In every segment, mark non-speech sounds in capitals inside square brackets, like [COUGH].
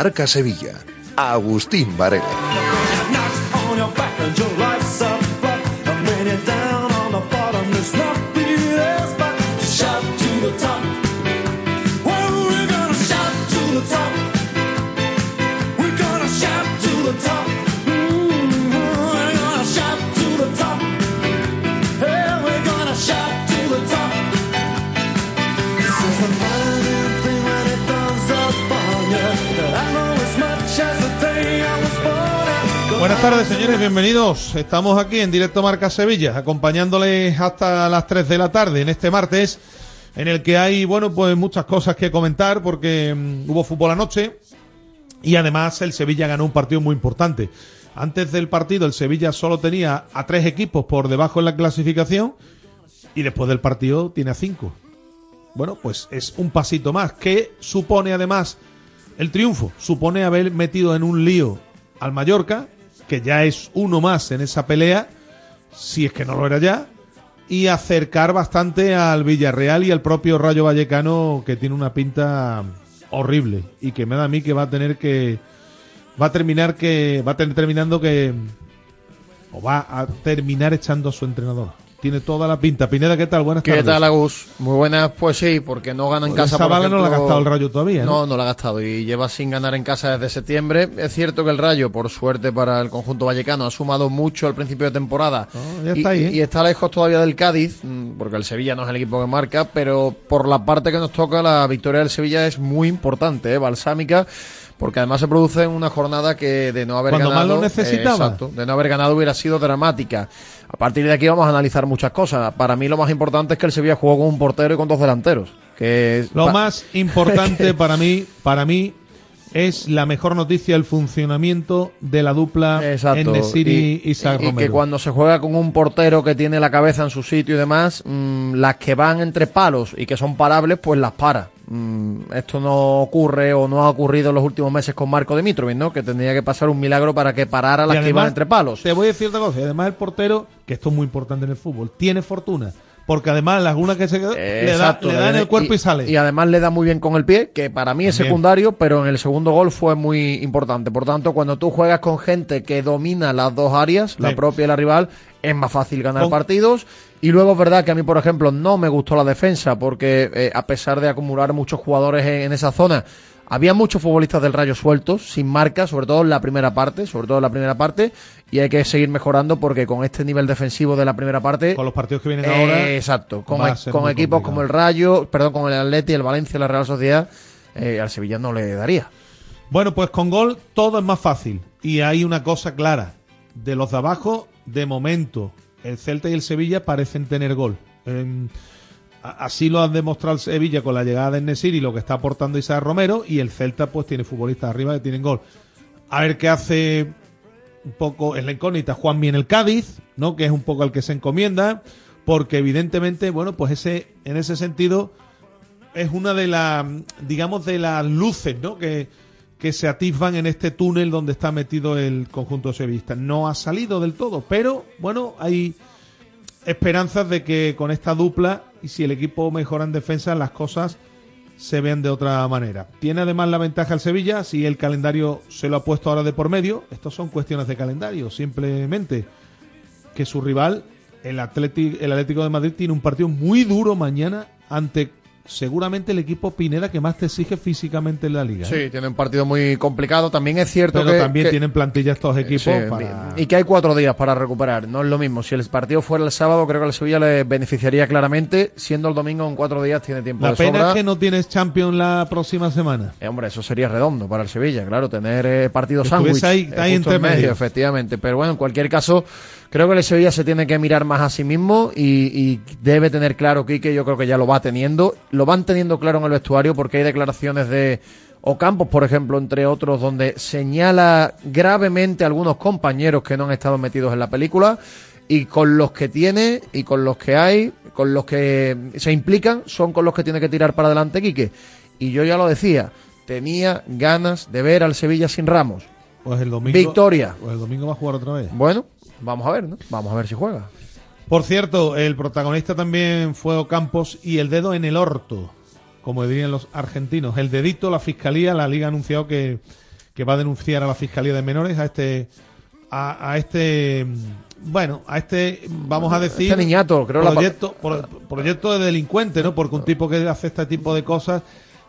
Marca Sevilla. Agustín Varela. Bienvenidos. Estamos aquí en Directo Marca Sevilla, acompañándoles hasta las 3 de la tarde en este martes, en el que hay, bueno, pues muchas cosas que comentar porque mm, hubo fútbol anoche y además el Sevilla ganó un partido muy importante. Antes del partido el Sevilla solo tenía a tres equipos por debajo en la clasificación y después del partido tiene a cinco. Bueno, pues es un pasito más. que supone además el triunfo? Supone haber metido en un lío al Mallorca, que ya es uno más en esa pelea, si es que no lo era ya, y acercar bastante al Villarreal y al propio Rayo Vallecano, que tiene una pinta horrible y que me da a mí que va a tener que va a terminar que va a tener terminando que o va a terminar echando a su entrenador. Tiene toda la pinta. Pineda, ¿qué tal? Buenas tardes. ¿Qué tal, Agus? Muy buenas, pues sí, porque no gana en casa. Esa bala no la ha gastado el Rayo todavía, ¿no? No, no la ha gastado y lleva sin ganar en casa desde septiembre. Es cierto que el Rayo, por suerte para el conjunto vallecano, ha sumado mucho al principio de temporada. ya está y, ahí, ¿eh? y está lejos todavía del Cádiz, mm, porque el Sevilla no es el equipo que marca, pero por la parte que nos toca, la victoria del Sevilla es muy importante, ¿eh? balsámica porque además se produce en una jornada que de no haber Cuando ganado más lo necesitaba. eh, exacto, de no haber ganado hubiera sido dramática. A partir de aquí vamos a analizar muchas cosas. Para mí lo más importante es que el Sevilla jugó con un portero y con dos delanteros. Que es- Lo más importante [LAUGHS] para mí, para mí, es la mejor noticia el funcionamiento de la dupla Exacto. Enesiri y, Isaac y Romero. que cuando se juega con un portero que tiene la cabeza en su sitio y demás, mm, las que van entre palos y que son parables, pues las para. Mm, esto no ocurre o no ha ocurrido en los últimos meses con Marco Dimitrovic, ¿no? Que tendría que pasar un milagro para que parara las que iban entre palos. Te voy a decir otra cosa. y Además, el portero, que esto es muy importante en el fútbol, tiene fortuna. Porque además, las unas que se quedó, le da, le da en el cuerpo y, sale. Y además le da muy bien con el pie, que para mí es secundario, pero en el segundo gol fue muy importante. Por tanto, cuando tú juegas con gente que domina las dos áreas, la propia y la rival, es más fácil ganar Con- partidos. Y luego es verdad que a mí, por ejemplo, no me gustó la defensa, porque eh, a pesar de acumular muchos jugadores en, en esa zona, había muchos futbolistas del Rayo sueltos, sin marca, sobre todo en la primera parte, sobre todo en la primera parte, y hay que seguir mejorando porque con este nivel defensivo de la primera parte, con los partidos que vienen eh, ahora. exacto, con, muy equipos complicado. como el Rayo, perdón, con el Atleti, el Valencia, la Real Sociedad, eh, al Sevilla no le daría. Bueno, pues con gol todo es más fácil. Y hay una cosa clara. De los de abajo, de momento, el Celta y el Sevilla parecen tener gol. Em, así lo han demostrado el Sevilla con la llegada de Nesir y lo que está aportando Isaac Romero. Y el Celta, pues, tiene futbolistas arriba que tienen gol. A ver qué hace un poco, es la incógnita, Juan en el Cádiz, ¿no? Que es un poco al que se encomienda, porque evidentemente, bueno, pues ese, en ese sentido, es una de las, digamos, de las luces, ¿no? Que, que se atisban en este túnel donde está metido el conjunto sevillista. No ha salido del todo, pero bueno, hay esperanzas de que con esta dupla y si el equipo mejora en defensa las cosas se vean de otra manera. Tiene además la ventaja el Sevilla si el calendario se lo ha puesto ahora de por medio. Estos son cuestiones de calendario, simplemente que su rival, el, Atlético, el Atlético de Madrid, tiene un partido muy duro mañana ante seguramente el equipo Pineda que más te exige físicamente en la liga. Sí, ¿eh? tiene un partido muy complicado. También es cierto Pero que. también tienen plantilla estos equipos. para... Y que hay cuatro días para recuperar. No es lo mismo. Si el partido fuera el sábado, creo que el Sevilla le beneficiaría claramente. Siendo el domingo en cuatro días, tiene tiempo la de pena sobra. es que no tienes Champions la próxima semana. Eh, hombre, eso sería redondo para el Sevilla, claro, tener eh, partidos sándwich. ahí- eh, ahí entre en medio, medio. efectivamente. Pero bueno, en cualquier caso, creo que el Sevilla se tiene que mirar más a sí mismo y, y debe tener claro, Quique, yo creo que ya lo va teniendo. Lo van teniendo claro en el vestuario porque hay declaraciones de Ocampos, por ejemplo, entre otros, donde señala gravemente a algunos compañeros que no han estado metidos en la película y con los que tiene y con los que hay, con los que se implican, son con los que tiene que tirar para adelante Quique. Y yo ya lo decía, tenía ganas de ver al Sevilla sin Ramos. Pues el domingo. Victoria. Pues el domingo va a jugar otra vez. Bueno, vamos a ver, ¿no? Vamos a ver si juega. Por cierto, el protagonista también fue Ocampos y el dedo en el orto, como dirían los argentinos. El dedito, la fiscalía, la liga ha anunciado que, que va a denunciar a la fiscalía de menores a este, a, a este, bueno, a este, vamos a decir, Este niñato, creo la- proyecto, pro- proyecto de delincuente, ¿no? Porque un tipo que hace este tipo de cosas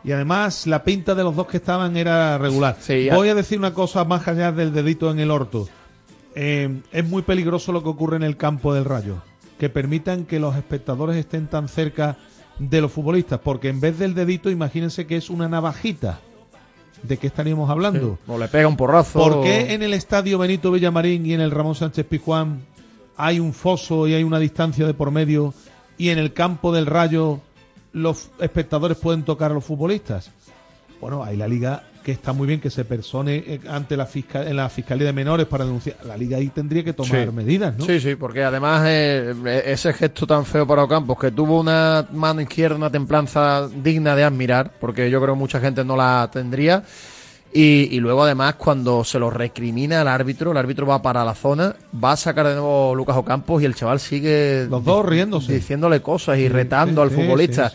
y además la pinta de los dos que estaban era regular. Sí, Voy a decir una cosa más allá del dedito en el orto. Eh, es muy peligroso lo que ocurre en el campo del Rayo. Que permitan que los espectadores estén tan cerca de los futbolistas. Porque en vez del dedito, imagínense que es una navajita. ¿De qué estaríamos hablando? O le pega un porrazo. ¿Por qué en el estadio Benito Villamarín y en el Ramón Sánchez Pizjuán hay un foso y hay una distancia de por medio y en el campo del Rayo los espectadores pueden tocar a los futbolistas? Bueno, hay la liga que está muy bien que se persone eh, ante la fiscal, en la fiscalía de menores para denunciar. La liga ahí tendría que tomar Sí. medidas, ¿no? Sí, sí, porque además eh, ese gesto tan feo para Ocampos, que tuvo una mano izquierda, una templanza digna de admirar, porque yo creo que mucha gente no la tendría. Y, y luego además cuando se lo recrimina al árbitro, el árbitro va para la zona, va a sacar de nuevo Lucas Ocampos y el chaval sigue Los dos riéndose. diciéndole cosas y Sí, retando sí, al sí, futbolista.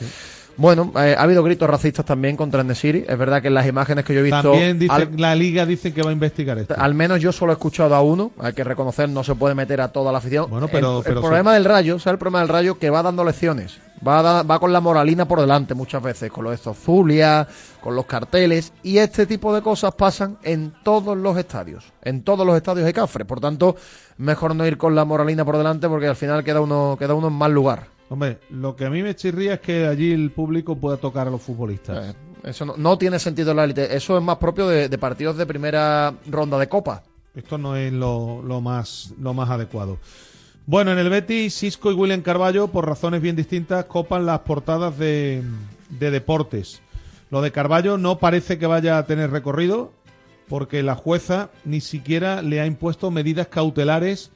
Bueno, eh, ha habido gritos racistas también contra Nesiri. Es verdad que en las imágenes que yo he visto, También dice, al- la liga dice que va a investigar esto. al menos yo solo he escuchado a uno, hay que reconocer, no se puede meter a toda la afición. Bueno, pero- el, pero el problema sí. del Rayo, o sea, el problema del Rayo que va dando lecciones, va, da- va con la moralina por delante muchas veces, con los estos Zulia, con los carteles, y este tipo de cosas pasan en todos los estadios, en todos los estadios de Cafre. Por tanto, mejor no ir con la moralina por delante porque al final queda uno, queda uno en mal lugar. Hombre, lo que a mí me chirría es que allí el público pueda tocar a los futbolistas. Eh, Eso no, no tiene sentido en la élite. Eso es más propio de, de partidos de primera ronda de Copa. Esto no es lo, lo más, lo más adecuado. Bueno, en el Betis, Cisco y William Carballo, por razones bien distintas, copan las portadas de, de deportes. Lo de Carballo no parece que vaya a tener recorrido, porque la jueza ni siquiera le ha impuesto medidas cautelares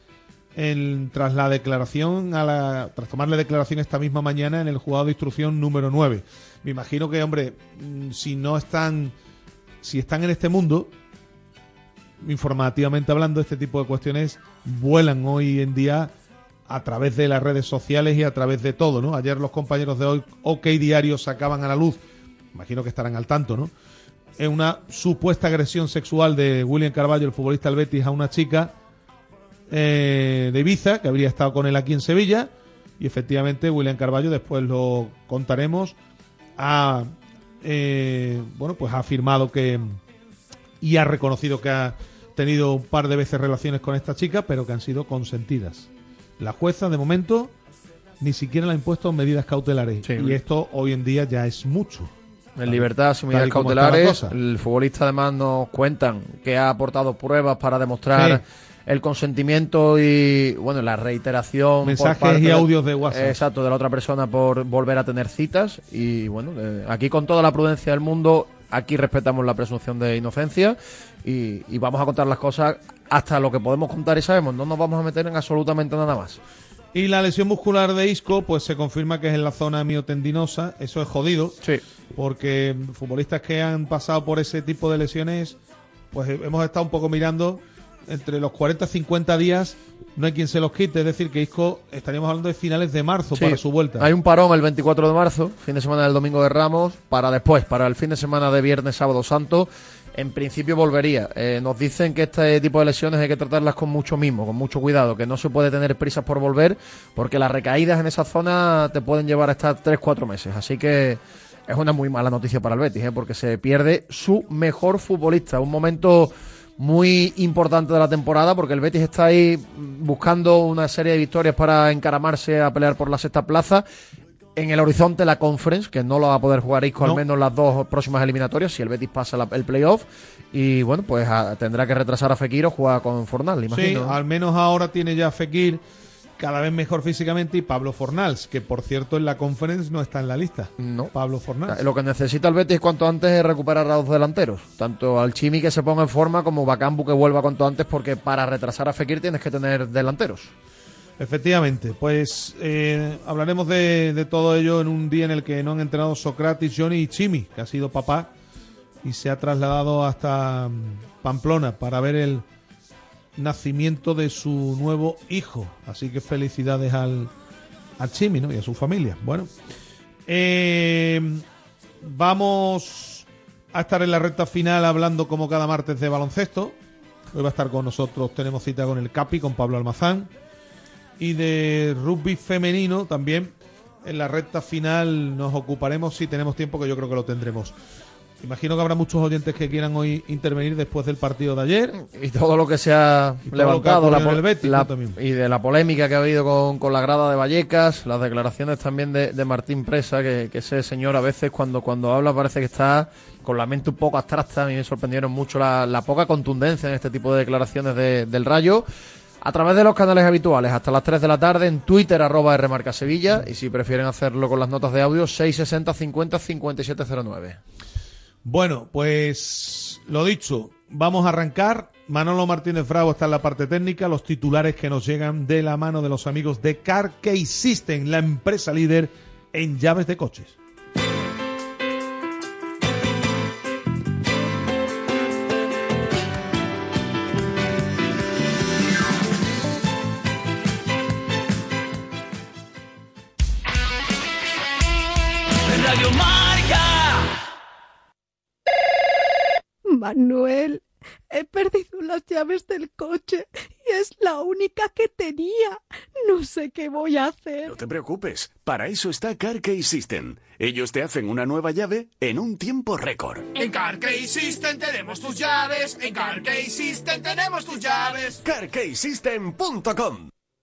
en- tras la declaración, a la, tras tomarle declaración esta misma mañana en el juzgado de instrucción número 9. Me imagino que, hombre, mm, si no están, si están en este mundo, informativamente hablando, este tipo de cuestiones vuelan hoy en día a través de las redes sociales y a través de todo, ¿no? Ayer los compañeros de hoy, OK Diario, sacaban a la luz, imagino que estarán al tanto, ¿no? Es una supuesta agresión sexual de William Carballo, el futbolista del Betis, a una chica eh, de Ibiza, que habría estado con él aquí en Sevilla, y efectivamente William Carballo, después lo contaremos, ha, eh, bueno, pues ha afirmado que y ha reconocido que ha tenido un par de veces relaciones con esta chica, pero que han sido consentidas. La jueza, de momento, ni siquiera le ha impuesto medidas cautelares. Sí. Y esto hoy en día ya es mucho. En libertad, sin medidas cautelares. El futbolista además nos cuentan que ha aportado pruebas para demostrar Sí. El consentimiento y bueno la reiteración. por Mensajes parte y audios de WhatsApp. Exacto, de la otra persona por volver a tener citas. Y bueno, eh, aquí con toda la prudencia del mundo, aquí respetamos la presunción de inocencia y, y vamos a contar las cosas hasta lo que podemos contar y sabemos. No nos vamos a meter en absolutamente nada más. Y la lesión muscular de Isco, pues se confirma que es en la zona miotendinosa. Eso es jodido. Sí. Porque futbolistas que han pasado por ese tipo de lesiones, pues hemos estado un poco mirando entre los 40 y 50 días. No hay quien se los quite. Es decir, que Isco estaríamos hablando de finales de marzo Sí. para su vuelta. Hay un parón el 24 de marzo, fin de semana del Domingo de Ramos, para después, para el fin de semana de Viernes, Sábado Santo. En principio volvería. Eh, nos dicen que este tipo de lesiones hay que tratarlas con mucho mimo, con mucho cuidado, que no se puede tener prisas por volver, porque las recaídas en esa zona te pueden llevar hasta 3-4 meses. Así que es una muy mala noticia para el Betis, ¿eh? porque se pierde su mejor futbolista. Un momento muy importante de la temporada porque el Betis está ahí buscando una serie de victorias para encaramarse a pelear por la sexta plaza. En el horizonte la Conference, que no lo va a poder jugar Isco No. al menos las dos próximas eliminatorias, si el Betis pasa la- el playoff. Y bueno, pues a- tendrá que retrasar a Fekir o jugar con Fornal, Sí, imagino. ¿no? al menos ahora tiene ya Fekir cada vez mejor físicamente y Pablo Fornals, que por cierto en la conference no está en la lista. No. Pablo Fornals. Lo que necesita el Betis cuanto antes es recuperar a los delanteros. Tanto al Chimi que se ponga en forma como Bacambu que vuelva cuanto antes, porque para retrasar a Fekir tienes que tener delanteros. Efectivamente, pues eh, hablaremos de, de todo ello en un día en el que no han entrenado Socrates, Johnny y Chimi, que ha sido papá y se ha trasladado hasta mm, Pamplona para ver el nacimiento de su nuevo hijo. Así que felicidades al, al Chimi ¿no? y a su familia. Bueno, eh, vamos a estar en la recta final hablando como cada martes de baloncesto. Hoy va a estar con nosotros, tenemos cita con el Capi, con Pablo Almazán y de rugby femenino también. En la recta final nos ocuparemos si tenemos tiempo, que yo creo que lo tendremos. Imagino que habrá muchos oyentes que quieran hoy intervenir después del partido de ayer. Y todo lo que se ha levantado la el y de la polémica que ha habido con, con la grada de Vallecas, las declaraciones también de, de Martín Presa, que, que ese señor a veces cuando, cuando habla parece que está con la mente un poco abstracta. A mí me sorprendieron mucho la, la poca contundencia en este tipo de declaraciones de- del Rayo. A través de los canales habituales, hasta las 3 de la tarde, en Twitter, arroba Rmarca Sevilla, y si prefieren hacerlo con las notas de audio, 660 50 5709. Bueno, pues lo dicho, vamos a arrancar. Manolo Martínez Bravo está en la parte técnica, los titulares que nos llegan de la mano de los amigos de Car Key System, la empresa líder en llaves de coches. Manuel, he perdido las llaves del coche y es la única que tenía. No sé qué voy a hacer. No te preocupes, para eso está CarKey System. Ellos te hacen una nueva llave en un tiempo récord. En CarKey System tenemos tus llaves. En CarKey System tenemos tus llaves. CarKeySystem.com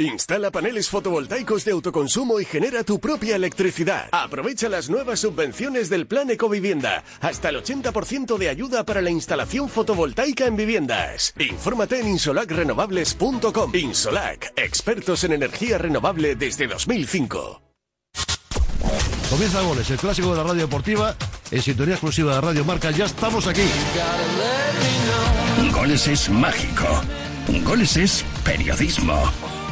Instala paneles fotovoltaicos de autoconsumo y genera tu propia electricidad. Aprovecha las nuevas subvenciones del Plan Ecovivienda. Hasta el 80% de ayuda para la instalación fotovoltaica en viviendas. Infórmate en insolacrenovables.com. Insolac, expertos en energía renovable desde 2005. Comienza Goles, el clásico de la radio deportiva, en sintonía exclusiva de Radio Marca. Ya estamos aquí. Goles es mágico. Goles es periodismo.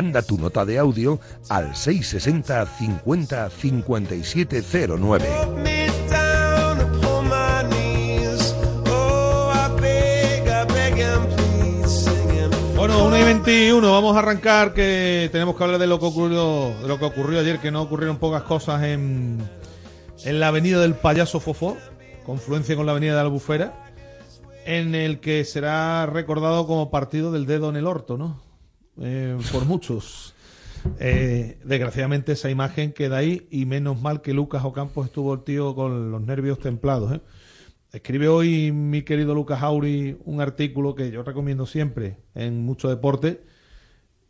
Manda tu nota de audio al 660 50 5709. Bueno, 1 y 21, vamos a arrancar que tenemos que hablar de lo que ocurrió, de lo que ocurrió ayer, que no ocurrieron pocas cosas en, en la avenida del Payaso Fofó, confluencia con la avenida de la Albufera, en el que será recordado como partido del dedo en el orto, ¿no? Eh, por muchos. Eh, desgraciadamente esa imagen queda ahí y menos mal que Lucas Ocampos estuvo el tío con los nervios templados. ¿eh? Escribe hoy mi querido Lucas Auri un artículo que yo recomiendo siempre en mucho deporte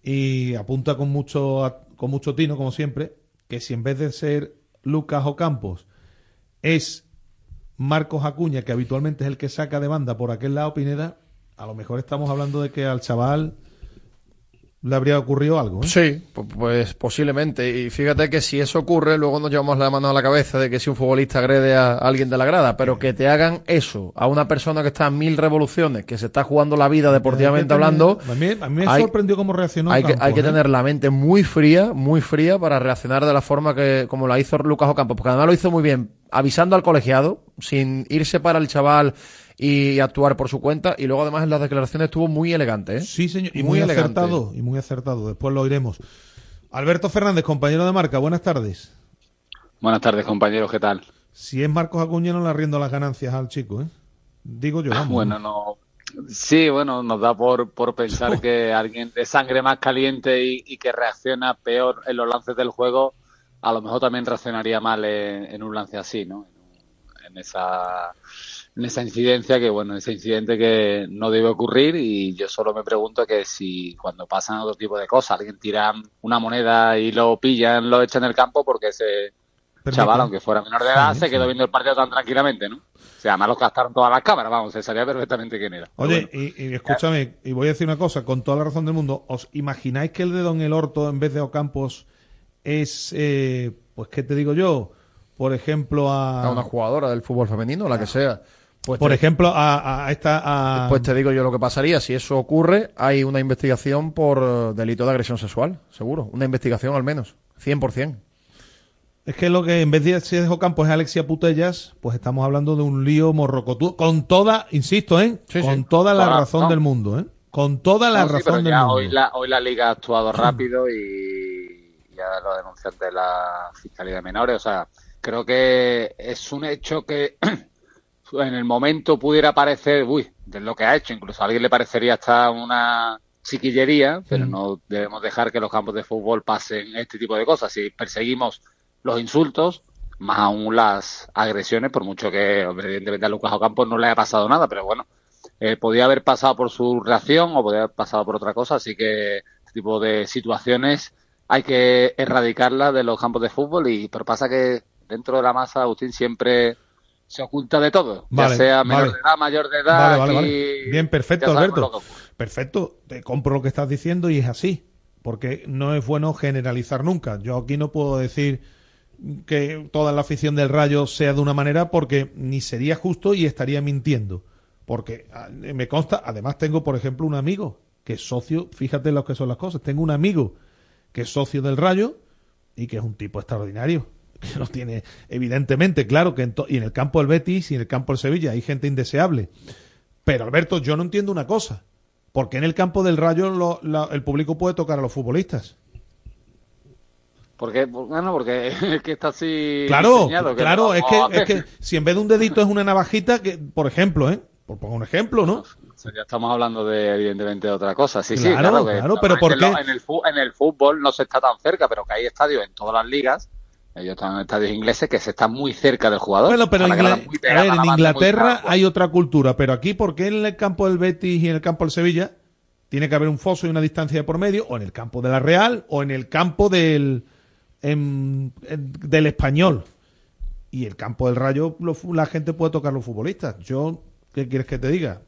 y apunta con mucho, con mucho tino, como siempre, que si en vez de ser Lucas Ocampos es Marcos Acuña, que habitualmente es el que saca de banda por aquel lado Pineda, a lo mejor estamos hablando de que al chaval le habría ocurrido algo. ¿eh? Sí, pu- pues posiblemente. Y fíjate que si eso ocurre, luego nos llevamos la mano a la cabeza de que si un futbolista agrede a alguien de la grada, pero que te hagan eso a una persona que está a mil revoluciones, que se está jugando la vida deportivamente hablando, A mí, a mí me hay- sorprendió cómo reaccionó hay que, Ocampos, hay que ¿eh? tener la mente muy fría, muy fría para reaccionar de la forma que como la hizo Lucas Ocampos, porque además lo hizo muy bien, avisando al colegiado, sin irse para el chaval y actuar por su cuenta, y luego además en las declaraciones estuvo muy elegante, ¿eh? Sí, señor, y muy, elegante. acertado, y muy acertado. Después lo oiremos. Alberto Fernández, compañero de marca, buenas tardes. Buenas tardes, compañeros, ¿qué tal? Si es Marcos Acuña, no le arriendo las ganancias al chico, ¿eh? Digo yo, vamos. Bueno, no. Sí, bueno, nos da por, por pensar [LAUGHS] que alguien de sangre más caliente y, y que reacciona peor en los lances del juego, a lo mejor también reaccionaría mal en, en un lance así, ¿no? En esa, en esa incidencia que, bueno, ese incidente que no debe ocurrir y yo solo me pregunto que si cuando pasan otro tipo de cosas, alguien tira una moneda y lo pillan, lo echan en el campo porque ese chaval, aunque fuera menor de edad, Sí, se sí. quedó viendo el partido tan tranquilamente, ¿no? O sea, además lo captaron todas las cámaras, vamos, se sabía perfectamente quién era. Pero Oye, bueno. y, y escúchame, y voy a decir una cosa, con toda la razón del mundo, ¿os imagináis que el dedo en el orto en vez de Ocampos es, eh, pues, ¿qué te digo yo? Por ejemplo, a... A una jugadora del fútbol femenino, la que sea. Pues por te- ejemplo, a, a esta... a- Pues te digo yo lo que pasaría. Si eso ocurre, hay una investigación por eh, delito de agresión sexual, seguro. Una investigación al menos. 100%. Es que lo que en vez de ser Ocampos es Alexia Putellas, pues estamos hablando de un lío morrocotudo. Con toda, insisto, ¿eh? Sí, con sí. toda la razón del mundo, ¿eh? Con toda la No, sí, razón pero del ya mundo. hoy la, hoy la liga ha actuado rápido y ya lo denuncian de la Fiscalía de Menores. O sea, creo que es un hecho que [CLEARS THROAT] en el momento pudiera parecer, uy, de lo que ha hecho, incluso a alguien le parecería hasta una chiquillería, pero Mm. no debemos dejar que los campos de fútbol pasen este tipo de cosas. Si perseguimos los insultos, más aún las agresiones, por mucho que evidentemente a Lucas Ocampos no le haya pasado nada, pero bueno, eh, podía haber pasado por su reacción o podía haber pasado por otra cosa, así que este tipo de situaciones hay que erradicarlas de los campos de fútbol y pero pasa que dentro de la masa Agustín siempre se oculta de todo, Vale, ya sea menor vale. de edad, mayor de edad, Vale, vale. Bien, perfecto, Alberto. Perfecto, te compro lo que estás diciendo y es así. Porque no es bueno generalizar nunca. Yo aquí no puedo decir que toda la afición del Rayo sea de una manera porque ni sería justo y estaría mintiendo. Porque ah, me consta, además tengo, por ejemplo, un amigo que es socio, fíjate lo que son las cosas, tengo un amigo que es socio del Rayo y que es un tipo extraordinario. Que [LAUGHS] lo tiene, evidentemente, claro, que en y en el campo del Betis y en el campo del Sevilla hay gente indeseable. Pero Alberto, yo no entiendo una cosa. ¿Por qué en el campo del Rayo lo- la- el público puede tocar a los futbolistas? Porque, bueno, porque [LAUGHS] es que está así Claro, diseñado, que claro, no es que, es que si en vez de un dedito es una navajita, que por ejemplo, ¿eh? Por poner un ejemplo, ¿no? O sea, ya estamos hablando de, evidentemente, de otra cosa. Sí, sí, Claro, claro. que claro, pero ¿por qué? En el, en el fútbol no se está tan cerca, pero que hay estadios en todas las ligas. Ellos están en estadios ingleses que se están muy cerca del jugador. Bueno, pero a ver, a en muy Inglaterra hay otra cultura, pero aquí, ¿por qué en el campo del Betis y en el campo del Sevilla tiene que haber un foso y una distancia de por medio? O en el campo de la Real, o en el campo del, en- en- del Español. Y el campo del Rayo, lo la gente puede tocar los futbolistas. Yo, ¿qué quieres que te diga?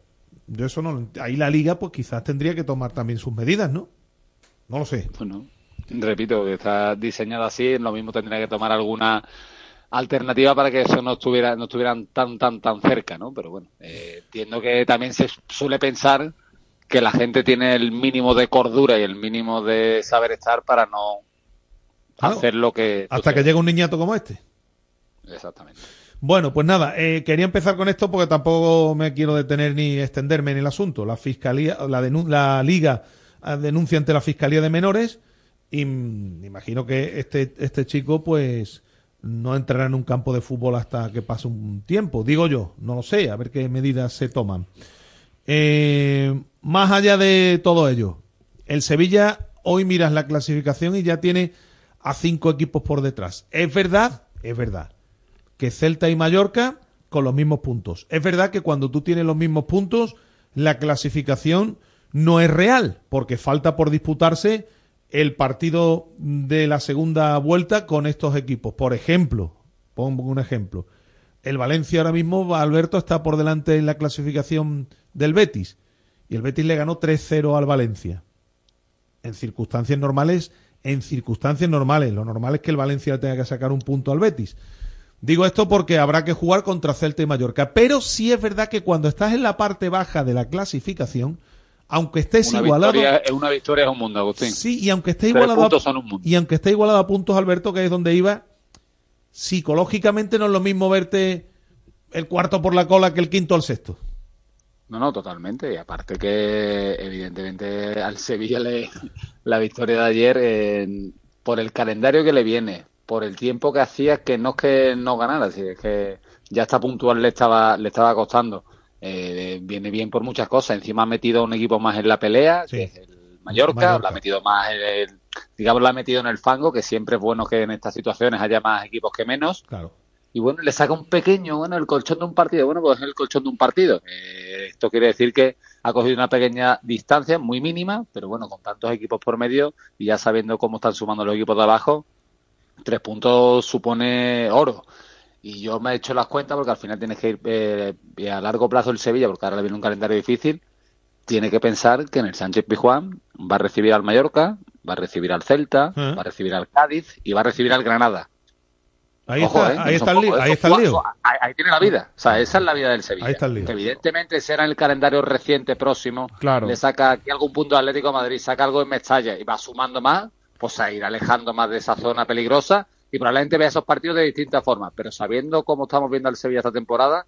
Yo eso no Ahí la liga, pues quizás tendría que tomar también sus medidas, ¿no? No lo sé. Bueno, repito, que está diseñado así, lo mismo tendría que tomar alguna alternativa para que eso no estuviera no estuvieran tan tan tan cerca, ¿no? Pero bueno, eh, entiendo que también se suele pensar que la gente tiene el mínimo de cordura y el mínimo de saber estar para no Claro. hacer lo que... Hasta que llegue un niñato como este. Exactamente. Bueno, pues nada, eh, quería empezar con esto porque tampoco me quiero detener ni extenderme en el asunto. La fiscalía, la, la liga eh, denuncia ante la fiscalía de menores y imagino que este este chico pues no entrará en un campo de fútbol hasta que pase un tiempo. Digo yo, no lo sé, a ver qué medidas se toman. Eh, más allá de todo ello, el Sevilla hoy miras la clasificación y ya tiene a cinco equipos por detrás. Es verdad, es verdad que Celta y Mallorca con los mismos puntos. Es verdad que cuando tú tienes los mismos puntos, la clasificación no es real, porque falta por disputarse el partido de la segunda vuelta con estos equipos. Por ejemplo, pongo un ejemplo. El Valencia ahora mismo, Alberto, está por delante en la clasificación del Betis. Y el Betis le ganó 3-0 al Valencia. En circunstancias normales, en circunstancias normales. Lo normal es que el Valencia tenga que sacar un punto al Betis. Digo esto porque habrá que jugar contra Celta y Mallorca. Pero sí es verdad que cuando estás en la parte baja de la clasificación, aunque estés Una igualado. victoria, una victoria es un mundo, Agustín. Sí, y aunque esté igualado a, puntos son un mundo. y aunque esté igualado a puntos, Alberto, que es donde iba, psicológicamente no es lo mismo verte el cuarto por la cola que el quinto al sexto. No, no, totalmente. Y aparte que, evidentemente, al Sevilla le, [LAUGHS] la victoria de ayer, eh, por el calendario que le viene, por el tiempo que hacía, que no es que no ganara, es que ya está puntual le estaba, le estaba costando. Eh, viene bien por muchas cosas. Encima ha metido un equipo más en la pelea, que es el Mallorca, Mallorca. lo ha metido más en el, digamos, lo ha metido en el fango, que siempre es bueno que en estas situaciones haya más equipos que menos. Claro. Y bueno, le saca un pequeño, bueno, el colchón de un partido. Bueno, pues es el colchón de un partido. Eh, esto quiere decir que ha cogido una pequeña distancia, muy mínima, pero bueno, con tantos equipos por medio y ya sabiendo cómo están sumando los equipos de abajo, tres puntos supone oro. Y yo me he hecho las cuentas porque al final tienes que ir eh, a largo plazo el Sevilla, porque ahora le viene un calendario difícil, tiene que pensar que en el Sánchez Pizjuán va a recibir al Mallorca, va a recibir al Celta, Ah. va a recibir al Cádiz y va a recibir al Granada. Ahí Ojo, está, ¿eh? ahí está el lío. Ahí está el lío. Ahí, ahí tiene la vida. O sea, esa es la vida del Sevilla. Ahí está el lío. Que evidentemente será en el calendario reciente próximo. Claro. Le saca aquí algún punto de Atlético de Madrid, saca algo en Mestalla y va sumando más, pues a ir alejando más de esa zona peligrosa y probablemente vea esos partidos de distintas formas. Pero sabiendo cómo estamos viendo al Sevilla esta temporada,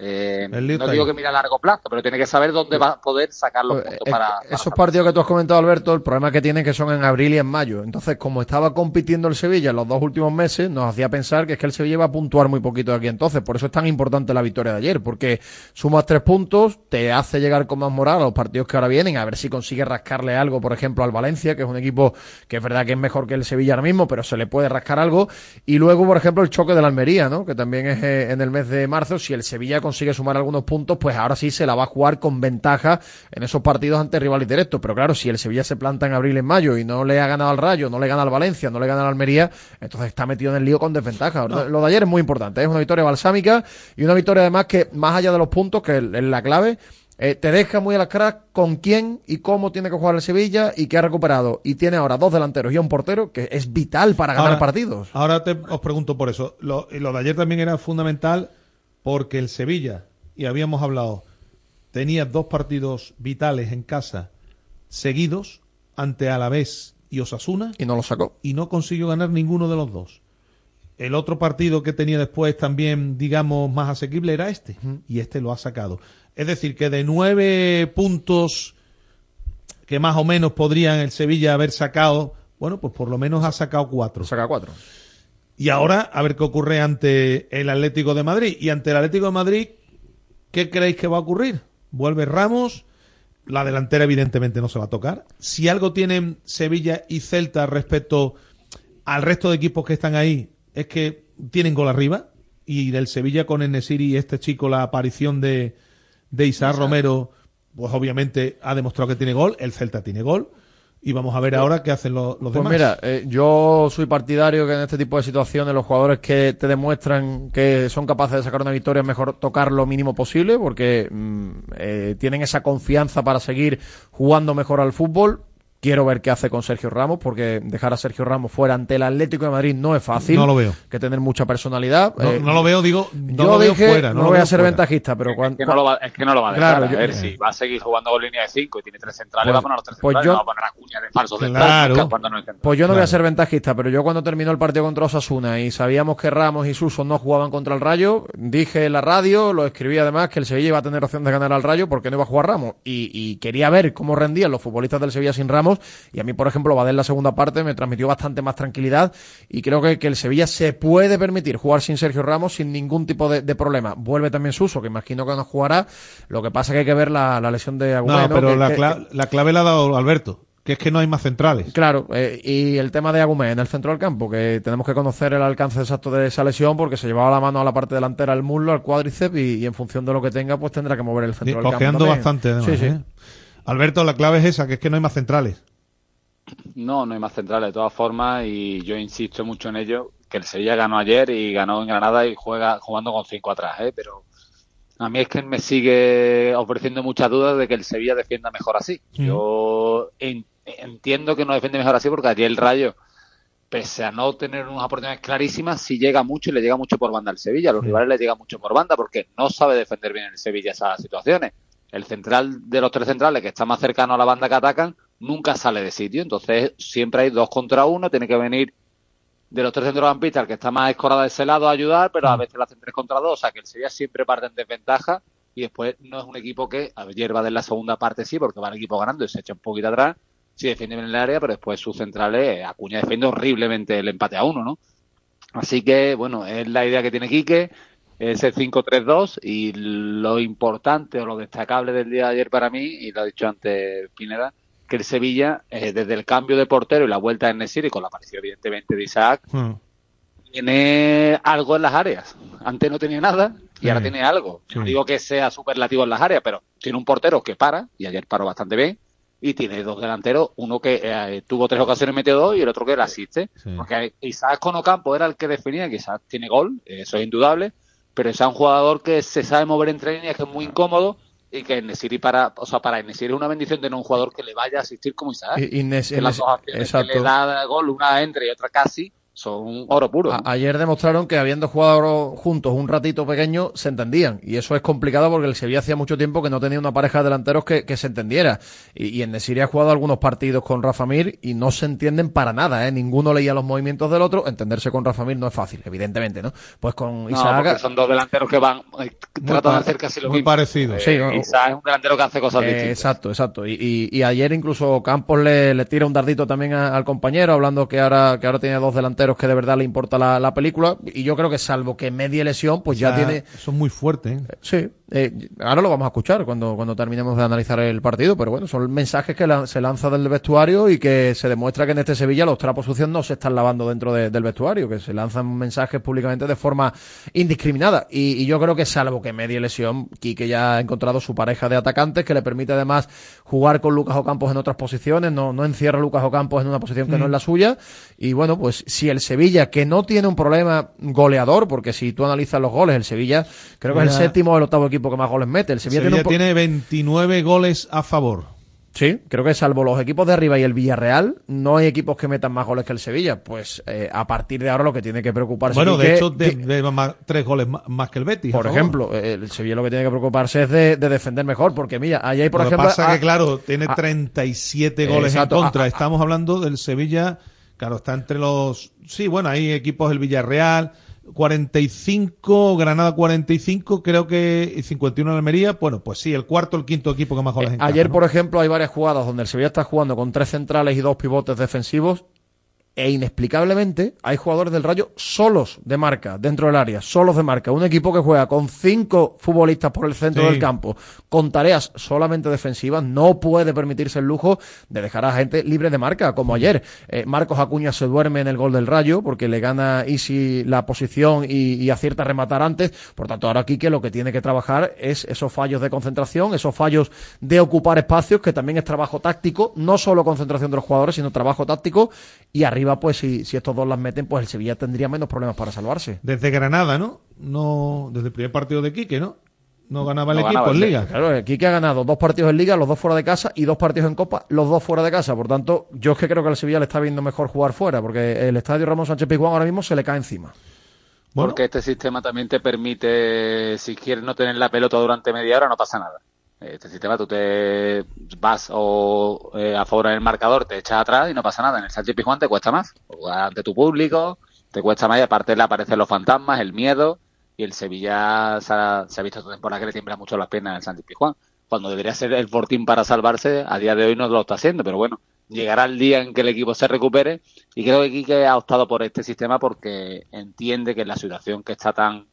eh, no digo que mira a largo plazo, pero tiene que saber dónde va a poder sacar los puntos Eh, para, para esos partidos que tú has comentado, Alberto, el problema que tienen que son en abril y en mayo. Entonces, como estaba compitiendo el Sevilla en los dos últimos meses, nos hacía pensar que es que el Sevilla iba a puntuar muy poquito de aquí entonces. Por eso es tan importante la victoria de ayer, porque sumas tres puntos, te hace llegar con más moral a los partidos que ahora vienen, a ver si consigue rascarle algo, por ejemplo, al Valencia, que es un equipo que es verdad que es mejor que el Sevilla ahora mismo, pero se le puede rascar algo. Y luego, por ejemplo, el choque de la Almería, ¿no? Que también es eh, en el mes de marzo. Si el Sevilla consigue sumar algunos puntos, pues ahora sí se la va a jugar con ventaja en esos partidos ante rivales directos. Pero claro, si el Sevilla se planta en abril y en mayo y no le ha ganado al Rayo, no le gana al Valencia, no le gana al Almería, entonces está metido en el lío con desventaja. Lo de ayer es muy importante, es una victoria balsámica y una victoria además que, más allá de los puntos, que es la clave, eh, te deja muy a las caras con quién y cómo tiene que jugar el Sevilla y qué ha recuperado. Y tiene ahora dos delanteros y un portero que es vital para ganar Ahora- partidos. Ahora te, os pregunto por eso. Lo, lo de ayer también era fundamental porque el Sevilla, y habíamos hablado, tenía dos partidos vitales en casa seguidos ante Alavés y Osasuna Y no lo sacó. y no consiguió ganar ninguno de los dos. El otro partido que tenía después también, digamos, más asequible era este. Y este lo ha sacado. Es decir, que de nueve puntos que más o menos podrían el Sevilla haber sacado, bueno, pues por lo menos ha sacado cuatro. Saca cuatro. Y ahora, a ver qué ocurre ante el Atlético de Madrid. Y ante el Atlético de Madrid, ¿qué creéis que va a ocurrir? Vuelve Ramos, la delantera evidentemente no se va a tocar. Si algo tienen Sevilla y Celta respecto al resto de equipos que están ahí, es que tienen gol arriba. Y del Sevilla con Enesiri y este chico, la aparición de, de Isaac Romero, pues obviamente ha demostrado que tiene gol. El Celta tiene gol. Y vamos a ver ahora qué hacen los, los Pues demás. mira, eh, yo soy partidario que en este tipo de situaciones los jugadores que te demuestran que son capaces de sacar una victoria es mejor tocar lo mínimo posible porque mm, eh, tienen esa confianza para seguir jugando mejor al fútbol. Quiero ver qué hace con Sergio Ramos, porque dejar a Sergio Ramos fuera ante el Atlético de Madrid no es fácil. No lo veo. Que tener mucha personalidad. No, Eh, no lo veo, digo, no yo lo veo fuera. no, No, lo voy veo a ser fuera. ventajista, pero cuando, Es que no lo va, es que no lo va a dejar. Claro, a yo- ver, si va a seguir jugando con línea de 5 y tiene tres centrales, Pues- va a poner los tres pues centrales, yo- no va a poner a Cuña de falso Claro. cuando no es. Pues yo no voy a ser ventajista, pero yo cuando terminó el partido contra Osasuna y sabíamos que Ramos y Suso no jugaban contra el Rayo, dije en la radio, lo escribí además, que el Sevilla iba a tener opción de ganar al Rayo porque no iba a jugar Ramos. Y, y quería ver cómo rendían los futbolistas del Sevilla sin Ramos. Y a mí, por ejemplo, Badel la segunda parte me transmitió bastante más tranquilidad. Y creo que, que el Sevilla se puede permitir jugar sin Sergio Ramos sin ningún tipo de, de problema. Vuelve también Suso, que imagino que no jugará. Lo que pasa que hay que ver la, la lesión de Agüero. No, pero la, cla- la clave la ha dado Alberto, que es que no hay más centrales. Claro, eh, y el tema de Agumé en el centro del campo, que tenemos que conocer el alcance exacto de esa lesión porque se llevaba la mano a la parte delantera del muslo, al cuádriceps y, y en función de lo que tenga, pues tendrá que mover el centro del campo. También. bastante, además. Sí, sí. ¿eh? Alberto, la clave es esa, que es que no hay más centrales. No, no hay más centrales de todas formas y yo insisto mucho en ello, que el Sevilla ganó ayer y ganó en Granada y juega jugando con cinco atrás, ¿eh? pero a mí es que me sigue ofreciendo muchas dudas de que el Sevilla defienda mejor así. Mm. Yo en- entiendo que no defiende mejor así porque ayer el Rayo, pese a no tener unas oportunidades clarísimas, sí llega mucho y le llega mucho por banda al Sevilla. A los rivales le llega mucho por banda porque no sabe defender bien el Sevilla esas situaciones. El central de los tres centrales que está más cercano a la banda que atacan nunca sale de sitio. Entonces siempre hay dos contra uno. Tiene que venir de los tres centrocampistas el que está más escorado de ese lado a ayudar, pero a veces lo hacen tres contra dos. O sea que el Sevilla siempre parte en desventaja y después no es un equipo que ayer va de la segunda parte sí, porque va el equipo ganando y se echa un poquito atrás. Sí defiende bien el área, pero después sus centrales, Acuña defiende horriblemente el empate a uno, ¿no? Así que, bueno, es la idea que tiene Quique, ese 5-3-2 y lo importante o lo destacable del día de ayer para mí, y lo ha dicho antes Pineda, que el Sevilla, eh, desde el cambio de portero y la vuelta de Nesir y con la aparición evidentemente de Isaac, Mm. tiene algo en las áreas. Antes no tenía nada y ahora tiene algo. Sí. No digo que sea superlativo en las áreas, pero tiene un portero que para, y ayer paró bastante bien, y tiene dos delanteros, uno que eh, tuvo tres ocasiones, metió dos, y el otro que le asiste. Sí. Porque Isaac con Ocampo era el que definía, que Isaac tiene gol, eso es indudable, pero es un jugador que se sabe mover entre líneas, que es muy incómodo, y que Nesiri para, o sea, para Nesiri es una bendición tener un jugador que le vaya a asistir como Isaac. Y- y Nes- que las Nes- dos acciones que le da gol, una entre y otra casi, son oro puro. A- ayer demostraron que habiendo jugado juntos un ratito pequeño se entendían y eso es complicado porque el Sevilla hacía mucho tiempo que no tenía una pareja de delanteros que, que se entendiera y, y en Nesiri ha jugado algunos partidos con Rafa Mir y no se entienden para nada, ¿eh? ninguno leía los movimientos del otro, entenderse con Rafa Mir no es fácil, evidentemente, ¿no? Pues con Isaac son dos delanteros que van, eh, tratan de hacer casi lo muy mismo. parecido. Eh, Sí, no, Isaac es un delantero que hace cosas Eh, distintas. exacto, exacto. Y, y- y ayer incluso Campos le, le tira un dardito también a- al compañero, hablando que ahora, que ahora tiene dos delanteros que de verdad le importa la, la película. Y yo creo que salvo que medie lesión, pues ya O sea, tiene. Son muy fuertes. ¿eh? Sí, eh, ahora lo vamos a escuchar cuando, cuando terminemos de analizar el partido, pero bueno, son mensajes que la- se lanza del vestuario y que se demuestra que en este Sevilla los trapos sucios no se están lavando dentro de- del vestuario, que se lanzan mensajes públicamente de forma indiscriminada. Y, y yo creo que salvo que medie lesión, Quique ya ha encontrado su pareja de atacantes que le permite además jugar con Lucas Ocampos en otras posiciones, no, no encierra a Lucas Ocampos en una posición que no es la suya. Y bueno, pues si el Sevilla, que no tiene un problema goleador, porque si tú analizas los goles, el Sevilla creo que es el séptimo o el octavo equipo que más goles mete. El Sevilla, Sevilla tiene, un po- tiene 29 goles a favor. Sí, creo que salvo los equipos de arriba y el Villarreal, no hay equipos que metan más goles que el Sevilla. Pues eh, a partir de ahora lo que tiene que preocuparse Bueno, de Quique- hecho, de, Qui- de más- tres goles más, más que el Betis. a por ejemplo, el Sevilla lo que tiene que preocuparse es de, de defender mejor, porque mira, ahí hay por Lo que ejemplo... pasa ah, que, claro, tiene ah, 37 goles Exacto. en contra. Estamos hablando del Sevilla, claro, está entre los... Sí, bueno, hay equipos del Villarreal, 45, Granada 45, creo que y 51 en Almería. Bueno, pues sí, el cuarto, el quinto equipo que más goles encaja, Ayer, ¿no? por ejemplo, hay varias jugadas donde el Sevilla está jugando con tres centrales y dos pivotes defensivos e inexplicablemente hay jugadores del Rayo solos de marca dentro del área, solos de marca. Un equipo que juega con cinco futbolistas por el centro Sí. del campo, con tareas solamente defensivas, no puede permitirse el lujo de dejar a gente libre de marca, como ayer. Eh, Marcos Acuña se duerme en el gol del Rayo porque le gana Easy la posición y, y acierta a rematar antes. Por tanto, ahora Quique lo que tiene que trabajar es esos fallos de concentración, esos fallos de ocupar espacios, que también es trabajo táctico, no solo concentración de los jugadores, sino trabajo táctico. Y arriba, pues si, si estos dos las meten, pues el Sevilla tendría menos problemas para salvarse. Desde Granada, ¿no? No, desde el primer partido de Quique, ¿no? no ganaba el No equipo ganaba en el liga. Claro, aquí que ha ganado dos partidos en liga, los dos fuera de casa, y dos partidos en copa, los dos fuera de casa. Por tanto, yo es que creo que al Sevilla le está viendo mejor jugar fuera, porque el estadio Ramón Sánchez Pizjuán ahora mismo se le cae encima. Porque este sistema también te permite, si quieres no tener la pelota durante media hora, no pasa nada. Este sistema tú te vas o eh, a favor del marcador, te echas atrás y no pasa nada. En el Sánchez Pizjuán te cuesta más. Jugar ante tu público, te cuesta más y aparte le aparecen los fantasmas, el miedo y el Sevilla se ha, se ha visto esta temporada que le tiembla mucho las piernas en el Sánchez Pizjuán. Cuando debería ser el fortín para salvarse, a día de hoy no lo está haciendo, pero bueno, llegará el día en que el equipo se recupere y creo que Quique ha optado por este sistema porque entiende que en la situación que está tan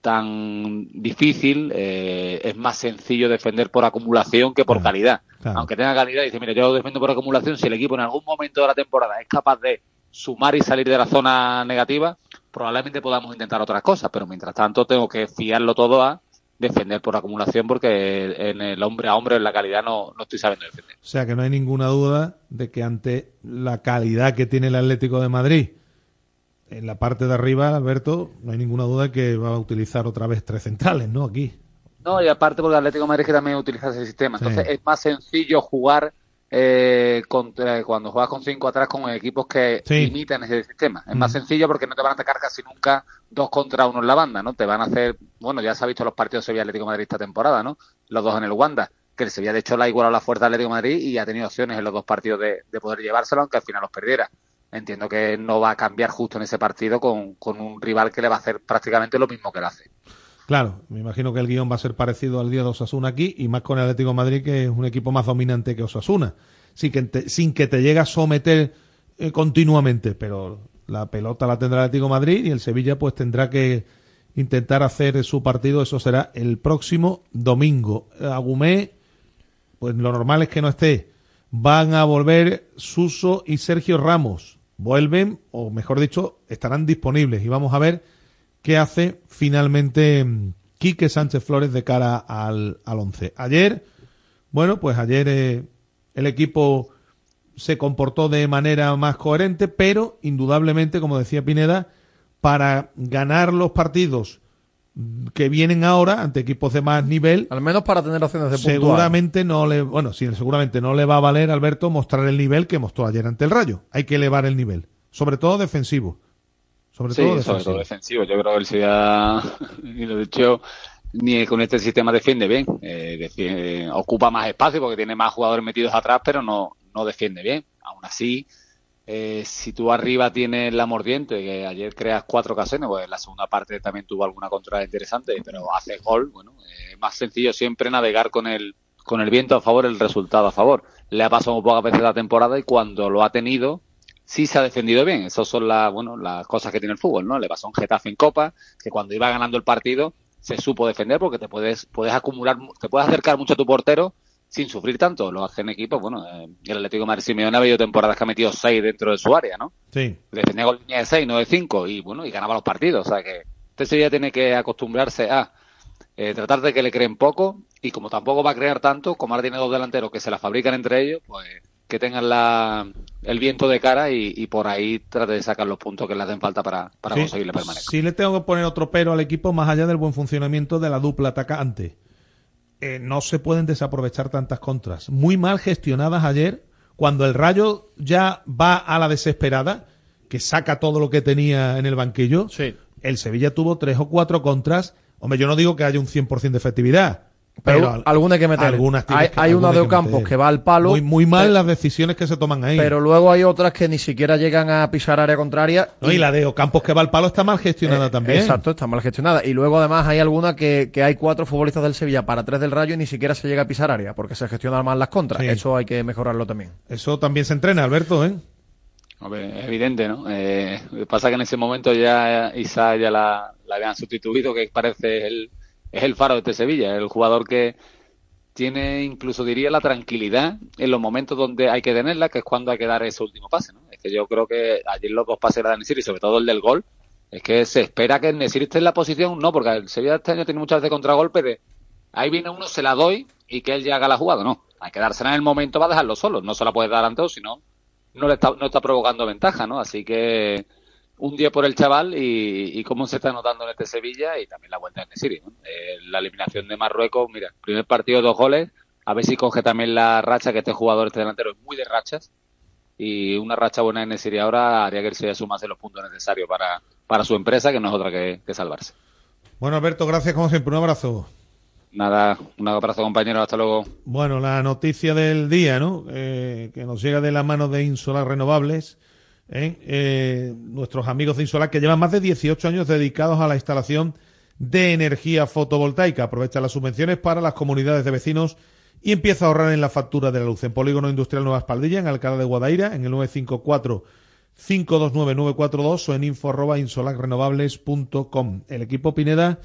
tan difícil eh, es más sencillo defender por acumulación que por calidad. claro. Aunque tenga calidad, dice, mira, yo defiendo por acumulación, si el equipo en algún momento de la temporada es capaz de sumar y salir de la zona negativa, probablemente podamos intentar otras cosas, pero mientras tanto tengo que fiarlo todo a defender por acumulación porque en el hombre a hombre en la calidad no, no estoy sabiendo defender. O sea que no hay ninguna duda de que ante la calidad que tiene el Atlético de Madrid en la parte de arriba, Alberto, no hay ninguna duda que va a utilizar otra vez tres centrales, ¿no? Aquí. No, y aparte porque el Atlético de Madrid que también utiliza ese sistema. Sí. Entonces es más sencillo jugar eh, contra- cuando juegas con cinco atrás con equipos que Sí. imitan ese sistema. Es Mm. más sencillo porque no te van a atacar casi nunca dos contra uno en la banda, ¿no? Te van a hacer, bueno, ya se ha visto los partidos Sevilla Atlético de Madrid esta temporada, ¿no? Los dos en el Wanda, que el Sevilla de hecho la ha igualado la fuerza del Atlético de Madrid y ha tenido opciones en los dos partidos de, de poder llevárselo, aunque al final los perdiera. Entiendo que no va a cambiar justo en ese partido con, con un rival que le va a hacer prácticamente lo mismo que le hace. Claro, me imagino que el guion va a ser parecido al día de Osasuna aquí y más con el Atlético de Madrid, que es un equipo más dominante que Osasuna. Sin que te, sin que te llegue a someter eh, continuamente, pero la pelota la tendrá el Atlético de Madrid y el Sevilla pues tendrá que intentar hacer su partido. Eso será el próximo domingo. Agumé, pues lo normal es que no esté. Van a volver Suso y Sergio Ramos. Vuelven, o mejor dicho, estarán disponibles y vamos a ver qué hace finalmente mm, Quique Sánchez Flores de cara al, al 11. Ayer, bueno, pues ayer eh, el equipo se comportó de manera más coherente, pero indudablemente, como decía Pineda, para ganar los partidos que vienen ahora ante equipos de más nivel, Al menos para tener opciones de seguramente no le, bueno, sí, seguramente no le va a valer Alberto mostrar el nivel que mostró ayer ante el Rayo. Hay que elevar el nivel, sobre todo defensivo. Sobre sí, todo sobre defensivo. todo defensivo. Yo creo que el Sevilla, [LAUGHS] y lo he dicho, ni con este sistema defiende bien. Eh, defiende- ocupa más espacio porque tiene más jugadores metidos atrás, pero no, no defiende bien. Aún así, eh, si tú arriba tienes la mordiente, que ayer creas cuatro ocasiones, pues en la segunda parte también tuvo alguna contra interesante, pero hace gol, bueno, eh, es más sencillo siempre navegar con el, con el viento a favor, el resultado a favor. Le ha pasado muy pocas veces la temporada y cuando lo ha tenido, sí se ha defendido bien. Esas son las, bueno, las cosas que tiene el fútbol, ¿no? Le pasó un Getafe en Copa, que cuando iba ganando el partido se supo defender porque te puedes, puedes acumular, te puedes acercar mucho a tu portero sin sufrir tanto. Lo hacen equipos, bueno, eh, el Atlético de Madrid Simeone ha habido temporadas que ha metido seis dentro de su área, ¿no? Sí. Defendía con línea de seis, no de cinco, y bueno, y ganaba los partidos. O sea que este Sevilla tiene que acostumbrarse a eh, tratar de que le creen poco, y como tampoco va a crear tanto, como ahora tiene dos delanteros que se la fabrican entre ellos, pues que tengan la, el viento de cara y, y por ahí trate de sacar los puntos que le hacen falta para, para Sí, conseguir la permanencia. Sí le tengo que poner otro pero al equipo más allá del buen funcionamiento de la dupla atacante. Eh, no se pueden desaprovechar tantas contras. Muy mal gestionadas ayer, cuando el Rayo ya va a la desesperada, que saca todo lo que tenía en el banquillo. El Sevilla tuvo tres o cuatro contras. Hombre, yo no digo que haya un 100% de efectividad. Pero, Pero, al- alguna hay que meter. algunas hay que- hay una de que Ocampos meter. que va al palo. Muy, muy mal eh, las decisiones que se toman ahí. Pero luego hay otras que ni siquiera llegan a pisar área contraria. No, y la de Ocampos que va al palo está mal gestionada también. Eh, Exacto, está mal gestionada. Y luego además hay alguna que, que hay cuatro futbolistas del Sevilla para tres del Rayo y ni siquiera se llega a pisar área porque se gestionan mal las contras. Sí. Eso hay que mejorarlo también. Eso también se entrena, Alberto, ¿eh? Hombre, es evidente, ¿no? Eh, lo que pasa que en ese momento ya Isa ya la, la habían sustituido, que parece el, es el faro de este Sevilla, el jugador que tiene incluso diría la tranquilidad en los momentos donde hay que tenerla, que es cuando hay que dar ese último pase, ¿no? Es que yo creo que ayer los dos pases de Nesiri, sobre todo el del gol, es que se espera que el Nesiri esté en la posición, no, porque el Sevilla este año tiene muchas veces contragolpe de ahí viene uno, se la doy y que él ya haga la jugada, no. Hay que dársela en el momento para dejarlo solo, no se la puedes dar antes, sino no le está, no está provocando ventaja, ¿no? Así que un día por el chaval y, y cómo se está notando en este Sevilla y también la vuelta en Nesiri. ¿no? Eh, la eliminación de Marruecos, mira, primer partido, dos goles, a ver si coge también la racha, que este jugador, este delantero es muy de rachas y una racha buena en Nesiri ahora haría que él se sumase los puntos necesarios para, para su empresa, que no es otra que, que salvarse. Bueno, Alberto, gracias como siempre. Un abrazo. Nada, un abrazo compañero, hasta luego. Bueno, la noticia del día, ¿no? Eh, que nos llega de la mano de Insolar Renovables, ¿eh? Eh, nuestros amigos de Insolar que llevan más de 18 años dedicados a la instalación de energía fotovoltaica. Aprovecha las subvenciones para las comunidades de vecinos y empieza a ahorrar en la factura de la luz. En Polígono Industrial Nueva Espaldilla, en Alcalá de Guadaira, en el 954 529-942 o en info arroba insolarrenovables.com. El equipo Pineda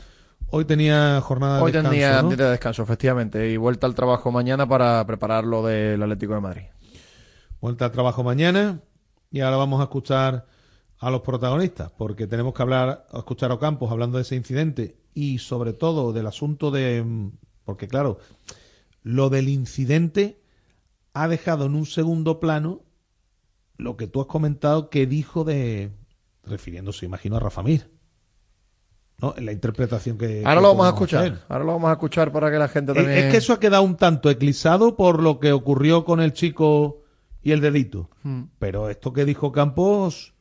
hoy tenía jornada Hoy de descanso, tenía ¿no? día de descanso, efectivamente, y vuelta al trabajo mañana para preparar lo del Atlético de Madrid. Vuelta al trabajo mañana y ahora vamos a escuchar a los protagonistas, porque tenemos que hablar, escuchar a Ocampos hablando de ese incidente y sobre todo del asunto de, mm, porque claro, lo del incidente ha dejado en un segundo plano lo que tú has comentado que dijo de, refiriéndose, imagino, a Rafa Mir. ¿No? En la interpretación que. Ahora que lo vamos a escuchar. hacer. Ahora lo vamos a escuchar para que la gente Es- también. Es que eso ha quedado un tanto eclipsado por lo que ocurrió con el chico y el dedito. Mm. Pero esto que dijo Campos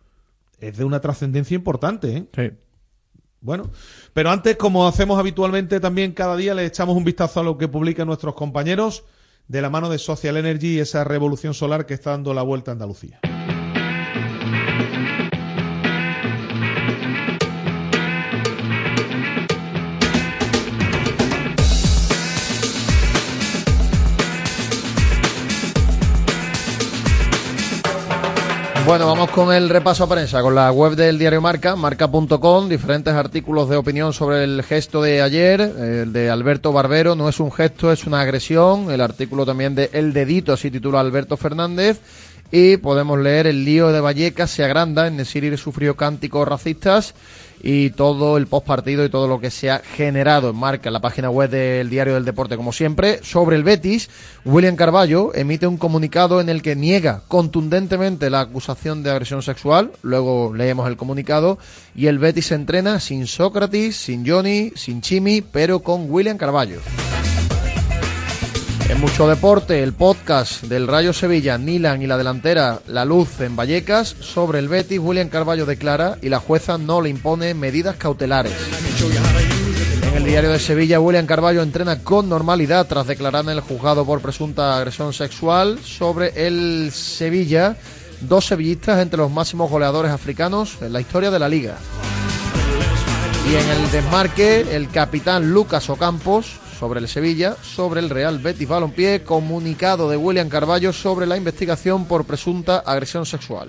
es de una trascendencia importante, ¿eh? Sí. Bueno, pero antes, como hacemos habitualmente también cada día, le echamos un vistazo a lo que publican nuestros compañeros de la mano de Social Energy y esa revolución solar que está dando la vuelta a Andalucía. Bueno, vamos con el repaso a prensa, con la web del diario Marca, marca.com, diferentes artículos de opinión sobre el gesto de ayer, el de Alberto Barbero, no es un gesto, es una agresión, el artículo también de El Dedito, así titula Alberto Fernández, y podemos leer El lío de Vallecas se agranda, en Nesiri sufrió cánticos racistas, y todo el postpartido y todo lo que se ha generado en marca en la página web del Diario del Deporte, como siempre. Sobre el Betis, William Carballo emite un comunicado en el que niega contundentemente la acusación de agresión sexual. Luego leemos el comunicado. Y el Betis se entrena sin Sócrates, sin Johnny, sin Chimi, pero con William Carballo. En mucho deporte, el podcast del Rayo Sevilla, Nilan y la delantera La Luz en Vallecas. Sobre el Betis, William Carballo declara y la jueza no le impone medidas cautelares. En el diario de Sevilla, William Carballo entrena con normalidad tras declarar en el juzgado por presunta agresión sexual. Sobre el Sevilla, dos sevillistas entre los máximos goleadores africanos en la historia de la liga. Y en el desmarque, el capitán Lucas Ocampos sobre el Sevilla, sobre el Real Betis Balompié, comunicado de William Carballo sobre la investigación por presunta agresión sexual.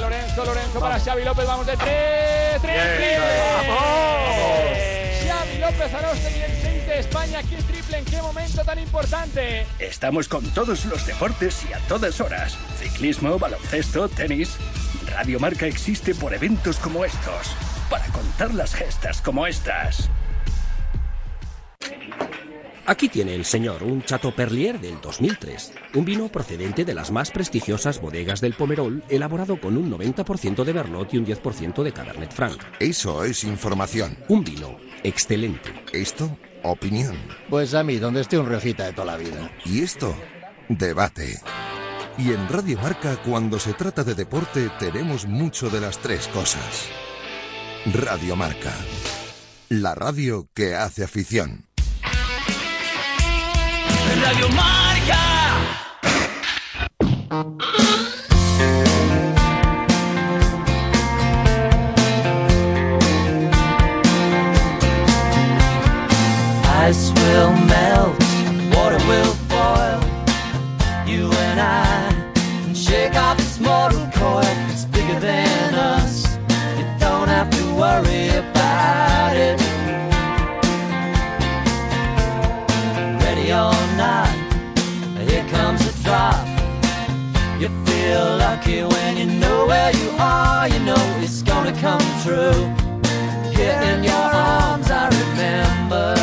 Lorenzo, Lorenzo para Xavi López. ¡Vamos de tres! ¡Tres! ¡Triple! Xavi López Arostegui, el 6 de España. ¡Qué triple! ¿En qué momento tan importante? Estamos con todos los deportes y a todas horas. Ciclismo, baloncesto, tenis. Radio Marca existe por eventos como estos. Para contar las gestas como estas. Aquí tiene el señor un Chateau Perlier del 2003, un vino procedente de las más prestigiosas bodegas del Pomerol, elaborado con un 90% de Merlot y un 10% de Cabernet Franc. Eso es información. Un vino excelente. Esto, opinión. Pues a mí, donde esté un riojita de toda la vida. Y esto, debate. Y en Radio Marca, cuando se trata de deporte, tenemos mucho de las tres cosas. Radio Marca. La radio que hace afición. Radio Marca. Ice will melt, water will boil. You and I can shake off this mortal coil. It's bigger than us. You don't have to worry about You feel lucky when you know where you are. You know it's gonna come true. Here in your arms, I remember.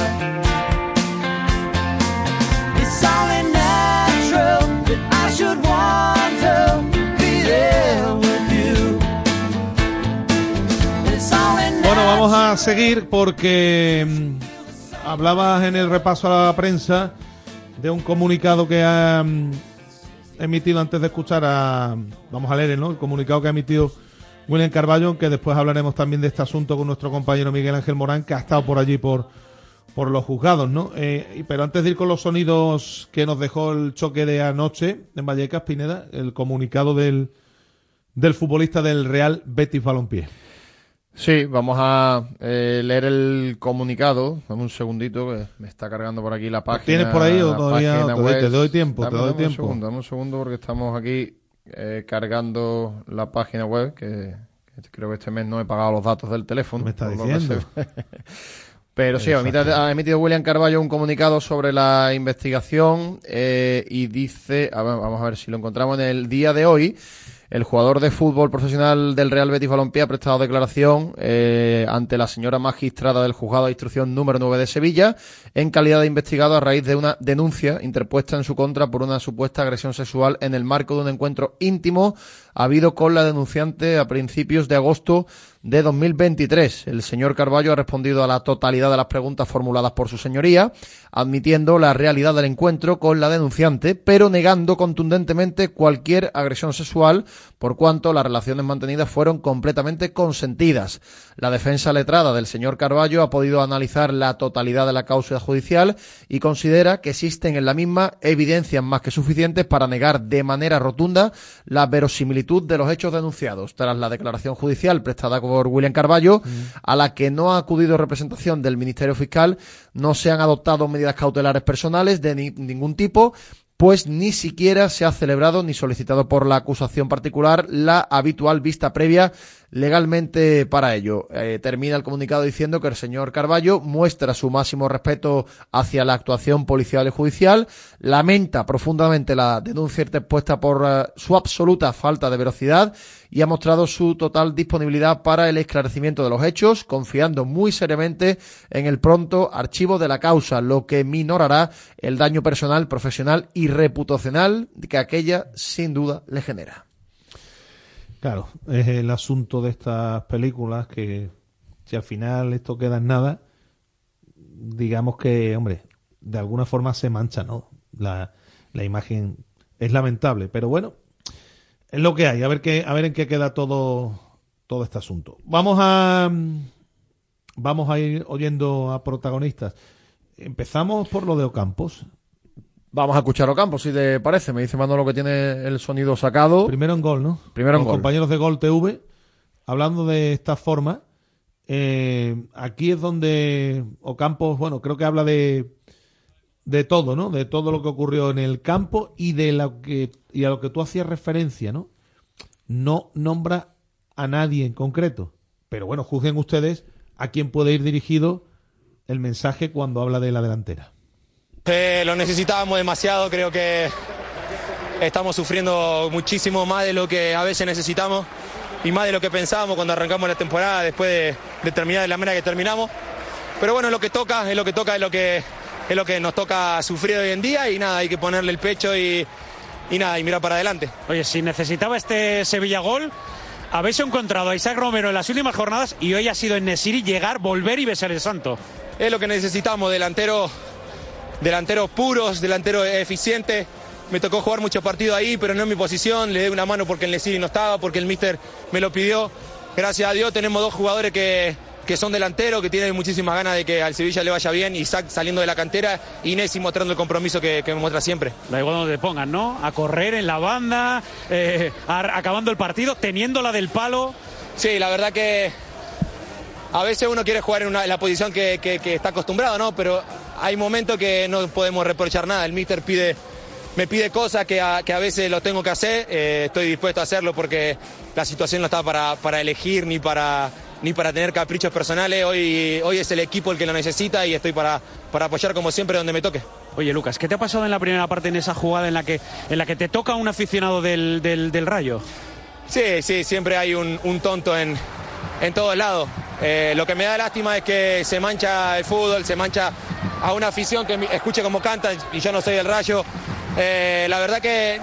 It's only natural that I should want to be there with you. It's only Bueno, vamos a seguir porque mm, hablabas en el repaso a la prensa de un comunicado que ha mm, emitido antes de escuchar a. Vamos a leer, ¿no? El comunicado que ha emitido William Carballo, que después hablaremos también de este asunto con nuestro compañero Miguel Ángel Morán, que ha estado por allí por, por los juzgados, ¿no? Eh, pero antes de ir con los sonidos que nos dejó el choque de anoche en Vallecas, Pineda, el comunicado del, del futbolista del Real Betis Balompié. Sí, vamos a eh, leer el comunicado. Dame un segundito que me está cargando por aquí la página. tienes por ahí o todavía no? Te doy- te doy tiempo, te Dame- doy dame tiempo. Un segundo, dame un segundo porque estamos aquí eh, cargando la página web que, que creo que este mes no he pagado los datos del teléfono. Me está diciendo. [LAUGHS] Pero sí, ha emitido, ha emitido William Carballo un comunicado sobre la investigación eh, y dice, a ver, vamos a ver si lo encontramos en el día de hoy. El jugador de fútbol profesional del Real Betis Balompié ha prestado declaración eh, ante la señora magistrada del juzgado de instrucción número 9 de Sevilla en calidad de investigado a raíz de una denuncia interpuesta en su contra por una supuesta agresión sexual en el marco de un encuentro íntimo habido con la denunciante a principios de agosto de 2023. El señor Carballo ha respondido a la totalidad de las preguntas formuladas por su señoría, admitiendo la realidad del encuentro con la denunciante, pero negando contundentemente cualquier agresión sexual, por cuanto las relaciones mantenidas fueron completamente consentidas. La defensa letrada del señor Carballo ha podido analizar la totalidad de la causa judicial y considera que existen en la misma evidencias más que suficientes para negar de manera rotunda la verosimilitud de los hechos denunciados. Tras la declaración judicial prestada por William Carballo, a la que no ha acudido representación del Ministerio Fiscal, no se han adoptado medidas cautelares personales de ni- ningún tipo, pues ni siquiera se ha celebrado ni solicitado por la acusación particular la habitual vista previa legalmente para ello. Eh, termina el comunicado diciendo que el señor Carballo muestra su máximo respeto hacia la actuación policial y judicial, lamenta profundamente la denuncia interpuesta por eh, su absoluta falta de velocidad y ha mostrado su total disponibilidad para el esclarecimiento de los hechos, confiando muy seriamente en el pronto archivo de la causa, lo que minorará el daño personal, profesional y reputacional que aquella sin duda le genera. Claro, es el asunto de estas películas que si al final esto queda en nada, digamos que, hombre, de alguna forma se mancha, ¿no? La, la imagen es lamentable, pero bueno, es lo que hay, a ver qué, a ver en qué queda todo, todo este asunto. Vamos a vamos a ir oyendo a protagonistas. Empezamos por lo de Ocampos. Vamos a escuchar Ocampo, si te parece. Me dice Manolo que tiene el sonido sacado. Primero en gol, ¿no? Primero en Los gol. compañeros de Gol TV, hablando de esta forma, eh, aquí es donde Ocampos, bueno, creo que habla de de todo, ¿no? De todo lo que ocurrió en el campo y de lo que y a lo que tú hacías referencia, ¿no? No nombra a nadie en concreto, pero bueno, juzguen ustedes a quién puede ir dirigido el mensaje cuando habla de la delantera. Eh, lo necesitábamos demasiado, creo que estamos sufriendo muchísimo más de lo que a veces necesitamos y más de lo que pensábamos cuando arrancamos la temporada después de, de terminar de la manera que terminamos. Pero bueno, lo que toca, es lo que toca, es lo que, es lo que nos toca sufrir hoy en día y nada, hay que ponerle el pecho y, y nada, y mirar para adelante. Oye, si necesitaba este Sevilla gol, habéis encontrado a Isaac Romero en las últimas jornadas y hoy ha sido en Nesiri llegar, volver y besar el santo. Es lo que necesitamos, delantero, delanteros puros, delantero eficiente. Me tocó jugar muchos partidos ahí, pero no en mi posición. Le di una mano porque el Nesiri no estaba, porque el míster me lo pidió. Gracias a Dios tenemos dos jugadores que, que son delanteros, que tienen muchísimas ganas de que al Sevilla le vaya bien. Isaac saliendo de la cantera y Nessi mostrando el compromiso que, que me muestra siempre. Da igual donde te pongan, ¿no? A correr en la banda, eh, a- acabando el partido, teniendo la del palo. Sí, la verdad que a veces uno quiere jugar en, una- en la posición que, que- que está acostumbrado, ¿no? Pero hay momentos que no podemos reprochar nada. El míster pide, me pide cosas que a, que a veces lo tengo que hacer. eh, estoy dispuesto a hacerlo porque la situación no está para, para elegir ni para, ni para tener caprichos personales. Hoy, hoy es el equipo el que lo necesita y estoy para, para apoyar como siempre donde me toque. Oye, Lucas, ¿qué te ha pasado en la primera parte en esa jugada en la que, en la que te toca un aficionado del, del, del Rayo? Sí, sí, siempre hay un, un tonto en, en todos lados. Eh, lo que me da lástima es que se mancha el fútbol, se mancha a una afición que escuche cómo canta y yo no soy del rayo. Eh, la verdad que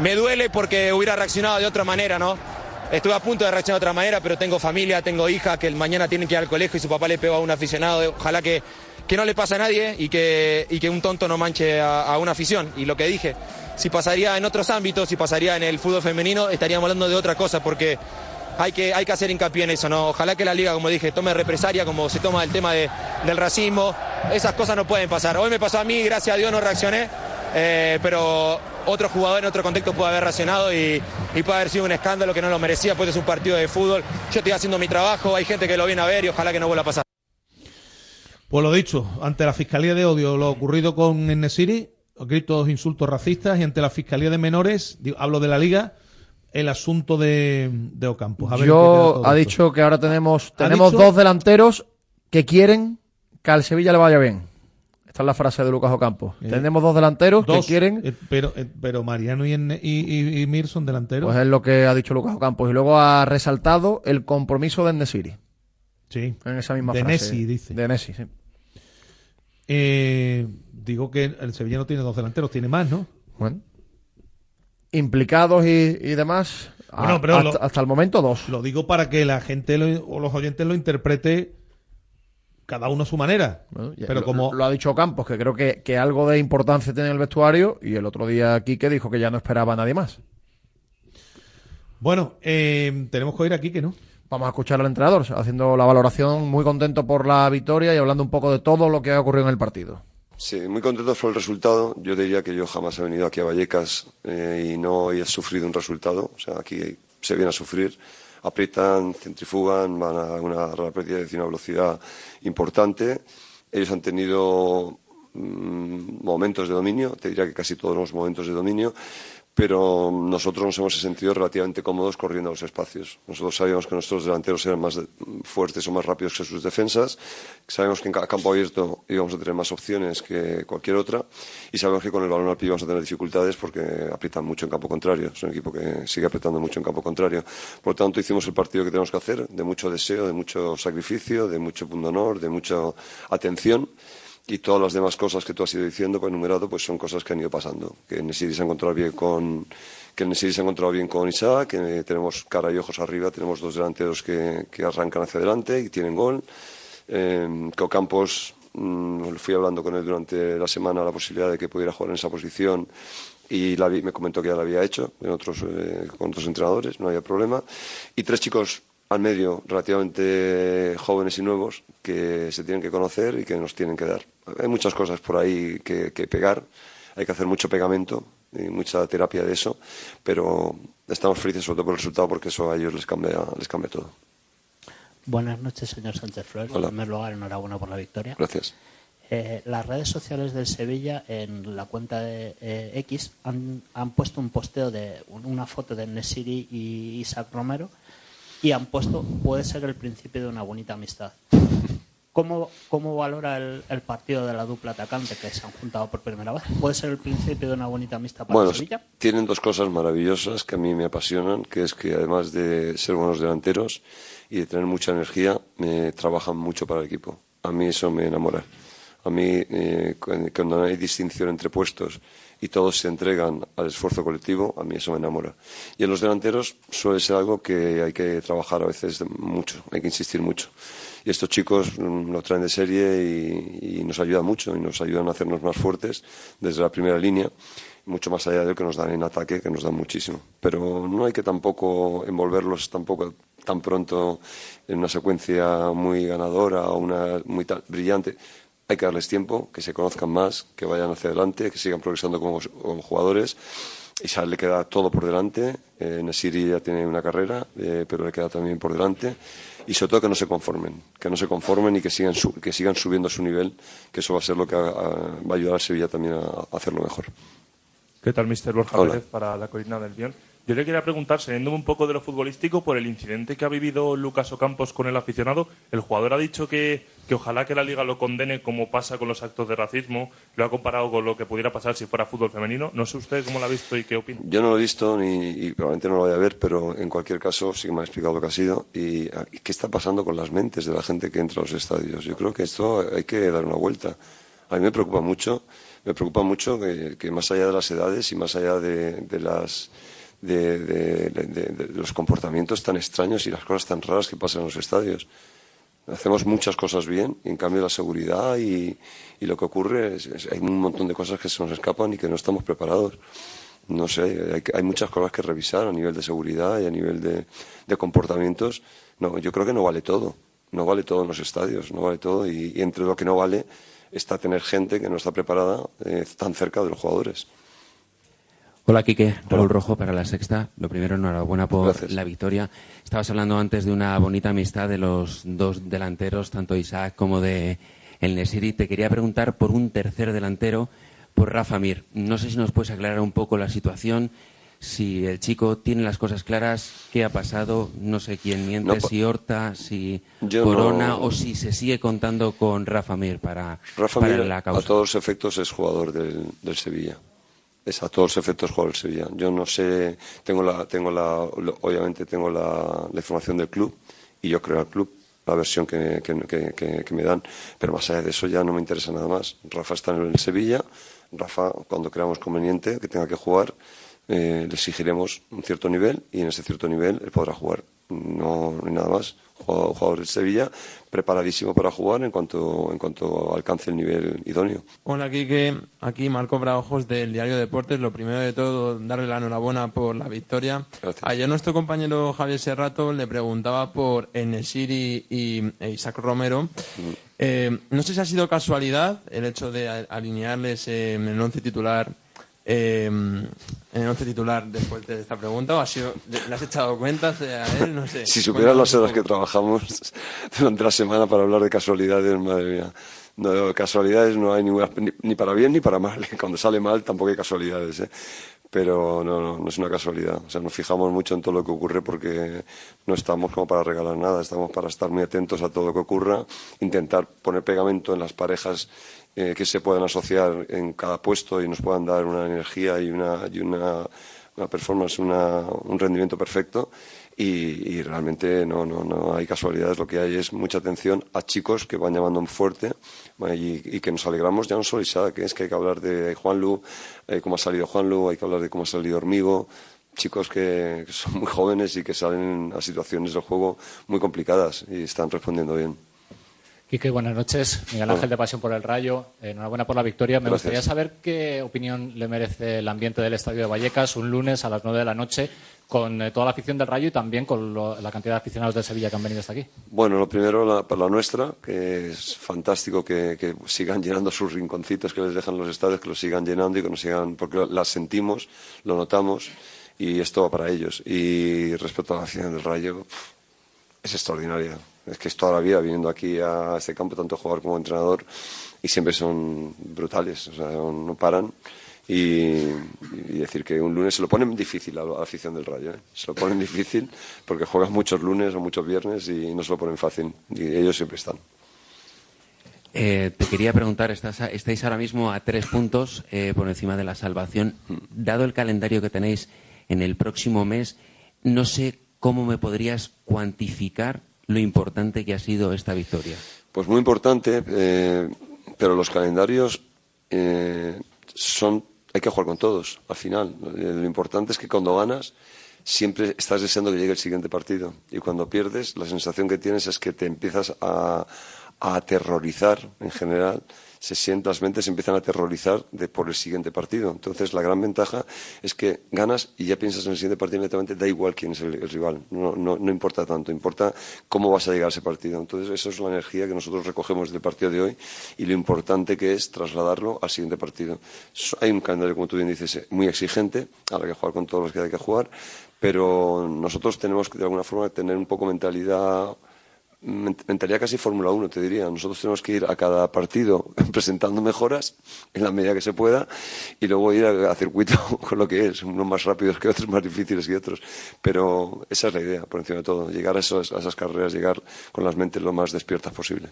me duele porque hubiera reaccionado de otra manera, ¿no? Estuve a punto de reaccionar de otra manera, pero tengo familia, tengo hija que mañana tienen que ir al colegio y su papá le pegó a un aficionado. Ojalá que, que no le pase a nadie y que, y que un tonto no manche a, a una afición. Y lo que dije, si pasaría en otros ámbitos, si pasaría en el fútbol femenino, estaríamos hablando de otra cosa porque hay que, hay que hacer hincapié en eso, ¿no? Ojalá que la liga, como dije, tome represalia, como se toma el tema de- del racismo. Esas cosas no pueden pasar. Hoy me pasó a mí, gracias a Dios no reaccioné, eh, pero otro jugador en otro contexto puede haber reaccionado y, y puede haber sido un escándalo que no lo merecía, pues es un partido de fútbol. Yo estoy haciendo mi trabajo, hay gente que lo viene a ver y ojalá que no vuelva a pasar. Pues lo dicho, ante la Fiscalía de Odio, lo ocurrido con Enesiri, gritos, insultos racistas, y ante la Fiscalía de Menores, digo, hablo de la Liga, el asunto de, de Ocampos. A ver Yo ha esto. dicho que ahora tenemos, tenemos dicho- dos delanteros que quieren que al Sevilla le vaya bien. Esta es la frase de Lucas Ocampo. Eh, tenemos dos delanteros Dos, que quieren. eh, pero, eh, pero Mariano y, y, y- y Mir son delanteros. Pues es lo que ha dicho Lucas Ocampos. Y luego ha resaltado el compromiso de Nesiri. Sí. En esa misma De frase. Nessi, dice. De Nessi, sí. Eh, digo que el Sevilla no tiene dos delanteros, tiene más, ¿no? Bueno. Implicados y, y demás. Bueno, pero hasta, lo- hasta el momento dos. Lo digo para que la gente lo- o los oyentes lo interprete cada uno a su manera. Ya, pero lo- como lo ha dicho Campos, que creo que, que algo de importancia tiene en el vestuario. Y el otro día Quique dijo que ya no esperaba a nadie más. Bueno, eh, tenemos que oír aquí que no. Vamos a escuchar al entrenador haciendo la valoración, muy contento por la victoria y hablando un poco de todo lo que ha ocurrido en el partido. Sí, muy contento por el resultado. Yo diría que yo jamás he venido aquí a Vallecas eh, y no he sufrido un resultado. O sea, aquí se viene a sufrir. Aprietan, centrifugan, van a una rapidez y una velocidad importante. Ellos han tenido mm, momentos de dominio, te diría que casi todos los momentos de dominio, pero nosotros nos hemos sentido relativamente cómodos corriendo a los espacios. Nosotros sabíamos que nuestros delanteros eran más fuertes o más rápidos que sus defensas, sabemos que en campo abierto íbamos a tener más opciones que cualquier otra y sabemos que con el balón al pie íbamos a tener dificultades porque aprietan mucho en campo contrario. Es un equipo que sigue apretando mucho en campo contrario. Por lo tanto, hicimos el partido que tenemos que hacer, de mucho deseo, de mucho sacrificio, de mucho punto honor, de mucha atención y todas las demás cosas que tú has ido diciendo, pues enumerado, pues son cosas que han ido pasando. Que Nesiri se ha encontrado bien con que Nesiri se ha encontrado bien con Isaac, que tenemos cara y ojos arriba, tenemos dos delanteros que, que arrancan hacia adelante y tienen gol. Eh, que Ocampos, mm, fui hablando con él durante la semana la posibilidad de que pudiera jugar en esa posición y la vi- me comentó que ya la había hecho en otros, eh, con otros entrenadores, no había problema. Y tres chicos al medio relativamente jóvenes y nuevos que se tienen que conocer y que nos tienen que dar. Hay muchas cosas por ahí que, que pegar, hay que hacer mucho pegamento y mucha terapia de eso, pero estamos felices sobre todo por el resultado porque eso a ellos les cambia, les cambia todo. Buenas noches, señor Sánchez Flores. Hola. En primer lugar, enhorabuena por la victoria. Gracias. Eh, las redes sociales del Sevilla, en la cuenta de eh, X, han, han puesto un posteo de un- una foto de Nesiri y Isaac Romero y han puesto, puede ser el principio de una bonita amistad. ¿Cómo, cómo valora el, el partido de la dupla atacante que se han juntado por primera vez? ¿Puede ser el principio de una bonita amistad para Bueno, Sevilla? tienen dos cosas maravillosas que a mí me apasionan, que es que además de ser buenos delanteros y de tener mucha energía, me trabajan mucho para el equipo. A mí eso me enamora. A mí, eh, cuando no hay distinción entre puestos y todos se entregan al esfuerzo colectivo, a mí eso me enamora. Y en los delanteros suele ser algo que hay que trabajar a veces mucho, hay que insistir mucho. Y estos chicos mm, lo traen de serie y, nos ayudan mucho y nos ayudan a hacernos más fuertes desde la primera línea mucho más allá de lo que nos dan en ataque, que nos dan muchísimo. Pero no hay que tampoco envolverlos tampoco tan pronto en una secuencia muy ganadora o una muy brillante. Hay que darles tiempo, que se conozcan más, que vayan hacia adelante, que sigan progresando como, jugadores. Isaac le queda todo por delante. Eh, Nesiri ya tiene una carrera, eh, pero le queda también por delante. Y sobre todo que no se conformen, que no se conformen y que sigan, que sigan subiendo su nivel, que eso va a ser lo que va a ayudar a Sevilla también a hacerlo mejor. ¿Qué tal, Mr. Borja Pérez, para la colina del Bion? Yo le quería preguntar, saliendo un poco de lo futbolístico, por el incidente que ha vivido Lucas Ocampos con el aficionado. El jugador ha dicho que, que, ojalá que la liga lo condene como pasa con los actos de racismo. Lo ha comparado con lo que pudiera pasar si fuera fútbol femenino. No sé usted cómo lo ha visto y qué opina. Yo no lo he visto ni, y probablemente no lo voy a ver, pero en cualquier caso sí que me ha explicado lo que ha sido y, y qué está pasando con las mentes de la gente que entra a los estadios. Yo creo que esto hay que dar una vuelta. A mí me preocupa mucho me preocupa mucho que, más allá de las edades y más allá de, las de, los comportamientos tan extraños y las cosas tan raras que pasan en los estadios. Hacemos muchas cosas bien y en cambio la seguridad y, lo que ocurre es, hay un montón de cosas que se nos escapan y que no estamos preparados. No sé, hay, hay muchas cosas que revisar a nivel de seguridad y a nivel de, comportamientos. No, yo creo que no vale todo. No vale todo en los estadios, no vale todo y entre lo que no vale está tener gente que no está preparada eh, tan cerca de los jugadores. Hola, Quique. Raúl Rojo para la sexta. Lo primero, enhorabuena por la victoria. Estabas hablando antes de una bonita amistad de los dos delanteros, tanto Isaac como de El Nesiri. Te quería preguntar por un tercer delantero, por Rafa Mir. No sé si nos puedes aclarar un poco la situación si el chico tiene las cosas claras, qué ha pasado, no sé quién miente, si Horta, si Corona o si se sigue contando con Rafa Mir para, Rafa Mir, la causa. A todos los efectos es jugador del, del, Sevilla. A todos los efectos jugador del Sevilla. Yo no sé, tengo la, tengo la, obviamente tengo la, información del club y yo creo al club la versión que, que, me dan, pero más allá de eso ya no me interesa nada más. Rafa está en el Sevilla, Rafa cuando creamos conveniente que tenga que jugar eh, le exigiremos un cierto nivel y en ese cierto nivel él podrá jugar. No, hay nada más. Jugador, jugador, de Sevilla, preparadísimo para jugar en cuanto, en cuanto alcance el nivel idóneo. Hola, aquí aquí Marco Braojos del Diario Deportes. Lo primero de todo, darle la enhorabuena por la victoria. Ayer nuestro compañero Javier Serrato le preguntaba por Enesiri y e Isaac Romero. Eh, no sé si ha sido casualidad el hecho de alinearles en el once titular eh, en el once titular después de esta pregunta o ha sido, ¿le has echado cuenta a él? No sé. Si supieras las horas que trabajamos durante la semana para hablar de casualidades, madre mía. No, casualidades no hay ninguna, ni, para bien ni para mal. [LAUGHS] Cuando sale mal tampoco hay casualidades, ¿eh? Pero no, no, no es una casualidad. O sea, nos fijamos mucho en todo lo que ocurre porque no estamos como para regalar nada, estamos para estar muy atentos a todo lo que ocurra, intentar poner pegamento en las parejas eh, que se puedan asociar en cada puesto y nos puedan dar una energía y una, y una, una performance, una, un rendimiento perfecto. Y, realmente no, no, no hay casualidades, lo que hay es mucha atención a chicos que van llamando fuerte y, y, que nos alegramos ya no solo Isaac, que es que hay que hablar de Juan Lu, eh, cómo ha salido Juan Lu, hay que hablar de cómo ha salido Hormigo, chicos que, que son muy jóvenes y que salen a situaciones del juego muy complicadas y están respondiendo bien. Quique, buenas noches. Miguel Ángel de Pasión por el Rayo. Enhorabuena por la victoria. Me gustaría saber qué opinión le merece el ambiente del Estadio de Vallecas un lunes a las nueve de la noche con eh, toda la afición del Rayo y también con la cantidad de aficionados de Sevilla que han venido hasta aquí. Bueno, lo primero la, para la nuestra, que es fantástico que, sigan llenando sus rinconcitos que les dejan los estadios, que los sigan llenando y que nos sigan, porque las sentimos, lo notamos y esto va para ellos. Y respecto a la afición del Rayo, es extraordinaria es que es toda la vida viniendo aquí a este campo, tanto jugador como entrenador, y siempre son brutales, o sea, no paran. Y, decir que un lunes se lo ponen difícil a la afición del Rayo, ¿eh? se lo ponen [LAUGHS] difícil porque juegan muchos lunes o muchos viernes y no se lo ponen fácil, y ellos siempre están. Eh, te quería preguntar, estáis ahora mismo a tres puntos eh, por encima de la salvación. Mm. Dado el calendario que tenéis en el próximo mes, no sé cómo me podrías cuantificar lo importante que ha sido esta victoria. Pues muy importante. Eh, pero los calendarios eh, son hay que jugar con todos al final. Lo importante es que cuando ganas siempre estás deseando que llegue el siguiente partido y cuando pierdes la sensación que tienes es que te empiezas a, a aterrorizar en general se sienten, las mentes se empiezan a aterrorizar de, por el siguiente partido. Entonces, la gran ventaja es que ganas y ya piensas en el siguiente partido inmediatamente, da igual quién es el, rival, no, no, no, importa tanto, importa cómo vas a llegar a ese partido. Entonces, eso es la energía que nosotros recogemos del partido de hoy y lo importante que es trasladarlo al siguiente partido. Hay un calendario, como tú bien dices, muy exigente, habrá que jugar con todos los que hay que jugar, pero nosotros tenemos que, de alguna forma, tener un poco mentalidad mentalidad casi Fórmula 1, te diría. Nosotros tenemos que ir a cada partido [LAUGHS] presentando mejoras en la medida que se pueda y luego ir a, circuito [LAUGHS] con lo que es, unos más rápidos que otros, más difíciles que otros. Pero esa es la idea, por encima de todo, llegar a, esas carreras, llegar con las mentes lo más despiertas posible.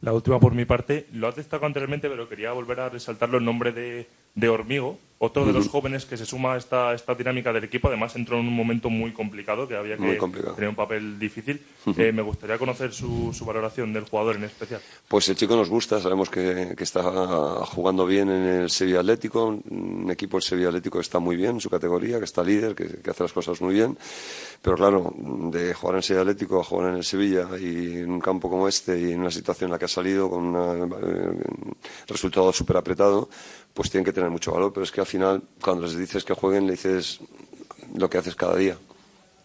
La última por mi parte, lo has destacado anteriormente, pero quería volver a resaltarlo en nombre de, de Hormigo, otro de los jóvenes que se suma a esta, esta dinámica del equipo. Además, entró en un momento muy complicado, que había que tener un papel difícil. Eh, me gustaría conocer su, su, valoración del jugador en especial. Pues el chico nos gusta, sabemos que, que, está jugando bien en el Sevilla Atlético, un equipo del Sevilla Atlético que está muy bien en su categoría, que está líder, que, que hace las cosas muy bien. Pero claro, de jugar en el Sevilla Atlético a jugar en el Sevilla y en un campo como este y en una situación en la que ha salido con un eh, resultado súper apretado, pues tienen que tener mucho valor, pero es que al final, cuando les dices que jueguen, le dices lo que haces cada día.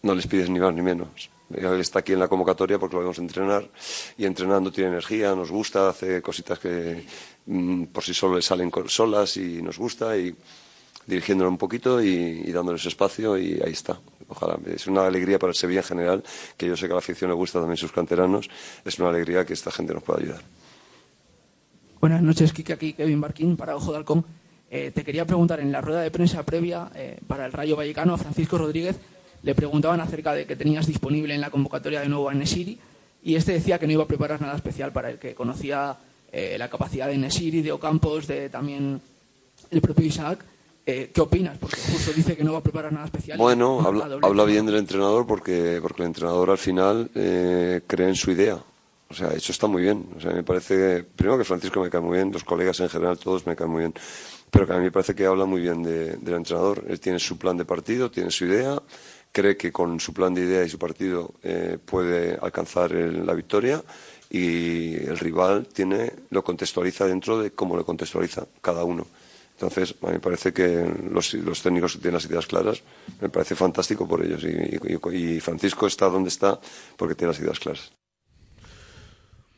No les pides ni más ni menos. Él está aquí en la convocatoria porque lo vamos a entrenar y entrenando tiene energía, nos gusta, hace cositas que mm, por sí solo le salen solas y nos gusta y dirigiéndolo un poquito y, y dándoles espacio y ahí está. Ojalá. Es una alegría para el Sevilla en general, que yo sé que a la afición le gusta también sus canteranos. Es una alegría que esta gente nos pueda ayudar. Buenas noches, Kike, aquí Kevin Barquín para Ojo de Halcón. Eh, te quería preguntar, en la rueda de prensa previa eh, para el Rayo Vallecano, a Francisco Rodríguez le preguntaban acerca de que tenías disponible en la convocatoria de nuevo a Nesiri y este decía que no iba a preparar nada especial para el que conocía eh, la capacidad de Nesiri, de Ocampos, de también el propio Isaac. ¿Qué opinas? Porque justo dice que no va a preparar nada especial. Bueno, habla, habla bien del entrenador porque, porque el entrenador al final cree en su idea o sea, eso está muy bien. O sea, me parece, primero que Francisco me cae muy bien, los colegas en general, todos me caen muy bien. Pero que a mí me parece que habla muy bien del entrenador. Él tiene su plan de partido, tiene su idea, cree que con su plan de idea y su partido eh, puede alcanzar la victoria y el rival tiene lo contextualiza dentro de cómo lo contextualiza cada uno. Entonces, a mí me parece que los, los técnicos tienen las ideas claras, me parece fantástico por ellos. y Francisco está donde está porque tiene las ideas claras.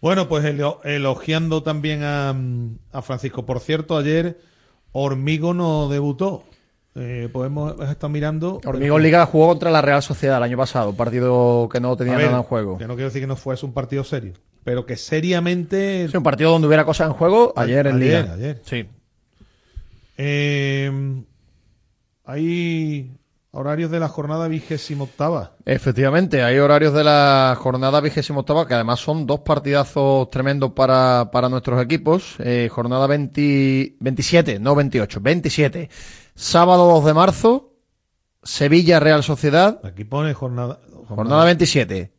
Bueno, pues elogiando también a, Francisco. Por cierto, ayer Hormigo no debutó. Eh, podemos estar mirando. Hormigo Liga jugó contra la Real Sociedad el año pasado, un partido que no tenía nada en juego. Que no quiero decir que no fuese un partido serio, pero que seriamente. Sí, un partido donde hubiera cosas en juego ayer en Liga. Ayer. Sí. Eh, hay Horarios de la jornada vigésimo octava. Efectivamente, hay horarios de la jornada vigésimo octava que además son dos partidazos tremendos para, para nuestros equipos. Eh, jornada 27, no 28, 27. Sábado 2 de marzo, Sevilla Real Sociedad. Aquí pone jornada. Jornada, 27.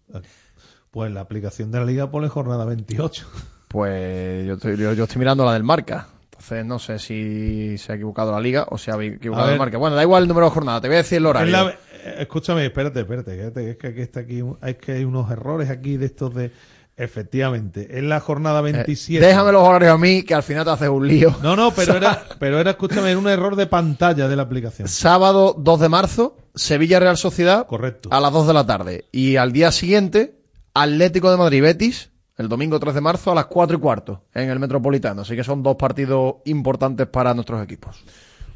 Pues la aplicación de la liga pone jornada 28. Pues yo estoy, yo estoy mirando la del marca. Entonces no sé si se ha equivocado la liga o se ha equivocado el marca. Bueno, da igual el número de jornada, te voy a decir el horario. Eh, escúchame, espérate, espérate, es que aquí está aquí, es que hay unos errores aquí de estos de Efectivamente, es la jornada 27. Eh, déjame los horarios a mí, que al final te haces un lío. No, no, pero [LAUGHS] era, pero era, escúchame, un error de pantalla de la aplicación. Sábado 2 de marzo, Sevilla Real Sociedad. Correcto. A las 2 de la tarde. Y al día siguiente, Atlético de Madrid Betis, el domingo 3 de marzo a las 4 y cuarto en el Metropolitano. Así que son dos partidos importantes para nuestros equipos.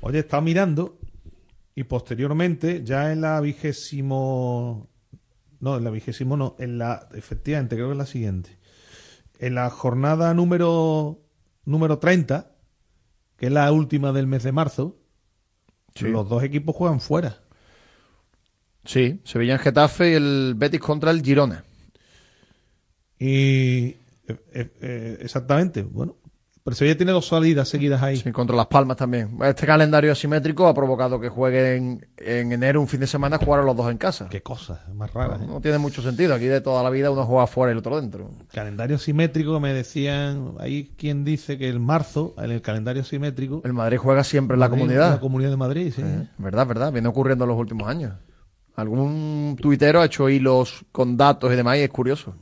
Oye, está mirando y posteriormente, ya en la vigésimo. No, en la vigésimo no, en la. Efectivamente, creo que es la siguiente. En la jornada número, número 30, que es la última del mes de marzo, los dos equipos juegan fuera. Sí, Sevilla en Getafe y el Betis contra el Girona. Y eh, eh, exactamente, bueno, Pero Sevilla tiene dos salidas seguidas ahí. Sí, contra Las Palmas también. Este calendario asimétrico ha provocado que jueguen en enero un fin de semana, jugar los dos en casa. Qué cosa, más rara. No, ¿eh? no, tiene mucho sentido. Aquí de toda la vida uno juega fuera y el otro dentro. Calendario simétrico, me decían, hay quien dice que el marzo, en el calendario simétrico... El Madrid juega siempre en la comunidad. En la comunidad de Madrid, sí. sí. Verdad, verdad. Viene ocurriendo en los últimos años. Algún tuitero ha hecho hilos con datos y demás y es curioso.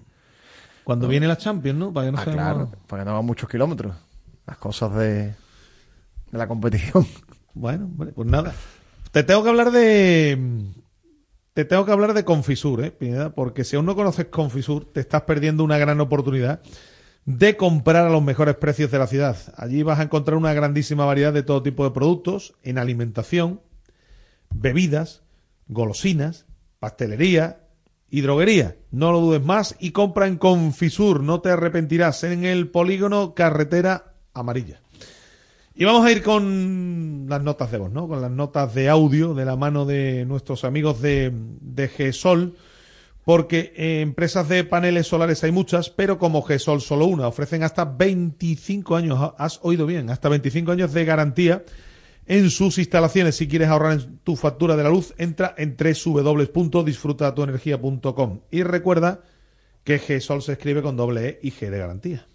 Cuando viene la Champions, ¿no? Para que no ah, claro, para que no hagan muchos kilómetros. Las cosas de, de la competición. [LAUGHS] Bueno, pues nada. Te tengo que hablar de. Te tengo que hablar de Confisur, ¿eh, Pineda? Porque si aún no conoces Confisur, te estás perdiendo una gran oportunidad de comprar a los mejores precios de la ciudad. Allí vas a encontrar una grandísima variedad de todo tipo de productos en alimentación, bebidas, golosinas, pastelería, y droguería. No lo dudes más y compra en Confisur, no te arrepentirás, en el polígono Carretera Amarilla. Y vamos a ir con las notas de voz, ¿no? Con las notas de audio de la mano de nuestros amigos de, de GESOL, porque empresas de paneles solares hay muchas, pero como GESOL solo una, ofrecen hasta 25 años, has oído bien, hasta 25 años de garantía en sus instalaciones. Si quieres ahorrar en tu factura de la luz, entra en www.disfrutatuenergia.com y recuerda que G-Sol se escribe con doble E y G de garantía.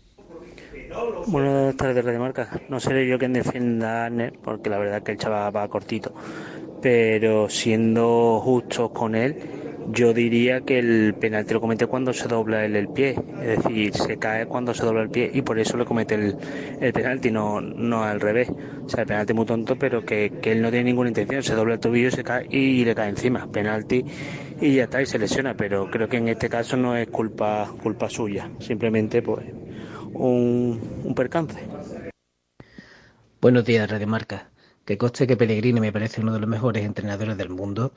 Buenas tardes, Radio Marca. No seré yo quien defienda a porque la verdad que el chaval va cortito. Pero siendo justos con él, yo diría que el penalti lo comete cuando se dobla el, pie, es decir, se cae cuando se dobla el pie y por eso le comete el, penalti, no, no al revés. O sea, el penalti muy tonto, pero que, que él no tiene ninguna intención, se dobla el tobillo, se cae y, le cae encima, penalti y ya está, y se lesiona, pero creo que en este caso no es culpa, culpa suya, simplemente pues un, un percance. Buenos días, Radio Marca. Que coste que Pellegrini me parece uno de los mejores entrenadores del mundo,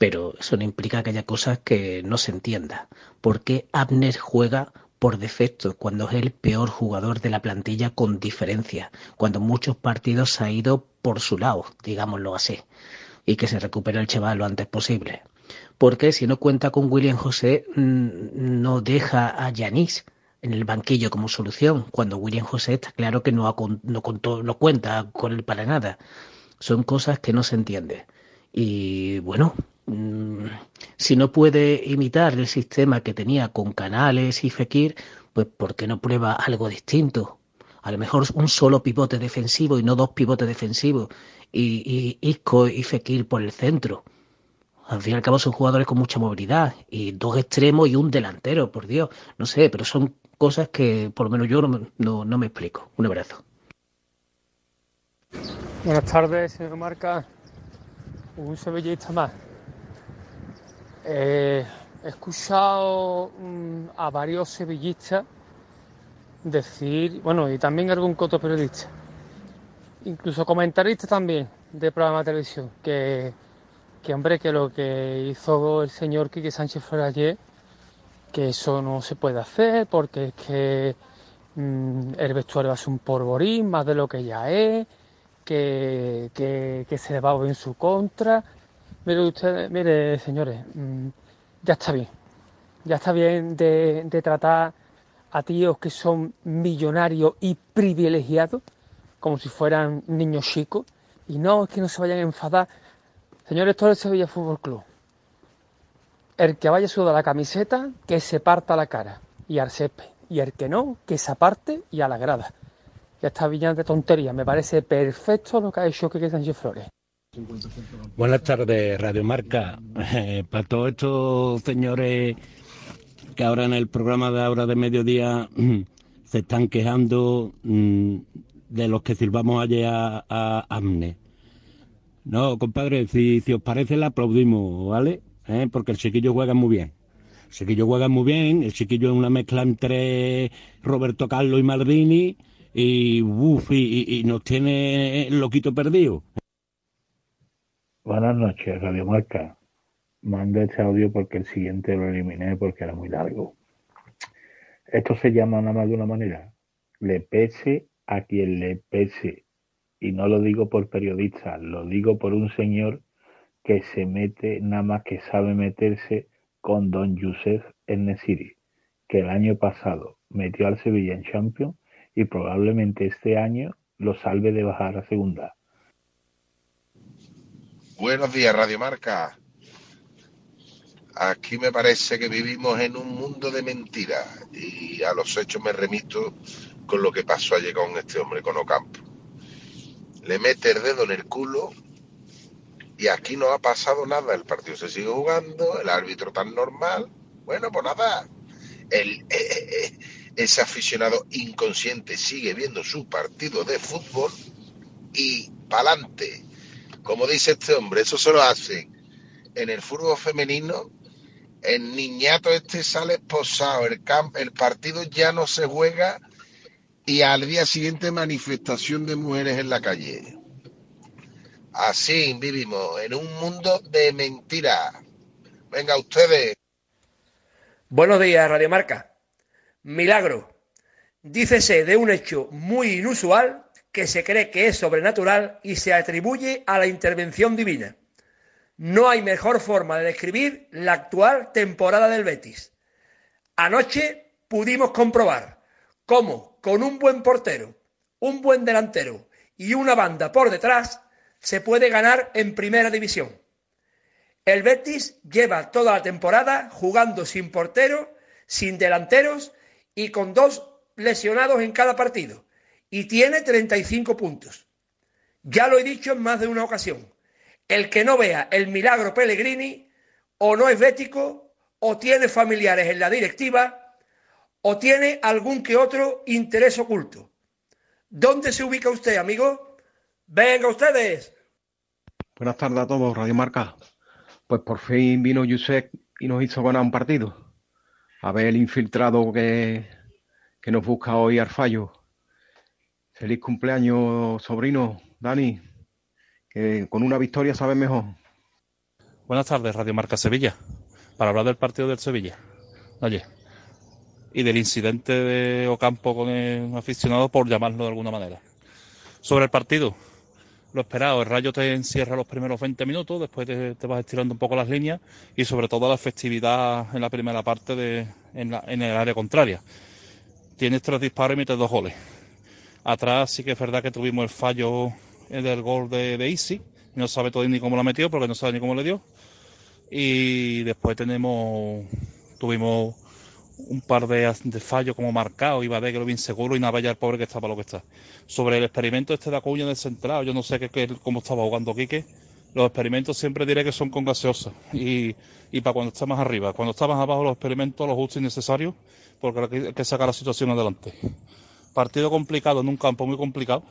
pero eso no implica que haya cosas que no se entienda. ¿Por qué Abner juega por defecto cuando es el peor jugador de la plantilla con diferencia, cuando muchos partidos ha ido por su lado, digámoslo así, y que se recupere el chaval lo antes posible? Porque si no cuenta con William José, mm, no deja a Yanis en el banquillo como solución, cuando William José está claro que no, no, no cuenta con él para nada. Son cosas que no se entienden. Y bueno, Mm, si no puede imitar el sistema que tenía con Canales y Fekir, pues ¿por qué no prueba algo distinto? A lo mejor un solo pivote defensivo y no dos pivotes defensivos y, Isco y Fekir por el centro. Al fin y al cabo son jugadores con mucha movilidad y dos extremos y un delantero, por Dios. No sé, pero son cosas que por lo menos yo no, no, no me explico. Un abrazo. Buenas tardes, señor Marca. Un sevillista más. Eh, he escuchado mm, a varios sevillistas decir, bueno, y también algún coto periodista, incluso comentaristas también de programa de televisión, que, que hombre, que lo que hizo el señor Quique Sánchez Flores ayer, que eso no se puede hacer porque es que mm, el vestuario ser un porborín más de lo que ya es, que, que, que se va en su contra, Mire usted, mire señores, mm, ya está bien. Ya está bien de, tratar a tíos que son millonarios y privilegiados como si fueran niños chicos. Y no, es que no se vayan a enfadar. Señores, es el Sevilla Fútbol Club. El que vaya a la camiseta, que se parta la cara y al césped. Y el que no, que se aparte y a la grada. Ya está de tontería. Me parece perfecto lo que ha hecho que Sánchez Flores. Buenas tardes, Radio Marca. Eh, para todos estos señores que ahora en el programa de ahora de mediodía se están quejando mm, de los que sirvamos ayer a, AMNE. No, compadre, si, os parece, le aplaudimos, ¿vale? Eh, porque el chiquillo juega muy bien. El chiquillo juega muy bien, el chiquillo es una mezcla entre Roberto Carlos y Maldini y, uf, y, y nos tiene loquito perdido. Buenas noches, Radio Marca. Este audio porque el siguiente lo eliminé porque era muy largo. Esto se llama nada más de una manera. Le pese a quien le pese. Y no lo digo por periodista, lo digo por un señor que se mete, nada más que sabe meterse con don Yusef Nesiri, que el año pasado metió al Sevilla en Champions y probablemente este año lo salve de bajar a segunda. Buenos días, Radio Marca. Aquí me parece que vivimos en un mundo de mentiras y a los hechos me remito con lo que pasó ayer con este hombre, con Ocampo. Le mete el dedo en el culo y aquí no ha pasado nada. El partido se sigue jugando, el árbitro tan normal. Bueno, pues nada. El, eh, eh, eh, ese aficionado inconsciente sigue viendo su partido de fútbol y pa'lante. Como dice este hombre, eso se lo en el fútbol femenino el niñato este sale posado, el, el partido ya no se juega y al día siguiente manifestación de mujeres en la calle. Así vivimos, en un mundo de mentiras. Venga ustedes. Buenos días, Radio Marca. Milagro. Dícese de un hecho muy inusual que se cree que es sobrenatural y se atribuye a la intervención divina. No hay mejor forma de describir la actual temporada del Betis. Anoche pudimos comprobar cómo con un buen portero, un buen delantero y una banda por detrás se puede ganar en primera división. El Betis lleva toda la temporada jugando sin portero, sin delanteros y con dos lesionados en cada partido y tiene 35 puntos. Ya lo he dicho en más de una ocasión el que no vea el milagro Pellegrini o no es bético o tiene familiares en la directiva o tiene algún que otro interés oculto. ¿Dónde se ubica usted, amigo? Venga ustedes. Buenas tardes a todos, Radio Marca. Pues por fin vino Yusek y nos hizo ganar un partido. A ver el infiltrado que, que nos busca hoy al fallo. Feliz cumpleaños, sobrino, Dani que con una victoria sabe mejor. Buenas tardes, Radio Marca Sevilla, para hablar del partido del Sevilla. Oye, y del incidente de Ocampo con el aficionado, por llamarlo de alguna manera. Sobre el partido, lo esperado, el Rayo te encierra los primeros 20 minutos, después te, vas estirando un poco las líneas y sobre todo la efectividad en la primera parte de, en, en el área contraria. Tienes tres disparos y metes dos goles. Atrás sí que es verdad que tuvimos el fallo del gol de, de. No sabe todavía ni cómo lo ha metido porque no sabe ni cómo le dio. Y después tenemos, tuvimos un par de, fallos como marcado, iba de que lo bien seguro y nada, ya el pobre que está para lo que está. Sobre el experimento este de Acuña del central, yo no sé qué, cómo estaba jugando Quique. Los experimentos siempre diré que son con gaseosa y, y para cuando está más arriba. Cuando está más abajo los experimentos los justos y necesarios porque hay que sacar la situación adelante. Partido complicado en un campo muy complicado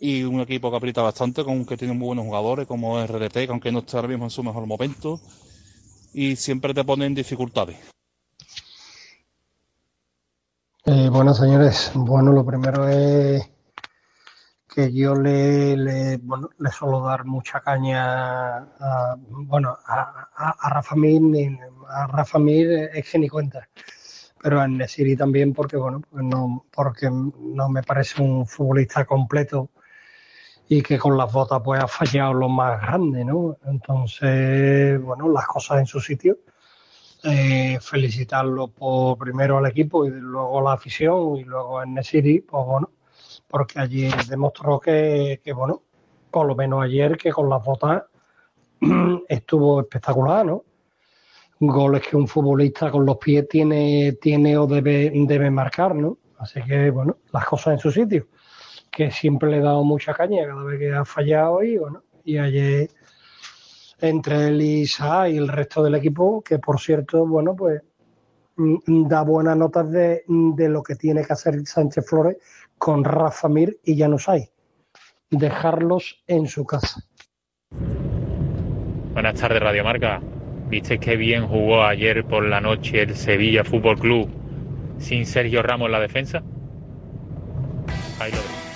y un equipo que aprieta bastante, con que tiene muy buenos jugadores como RDT, que aunque no esté ahora mismo en su mejor momento, y siempre te pone en dificultades. Eh, bueno, señores, bueno, lo primero es que yo le, le, bueno, le suelo dar mucha caña a, bueno, a, a, Rafa Mir, a Rafa Mir es que ni cuenta, pero a Nesiri también porque, bueno, pues no, porque no me parece un futbolista completo y que con las botas pues ha fallado lo más grande, ¿no? Entonces, bueno, las cosas en su sitio. Eh, felicitarlo por primero al equipo y luego a la afición y luego en Nesiri, pues bueno, porque allí demostró que, que, bueno, por lo menos ayer que con las botas [CLEARS THROAT] estuvo espectacular, ¿no? Goles que un futbolista con los pies tiene, tiene o debe, debe marcar, ¿no? Así que, bueno, las cosas en su sitio que siempre le he dado mucha caña cada vez que ha fallado y bueno, y ayer entre él y Sa el resto del equipo, que por cierto, bueno, pues mm, da buenas notas de, lo que tiene que hacer Sánchez Flores con Rafa Mir y Janusay. Dejarlos en su casa. Buenas tardes, Radio Marca. ¿Viste qué bien jugó ayer por la noche el Sevilla Fútbol Club sin Sergio Ramos en la defensa? Ahí lo and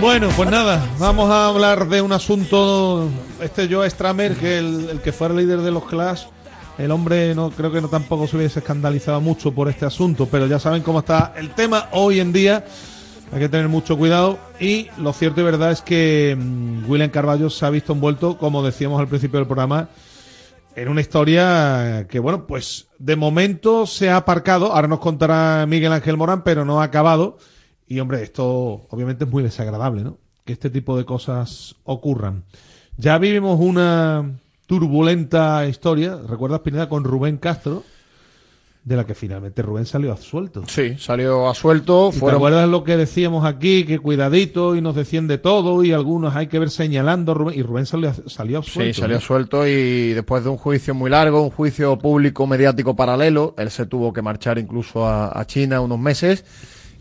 Bueno, pues nada, vamos a hablar de un asunto. Este Joe Stramer, que el, el que fue el líder de los Clash, el hombre no creo que no tampoco se hubiese escandalizado mucho por este asunto, pero ya saben cómo está el tema hoy en día. Hay que tener mucho cuidado y lo cierto y verdad es que mm, William Carballo se ha visto envuelto, como decíamos al principio del programa, en una historia que, bueno, pues de momento se ha aparcado. Ahora nos contará Miguel Ángel Morán, pero no ha acabado. Y, hombre, esto obviamente es muy desagradable, ¿no? Que este tipo de cosas ocurran. Ya vivimos una turbulenta historia, ¿recuerdas, Pineda, con Rubén Castro? De la que finalmente Rubén salió absuelto. Sí, salió absuelto. ¿Y ¿Te Fueron... acuerdas lo que decíamos aquí? Que cuidadito y nos decían de todo y algunos hay que ver señalando Rubén. Y Rubén salió, salió absuelto. Sí, salió ¿no? suelto y después de un juicio muy largo, un juicio público mediático paralelo, él se tuvo que marchar incluso a, a China unos meses.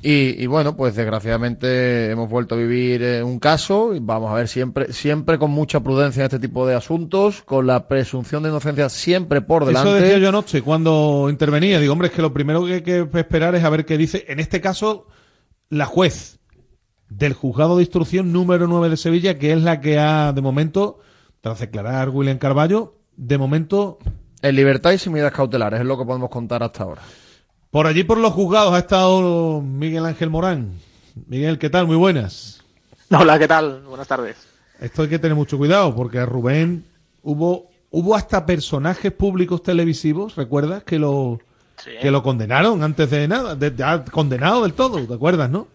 Y, y bueno, pues desgraciadamente hemos vuelto a vivir eh, un caso y vamos a ver siempre, siempre con mucha prudencia en este tipo de asuntos, con la presunción de inocencia siempre por delante. Eso decía yo anoche cuando intervenía. Digo, hombre, es que lo primero que hay que esperar es a ver qué dice, en este caso, la juez del juzgado de instrucción número 9 de Sevilla, que es la que ha, de momento, tras declarar William Carballo, de momento... En libertad y sin medidas cautelares, es lo que podemos contar hasta ahora. Por allí, por los juzgados, ha estado Miguel Ángel Morán. Miguel, ¿qué tal? Muy buenas. Hola, ¿qué tal? Buenas tardes. Esto hay que tener mucho cuidado, porque a Rubén hubo, hubo hasta personajes públicos televisivos, ¿recuerdas? Que lo, que lo condenaron antes de nada, de, condenado del todo, ¿te acuerdas, no?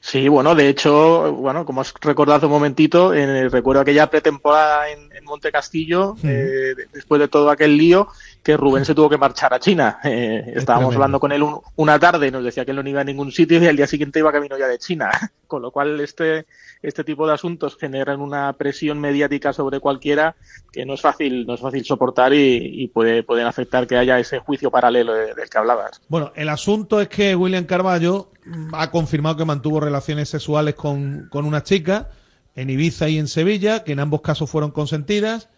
Sí, bueno, de hecho, bueno, como has recordado hace un momentito, en, recuerdo aquella pretemporada en, en Monte Castillo, eh, de- después de todo aquel lío, que Rubén se tuvo que marchar a China. Eh, estábamos hablando con él un- una tarde y nos decía que él no iba a ningún sitio y al día siguiente iba camino ya de China. [LAUGHS] Con lo cual, este, este tipo de asuntos generan una presión mediática sobre cualquiera que no es fácil, no es fácil soportar y, y puede, pueden afectar que haya ese juicio paralelo de- del que hablabas. Bueno, el asunto es que William Carballo mm, ha confirmado que mantuvo relaciones sexuales con, con una chica en Ibiza y en Sevilla, que en ambos casos fueron consentidas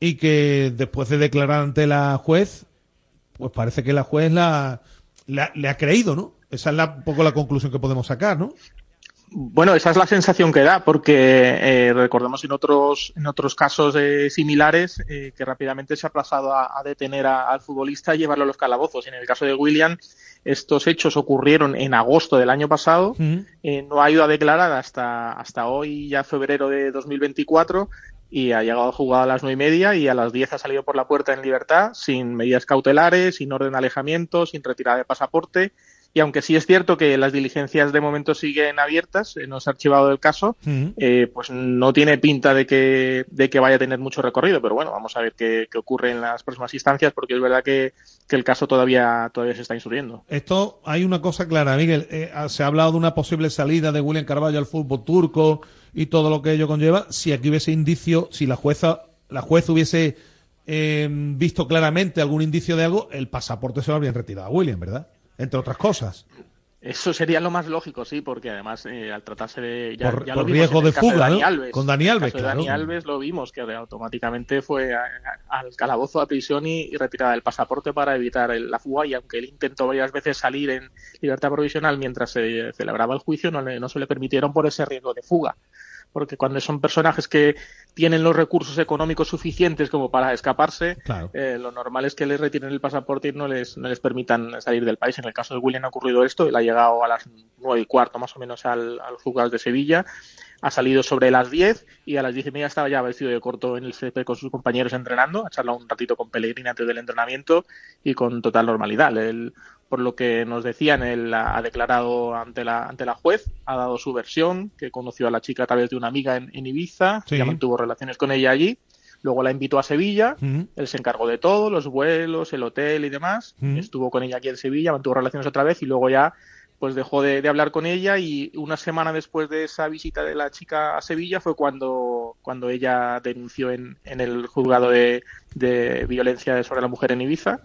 y que después de declarar ante la juez, pues parece que la juez la, la- le ha creído, ¿no? Esa es la, un poco la conclusión que podemos sacar, ¿no? Bueno, esa es la sensación que da, porque eh, recordemos en otros en otros casos eh, similares eh, que rápidamente se ha aplazado a, a detener a- al futbolista y llevarlo a los calabozos. En el caso de William, estos hechos ocurrieron en agosto del año pasado. Eh, no ha ido a declarar hasta hasta hoy, ya febrero de 2024, y ha llegado a jugar a las nueve y media y a las 10 ha salido por la puerta en libertad, sin medidas cautelares, sin orden de alejamiento, sin retirada de pasaporte. Y aunque sí es cierto que las diligencias de momento siguen abiertas, eh, no se ha archivado el caso, eh, pues no tiene pinta de que, de que vaya a tener mucho recorrido. Pero bueno, vamos a ver qué, qué ocurre en las próximas instancias, porque es verdad que, que el caso todavía, todavía se está instruyendo. Esto hay una cosa clara, Miguel. eh, se ha hablado de una posible salida de William Carballo al fútbol turco y todo lo que ello conlleva. Si aquí hubiese indicio, si la jueza, la juez hubiese eh, visto claramente algún indicio de algo, el pasaporte se lo habrían retirado a William, ¿verdad? Entre otras cosas. Eso sería lo más lógico, sí, porque además eh, al tratarse de ya, Por- ya por lo vimos riesgo en el de caso fuga, Dani ¿no? Alves. Con Dani En el Alves, caso de Dani claro. Alves lo vimos que automáticamente fue a- a- al calabozo a prisión y, y retirada del pasaporte para evitar el- la fuga y aunque él intentó varias veces salir en libertad provisional mientras se celebraba el juicio no, le- no se le permitieron por ese riesgo de fuga porque cuando son personajes que tienen los recursos económicos suficientes como para escaparse, Claro. eh, lo normal es que les retiren el pasaporte y no les, no les permitan salir del país. En el caso de William ha ocurrido esto, él ha llegado a las nueve y cuarto más o menos al, al juzgado de Sevilla, ha salido sobre las 10 y a las diez y media estaba ya vestido de corto en el césped con sus compañeros entrenando, ha charlado un ratito con Pellegrini antes del entrenamiento y con total normalidad. Él, por lo que nos decían, él ha declarado ante la, ante la juez, ha dado su versión, que conoció a la chica a través de una amiga en, en Ibiza, Sí. ya mantuvo relaciones con ella allí, luego la invitó a Sevilla, él se encargó de todo, los vuelos, el hotel y demás, Mm. estuvo con ella aquí en Sevilla, mantuvo relaciones otra vez y luego ya pues dejó de, hablar con ella y una semana después de esa visita de la chica a Sevilla fue cuando, cuando ella denunció en, en el juzgado de, de violencia sobre la mujer en Ibiza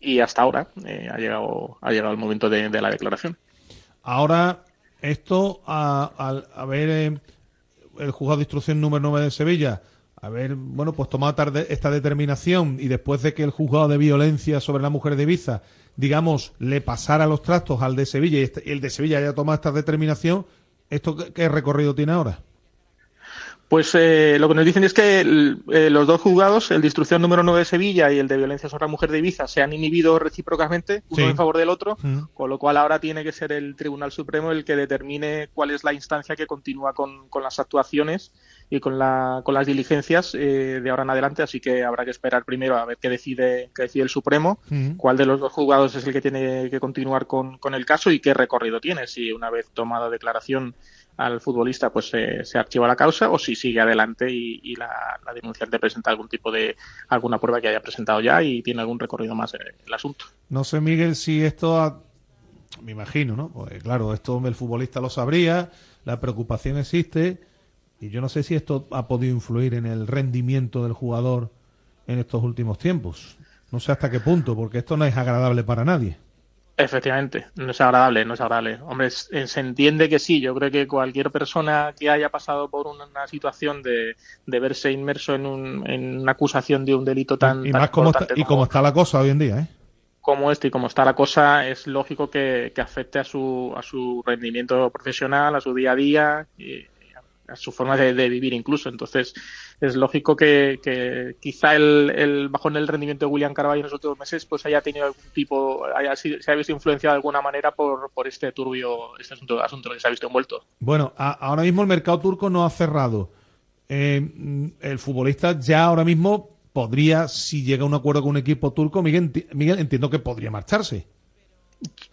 y hasta ahora eh, ha llegado ha llegado el momento de, de la declaración. Ahora, esto, al- a ver, eh, el juzgado de instrucción número 9 de Sevilla haber, bueno, pues tomado tarde esta determinación y después de que el juzgado de violencia sobre la mujer de Ibiza, digamos, le pasara los trastos al de Sevilla y este- el de Sevilla haya tomado esta determinación, ¿esto qué, qué recorrido tiene ahora? Pues eh, lo que nos dicen es que el- eh, los dos juzgados, el de instrucción número 9 de Sevilla y el de violencia sobre la mujer de Ibiza, se han inhibido recíprocamente, uno Sí. en favor del otro, Mm. con lo cual ahora tiene que ser el Tribunal Supremo el que determine cuál es la instancia que continúa con, con las actuaciones y con, la, con las diligencias eh, de ahora en adelante, así que habrá que esperar primero a ver qué decide, qué decide el Supremo, cuál de los dos juzgados es el que tiene que continuar con, con el caso y qué recorrido tiene, si una vez tomada declaración al futbolista pues eh, se archiva la causa o si sigue adelante y, y la, la denunciante presenta algún tipo de alguna prueba que haya presentado ya y tiene algún recorrido más en el asunto. No sé, Miguel, si esto ha- me imagino, ¿no? Pues claro, esto el futbolista lo sabría, la preocupación existe y yo no sé si esto ha podido influir en el rendimiento del jugador en estos últimos tiempos. No sé hasta qué punto, porque esto no es agradable para nadie. Efectivamente, no es agradable, no es agradable. Hombre, eh, se entiende que sí. Yo creo que cualquier persona que haya pasado por una, situación de, de verse inmerso en, un- en una acusación de un delito tan, y tan más como está, y como está la cosa hoy en día, ¿eh? como este y como está la cosa, es lógico que, que afecte a su, a su rendimiento profesional, a su día a día y a su forma de, de vivir incluso. Entonces, es lógico que, que quizá el, el bajón del rendimiento de William Carvalho en los últimos meses pues haya tenido algún tipo, haya sido, se haya visto influenciado de alguna manera por, por este turbio, este asunto, asunto que se ha visto envuelto. Bueno, a- ahora mismo el mercado turco no ha cerrado. Eh, el futbolista ya ahora mismo podría, si llega a un acuerdo con un equipo turco, Miguel, enti- Miguel entiendo que podría marcharse.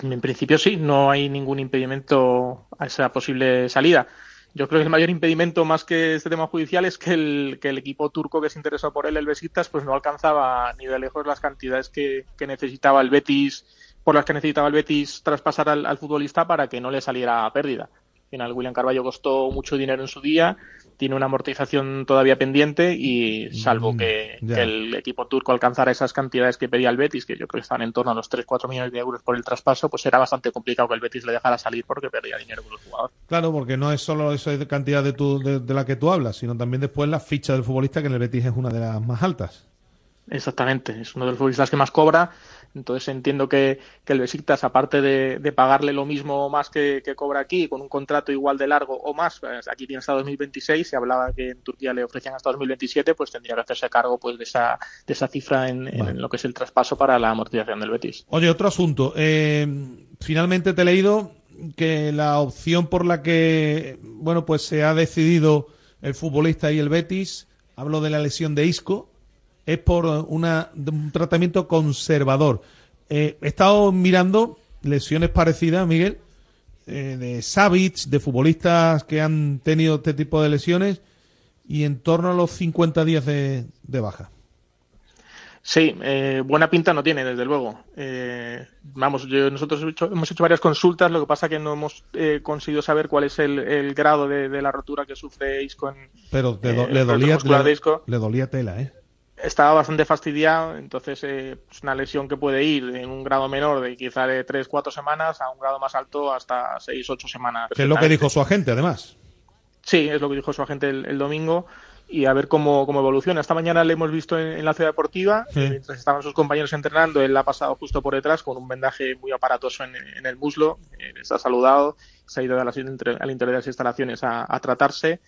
En principio sí, no hay ningún impedimento a esa posible salida. Yo creo que el mayor impedimento más que este tema judicial es que el, que el equipo turco que se interesó por él, el Besiktas, pues no alcanzaba ni de lejos las cantidades que, que necesitaba el Betis, por las que necesitaba el Betis traspasar al, al futbolista para que no le saliera pérdida. Al final, William Carvalho costó mucho dinero en su día, tiene una amortización todavía pendiente y salvo que, ya. que el equipo turco alcanzara esas cantidades que pedía el Betis, que yo creo que están en torno a los 3-4 millones de euros por el traspaso, pues era bastante complicado que el Betis le dejara salir porque perdía dinero con el jugador. Claro, porque no es solo esa cantidad de, tu- de, de la que tú hablas, sino también después la ficha del futbolista, que en el Betis es una de las más altas. Exactamente, es uno de los futbolistas que más cobra. Entonces entiendo que, que el Besiktas, aparte de, de pagarle lo mismo o más que, que cobra aquí, con un contrato igual de largo o más, pues, aquí tiene hasta 2026, se hablaba que en Turquía le ofrecían hasta 2027, pues tendría que hacerse cargo pues de esa, de esa cifra en, en lo que es el traspaso para la amortización del Betis. Oye, otro asunto. Eh, finalmente te he leído que la opción por la que, bueno, pues se ha decidido el futbolista y el Betis, hablo de la lesión de Isco, es por una, un tratamiento conservador. Eh, he estado mirando lesiones parecidas, Miguel, eh, de Savic, de futbolistas que han tenido este tipo de lesiones, y en torno a los 50 días de, de baja. Sí, eh, buena pinta no tiene, desde luego. Eh, vamos, yo- nosotros hemos hecho, hemos hecho varias consultas, lo que pasa que no hemos eh, conseguido saber cuál es el, el grado de, de la rotura que sufre Isco en, Pero do- eh, le, dolía, le, le dolía tela, ¿eh? Estaba bastante fastidiado, entonces eh, es una lesión que puede ir en un grado menor de quizá de 3-4 semanas a un grado más alto hasta 6-8 semanas. Que es lo que dijo su agente, además. Sí, es lo que dijo su agente el, el domingo y a ver cómo, cómo evoluciona. Esta mañana le hemos visto en, en la ciudad deportiva, Sí. eh, mientras estaban sus compañeros entrenando, él ha pasado justo por detrás con un vendaje muy aparatoso en, en el muslo, eh, está saludado, se ha ido a la- al interior de las instalaciones a, a tratarse.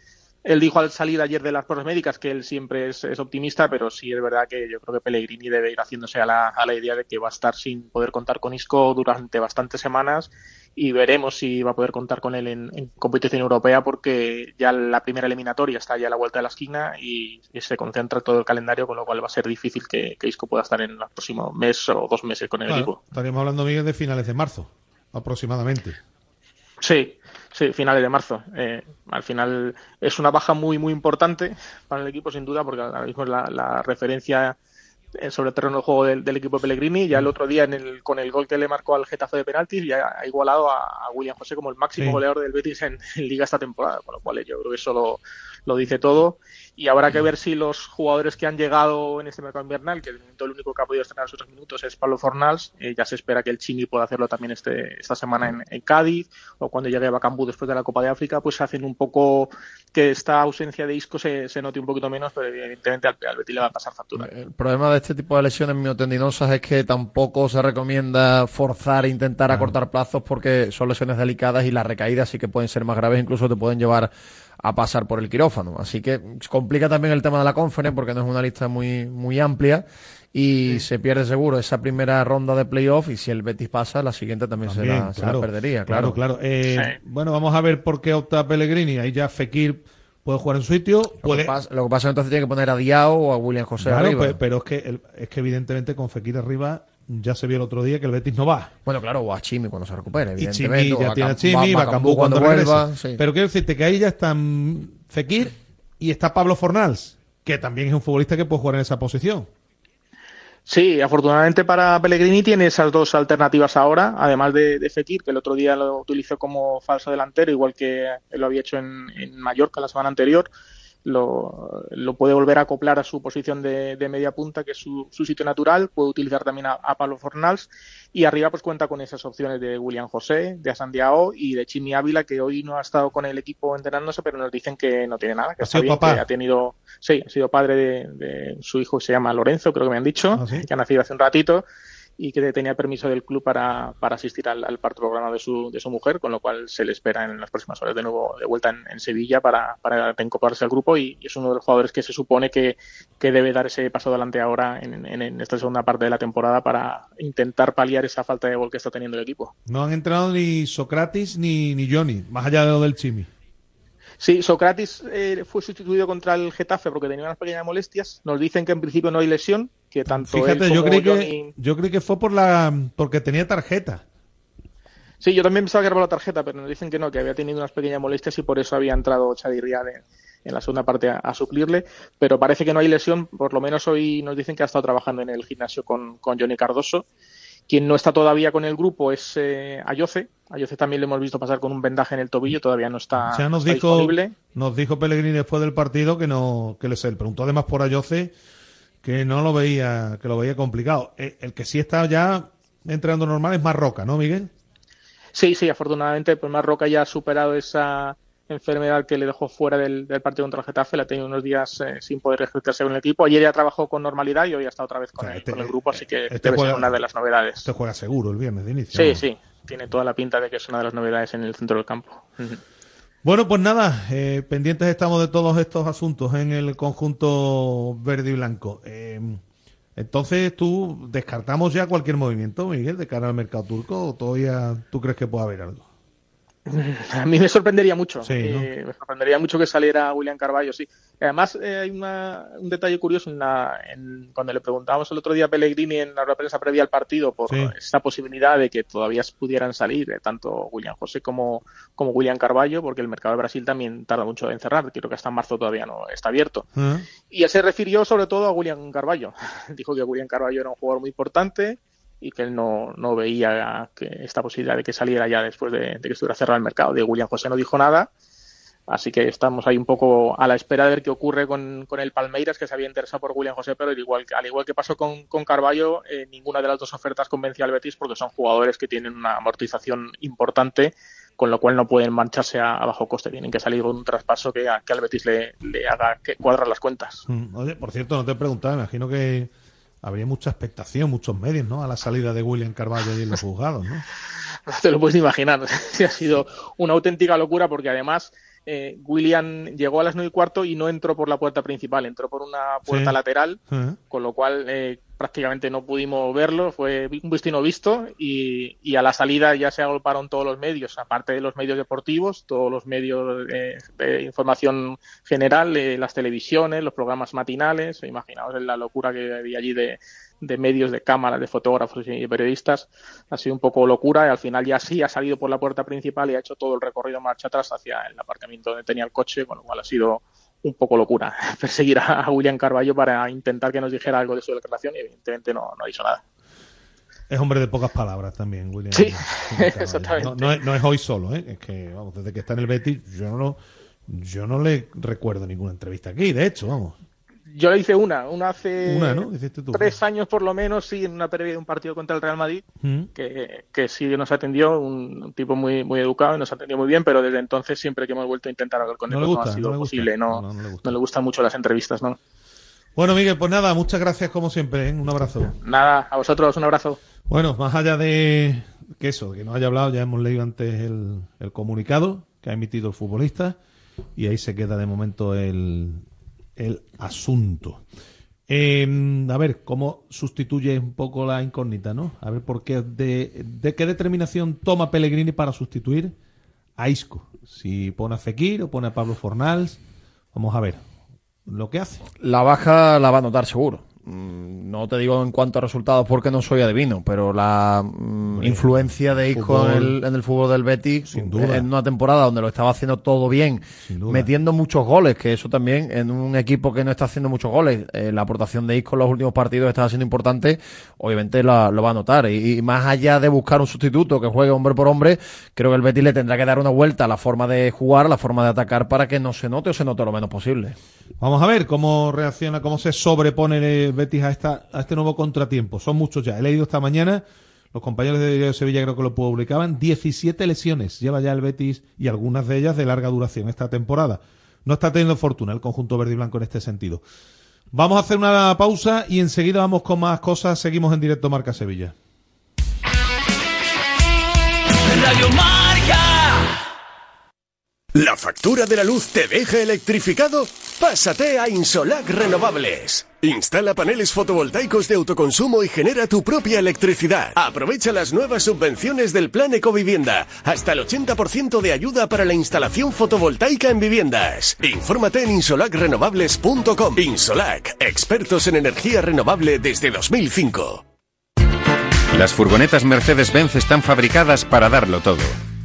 Él dijo al salir ayer de las pruebas médicas que él siempre es, es optimista, pero sí es verdad que yo creo que Pellegrini debe ir haciéndose a la, a la idea de que va a estar sin poder contar con Isco durante bastantes semanas y veremos si va a poder contar con él en, en competición europea porque ya la primera eliminatoria está ya a la vuelta de la esquina y, y se concentra todo el calendario, con lo cual va a ser difícil que, que Isco pueda estar en el próximo mes o dos meses con el Claro, equipo. estaríamos hablando, Miguel, de finales de marzo, aproximadamente. Sí, sí, finales de marzo. Eh, al final es una baja muy, muy importante para el equipo, sin duda, porque ahora mismo es la, la referencia eh, sobre el terreno de juego del, del equipo de Pellegrini. Ya el otro día, en el, con el gol que le marcó al Getafe de penaltis, ya ha igualado a, a William José como el máximo Sí. goleador del Betis en, en Liga esta temporada. Con lo cual, yo creo que eso lo, lo dice todo y habrá que ver si los jugadores que han llegado en este mercado invernal, que de momento el único que ha podido estrenar sus minutos es Pablo Fornals, eh, ya se espera que el Chimi pueda hacerlo también este, esta semana en, Cádiz, o cuando llegue a Bacambú después de la Copa de África, pues hacen un poco que esta ausencia de Isco se, se note un poquito menos, pero evidentemente al, al Betis le va a pasar factura. El problema de este tipo de lesiones miotendinosas es que tampoco se recomienda forzar e intentar acortar plazos porque son lesiones delicadas y las recaídas sí que pueden ser más graves, incluso te pueden llevar a pasar por el quirófano. Así que complica también el tema de la conference porque no es una lista muy, muy amplia y se pierde seguro esa primera ronda de playoff y si el Betis pasa, la siguiente también, se, la, perdería. Claro, claro. Eh, bueno, vamos a ver por qué opta Pellegrini. Ahí ya Fekir puede jugar en su sitio. Lo, que pasa, lo que pasa entonces tiene que poner a Diao o a William José arriba. Pero, pero es que, es que evidentemente con Fekir arriba ya se vio el otro día que el Betis no va. Bueno, claro, o a Chimi cuando se recupere, evidentemente. Y Chimi ya tiene a Chimi, va, Cambú cuando, vuelva. Pero quiero decirte que ahí ya están Fekir y está Pablo Fornals, que también es un futbolista que puede jugar en esa posición. Sí, afortunadamente para Pellegrini tiene esas dos alternativas ahora, además de, Fekir, que el otro día lo utilizó como falso delantero, igual que lo había hecho en, en Mallorca la semana anterior lo, lo, puede volver a acoplar a su posición de, media punta, que es su, sitio natural, puede utilizar también a, Pablo Fornals. Y arriba pues cuenta con esas opciones de William José, de Asandiao y de Chimi Ávila, que hoy no ha estado con el equipo entrenándose, pero nos dicen que no tiene nada, que está bien, que ha tenido, sí, ha sido padre de, su hijo, se llama Lorenzo, creo que me han dicho, ¿Ah, que ha nacido hace un ratito y que tenía permiso del club para, para asistir al, al, parto programa de su, de su mujer, con lo cual se le espera en las próximas horas de nuevo de vuelta en, Sevilla para, para al grupo y, es uno de los jugadores que se supone que, que debe dar ese paso adelante ahora en, en, esta segunda parte de la temporada para intentar paliar esa falta de gol que está teniendo el equipo. No han entrenado ni Socrates ni, ni Johnny, más allá de lo del Chimi. Sí, Socrates eh, fue sustituido contra el Getafe porque tenía unas pequeñas molestias. Nos dicen que en principio no hay lesión, que tanto Fíjate, yo creí que yo creí que fue por la porque tenía tarjeta. Sí, yo también pensaba que era por la tarjeta, pero nos dicen que no, que había tenido unas pequeñas molestias y por eso había entrado Chadi Riad en, la segunda parte a, suplirle. Pero parece que no hay lesión, por lo menos hoy nos dicen que ha estado trabajando en el gimnasio con, con Johnny Cardoso quien no está todavía con el grupo es eh, Ayoce. Ayoce también lo hemos visto pasar con un vendaje en el tobillo, todavía no está, ya nos dijo, disponible. Nos dijo Pellegrini después del partido que no, que le preguntó además por Ayoce que no lo veía, que lo veía complicado. Eh, el que sí está ya entrenando normal es Marroca, ¿no, Miguel? Sí, sí, afortunadamente, pues Marroca ya ha superado esa enfermedad que le dejó fuera del, partido contra el Getafe, la ha tenido unos días eh, sin poder ejercitarse con el equipo. Ayer ya trabajó con normalidad y hoy ha estado otra vez con, el, este grupo, así que este debe ser una de las novedades. Este juega seguro el viernes de inicio. Sí, sí, tiene toda la pinta de que es una de las novedades en el centro del campo. Bueno, pues nada, eh, pendientes estamos de todos estos asuntos en el conjunto verde y blanco. Eh, entonces, ¿tú descartamos ya cualquier movimiento, Miguel, de cara al mercado turco o todavía tú crees que puede haber algo? [LAUGHS] A mí me sorprendería mucho. Eh, me sorprendería mucho que saliera William Carballo, sí. Además, eh, hay un detalle curioso en, la, en cuando le preguntábamos el otro día a Pellegrini en la prensa previa al partido por esa posibilidad de que todavía pudieran salir eh, tanto William José como, como William Carballo, porque el mercado de Brasil también tarda mucho en cerrar. Creo que hasta marzo todavía no está abierto. Ah. Y él se refirió sobre todo a William Carballo. [LAUGHS] Dijo que William Carballo era un jugador muy importante y que él no, no veía que esta posibilidad de que saliera ya después de, que estuviera cerrado el mercado. De William José no dijo nada, así que estamos ahí un poco a la espera de ver qué ocurre con, con el Palmeiras, que se había interesado por William José, pero al igual, al igual que pasó con, con Carballo, eh, ninguna de las dos ofertas convencía al Betis porque son jugadores que tienen una amortización importante con lo cual no pueden mancharse a, bajo coste, tienen que salir con un traspaso que, que al Betis le, le haga que cuadrar las cuentas. Mm, oye, por cierto, no te he preguntado, imagino que habría mucha expectación, muchos medios, ¿no? A la salida de William Carvalho y en los [LAUGHS] juzgados, ¿no? No te lo puedes imaginar. [LAUGHS] ha sido una auténtica locura porque además eh, William llegó a las nueve y cuarto y no entró por la puerta principal, entró por una puerta lateral, con lo cual eh, prácticamente no pudimos verlo, fue un destino visto y, y, a la salida ya se agolparon todos los medios, aparte de los medios deportivos, todos los medios de, información general, eh, las televisiones, los programas matinales, imaginaos la locura que había allí de, de medios, de cámaras, de fotógrafos y periodistas, ha sido un poco locura y al final ya sí ha salido por la puerta principal y ha hecho todo el recorrido marcha atrás hacia el aparcamiento donde tenía el coche, con lo cual ha sido un poco locura [LAUGHS] perseguir a William Carballo para intentar que nos dijera algo de su declaración y evidentemente no, no hizo nada. Es hombre de pocas palabras también, William. Sí, [LAUGHS] exactamente. No, es, hoy solo, ¿eh? es que vamos, desde que está en el Betis yo no, Yo no le recuerdo ninguna entrevista aquí, de hecho, vamos. Yo le hice una, una hace Una, ¿no? Hiciste tú. tres años por lo menos, sí, en una previa de un partido contra el Real Madrid, Mm. que, que sí nos atendió, un, un tipo muy, muy educado y nos atendió muy bien, pero desde entonces siempre que hemos vuelto a intentar hablar con No él pues, gusta, no ha sido posible, no, le gusta. no le gustan mucho las entrevistas, ¿no? Bueno, Miguel, pues nada, muchas gracias como siempre, ¿eh? un abrazo. Nada, a vosotros un abrazo. Bueno, más allá de que eso, que nos haya hablado, ya hemos leído antes el, el comunicado que ha emitido el futbolista y ahí se queda de momento el, el asunto. Eh, a ver, ¿cómo sustituye un poco la incógnita, no? A ver, ¿por qué, de, de qué determinación toma Pellegrini para sustituir a Isco? Si pone a Fekir o pone a Pablo Fornals, vamos a ver lo que hace. La baja la va a notar seguro. Mm, No te digo en cuanto a resultados porque no soy adivino, pero la mm, Hombre, influencia de Isco en el, en el fútbol del Betis Sin duda. en una temporada donde lo estaba haciendo todo bien, metiendo muchos goles, que eso también en un equipo que no está haciendo muchos goles, eh, la aportación de Isco en los últimos partidos está siendo importante, obviamente la- lo va a notar. Y, y más allá de buscar un sustituto que juegue hombre por hombre, creo que el Betis le tendrá que dar una vuelta a la forma de jugar, a la forma de atacar para que no se note o se note lo menos posible. Vamos a ver cómo reacciona, cómo se sobrepone el Betis a, este nuevo contratiempo. Son muchos ya. He leído esta mañana, los compañeros de Diario de Sevilla creo que lo publicaban, 17 lesiones lleva ya el Betis y algunas de ellas de larga duración esta temporada. No está teniendo fortuna el conjunto verde y blanco en este sentido. Vamos a hacer una pausa y enseguida vamos con más cosas. Seguimos en directo Marca Sevilla. Radio Marca. ¿La factura de la luz te deja electrificado? Pásate a Insolac Renovables. Instala paneles fotovoltaicos de autoconsumo y genera tu propia electricidad. Aprovecha las nuevas subvenciones del Plan Ecovivienda. Hasta el 80% de ayuda para la instalación fotovoltaica en viviendas. Infórmate en insolacrenovables.com. Insolac, expertos en energía renovable desde 2005. Las furgonetas Mercedes-Benz están fabricadas para darlo todo.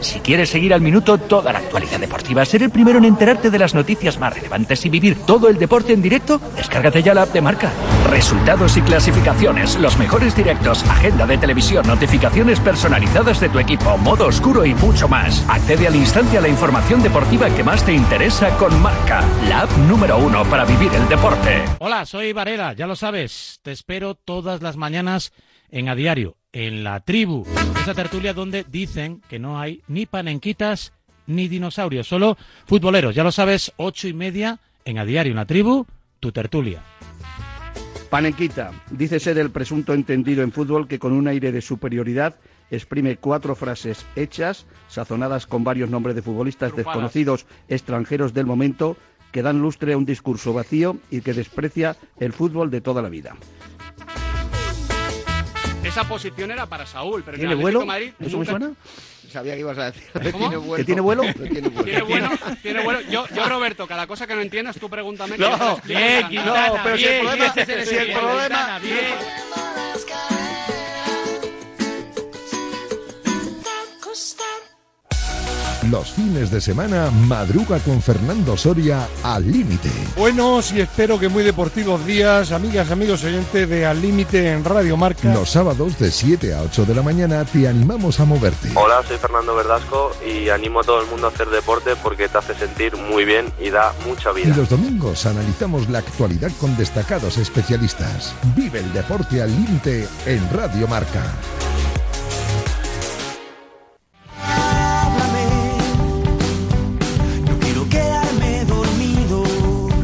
Si quieres seguir al minuto toda la actualidad deportiva, ser el primero en enterarte de las noticias más relevantes y vivir todo el deporte en directo, descárgate ya la app de marca. Resultados y clasificaciones, los mejores directos, agenda de televisión, notificaciones personalizadas de tu equipo, modo oscuro y mucho más. Accede al instante a la información deportiva que más te interesa con marca, la app número uno para vivir el deporte. Hola, soy Varela, ya lo sabes. Te espero todas las mañanas en A Diario, en la tribu. Esa tertulia donde dicen que no hay ni panenquitas ni dinosaurios, solo futboleros. Ya lo sabes, ocho y media en A Diario, en la tribu, tu tertulia. Panenquita, dícese del presunto entendido en fútbol que con un aire de superioridad exprime cuatro frases hechas, sazonadas con varios nombres de futbolistas desconocidos extranjeros del momento, que dan lustre a un discurso vacío y que desprecia el fútbol de toda la vida. Esa posición era para Saúl, pero en ¿Tiene el vuelo? Madrid ¿Eso me suena? Sabía que ibas a decir. ¿Cómo? ¿Que tiene vuelo? tiene vuelo. [LAUGHS] Tiene tiene bueno. Yo, yo, Roberto, cada cosa que no entiendas, tú pregúntame. que No, bien, encantado. no, pero si el problema- si el problema- Los fines de semana madruga con Fernando Soria al límite. Buenos y espero que muy deportivos días, amigas, amigos oyentes de Al Límite en Radio Marca. Los sábados de 7 a 8 de la mañana te animamos a moverte. Hola, soy Fernando Verdasco y animo a todo el mundo a hacer deporte porque te hace sentir muy bien y da mucha Y vida. los domingos analizamos la actualidad con destacados especialistas. Vive el deporte al límite en Radio Marca.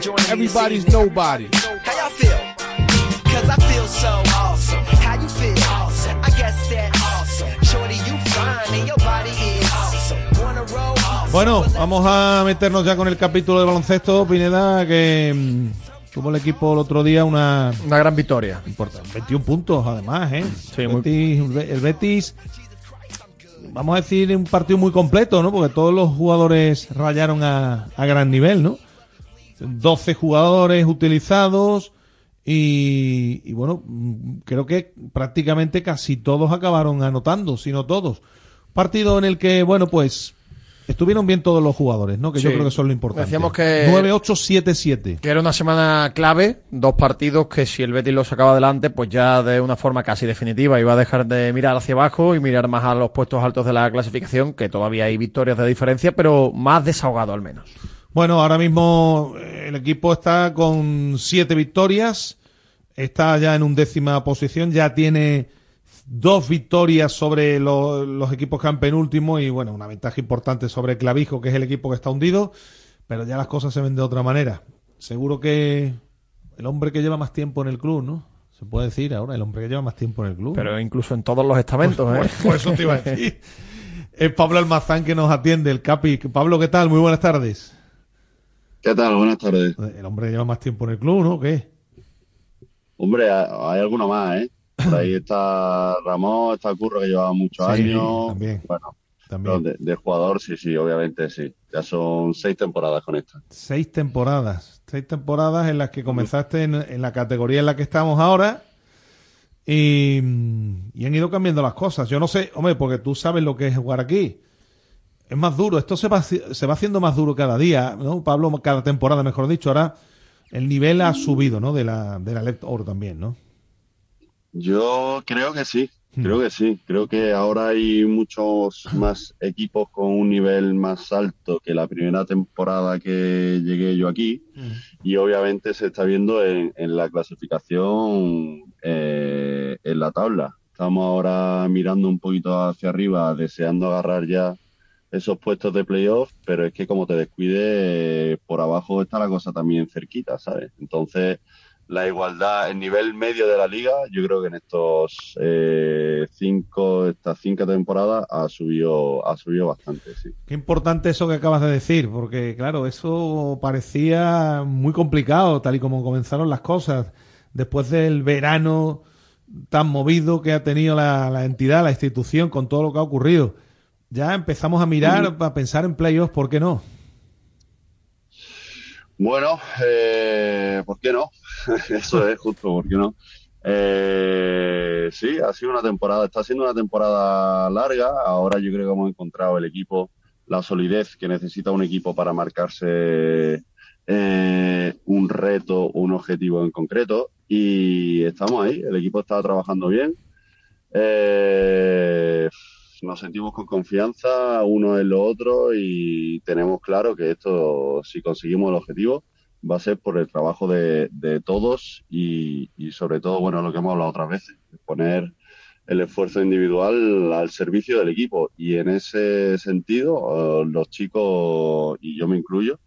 Everybody's nobody. How y'all feel? Cause I feel so awesome. How you feel? Awesome. I guess that's awesome. Shorty, you fine and your body is awesome. Wanna roll? Awesome. Bueno, vamos a meternos ya con el capítulo de baloncesto, Pineda, que mm, tuvo el equipo el otro día una... Una gran victoria. Importante, 21 puntos además, ¿eh? Sí, muy- el Betis, vamos a decir, un partido muy completo, ¿no? Porque todos los jugadores rayaron a, a gran nivel, ¿no? 12 jugadores utilizados y, y bueno, creo que prácticamente casi todos acabaron anotando, si no todos. Partido en el que, bueno, pues estuvieron bien todos los jugadores, ¿no? Que yo creo que son lo importante. Decíamos que- 9-8-7-7. Que era una semana clave, dos partidos que si el Betis los sacaba adelante, pues ya de una forma casi definitiva iba a dejar de mirar hacia abajo y mirar más a los puestos altos de la clasificación, que todavía hay victorias de diferencia, pero más desahogado al menos. Bueno, ahora mismo eh, el equipo está con siete victorias, está ya en undécima posición, ya tiene dos victorias sobre lo- los equipos que han penúltimo y bueno, una ventaja importante sobre Clavijo, que es el equipo que está hundido, pero ya las cosas se ven de otra manera. Seguro que el hombre que lleva más tiempo en el club, ¿no? Se puede decir ahora, el hombre que lleva más tiempo en el club. Pero incluso en todos los estamentos, Pues- ¿eh? pues eso te iba a decir. [LAUGHS] Es Pablo Almazán que nos atiende, el Capi. Pablo, ¿qué tal? Muy buenas tardes. ¿Qué tal? Buenas tardes. El hombre lleva más tiempo en el club, ¿no? ¿Qué? Hombre, ha- hay alguno más, ¿eh? Por ahí [CLEARS THROAT] está Ramón, está Curro, que lleva muchos Sí, años. también. Bueno, También. de, de jugador, sí, sí, obviamente sí. Ya son seis temporadas con esta. Seis temporadas. Seis temporadas en las que comenzaste en, en la categoría en la que estamos ahora. Y, y han ido cambiando las cosas. Yo no sé, hombre, porque tú sabes lo que es jugar aquí. Es más duro. Esto se va, se va haciendo más duro cada día, ¿no? Pablo, cada temporada, mejor dicho. Ahora el nivel ha subido, ¿no? De la, de la Left Oro también, ¿no? Yo creo que sí, creo que sí. Creo que ahora hay muchos más equipos con un nivel más alto que la primera temporada que llegué yo aquí. y obviamente se está viendo en, en la clasificación eh, en la tabla. Estamos ahora mirando un poquito hacia arriba, deseando agarrar ya esos puestos de playoff, pero es que como te descuide, por abajo está la cosa también cerquita, ¿sabes? Entonces, la igualdad, el nivel medio de la liga, yo creo que en estos eh, cinco, estas cinco temporadas ha subido, ha subido bastante, sí. Qué importante eso que acabas de decir, porque claro, eso parecía muy complicado, tal y como comenzaron las cosas, después del verano tan movido que ha tenido la entidad, la institución, con todo lo que ha ocurrido. Ya empezamos a mirar, a pensar en playoffs, ¿por qué no? Bueno, eh, ¿por qué no? [LAUGHS] Eso es justo, ¿por qué no? Eh, sí, ha sido una temporada, está siendo una temporada larga. Ahora yo creo que hemos encontrado el equipo, la solidez que necesita un equipo para marcarse eh, un reto, un objetivo en concreto. Y estamos ahí, el equipo está trabajando bien. Eh, nos sentimos con confianza uno en lo otro y tenemos claro que esto, si conseguimos el objetivo, va a ser por el trabajo de, de todos y, y sobre todo, bueno, lo que hemos hablado otras veces, poner el esfuerzo individual al servicio del equipo. Y en ese sentido, eh, los chicos, y yo me incluyo,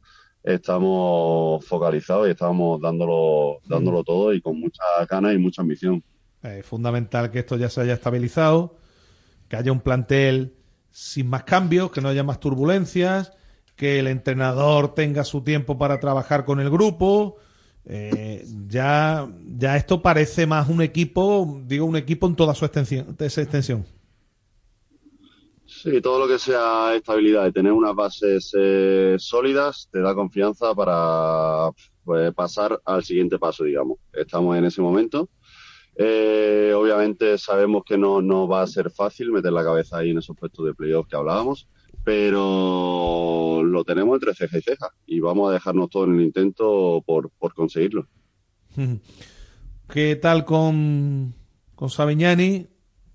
estamos focalizados y estamos dándolo, dándolo todo y con mucha ganas y mucha ambición. Es fundamental que esto ya se haya estabilizado, que haya un plantel sin más cambios, que no haya más turbulencias, que el entrenador tenga su tiempo para trabajar con el grupo. Eh, ya, ya esto parece más un equipo, digo un equipo en toda su extensión. esa extensión. Sí, todo lo que sea estabilidad y tener unas bases eh, sólidas te da confianza para pues, pasar al siguiente paso, digamos. Estamos en ese momento. Eh, obviamente sabemos que no, no va a ser fácil meter la cabeza ahí en esos puestos de playoff que hablábamos, pero lo tenemos entre ceja y ceja y vamos a dejarnos todo en el intento por, por conseguirlo. [LAUGHS] ¿Qué tal con, con Savignani?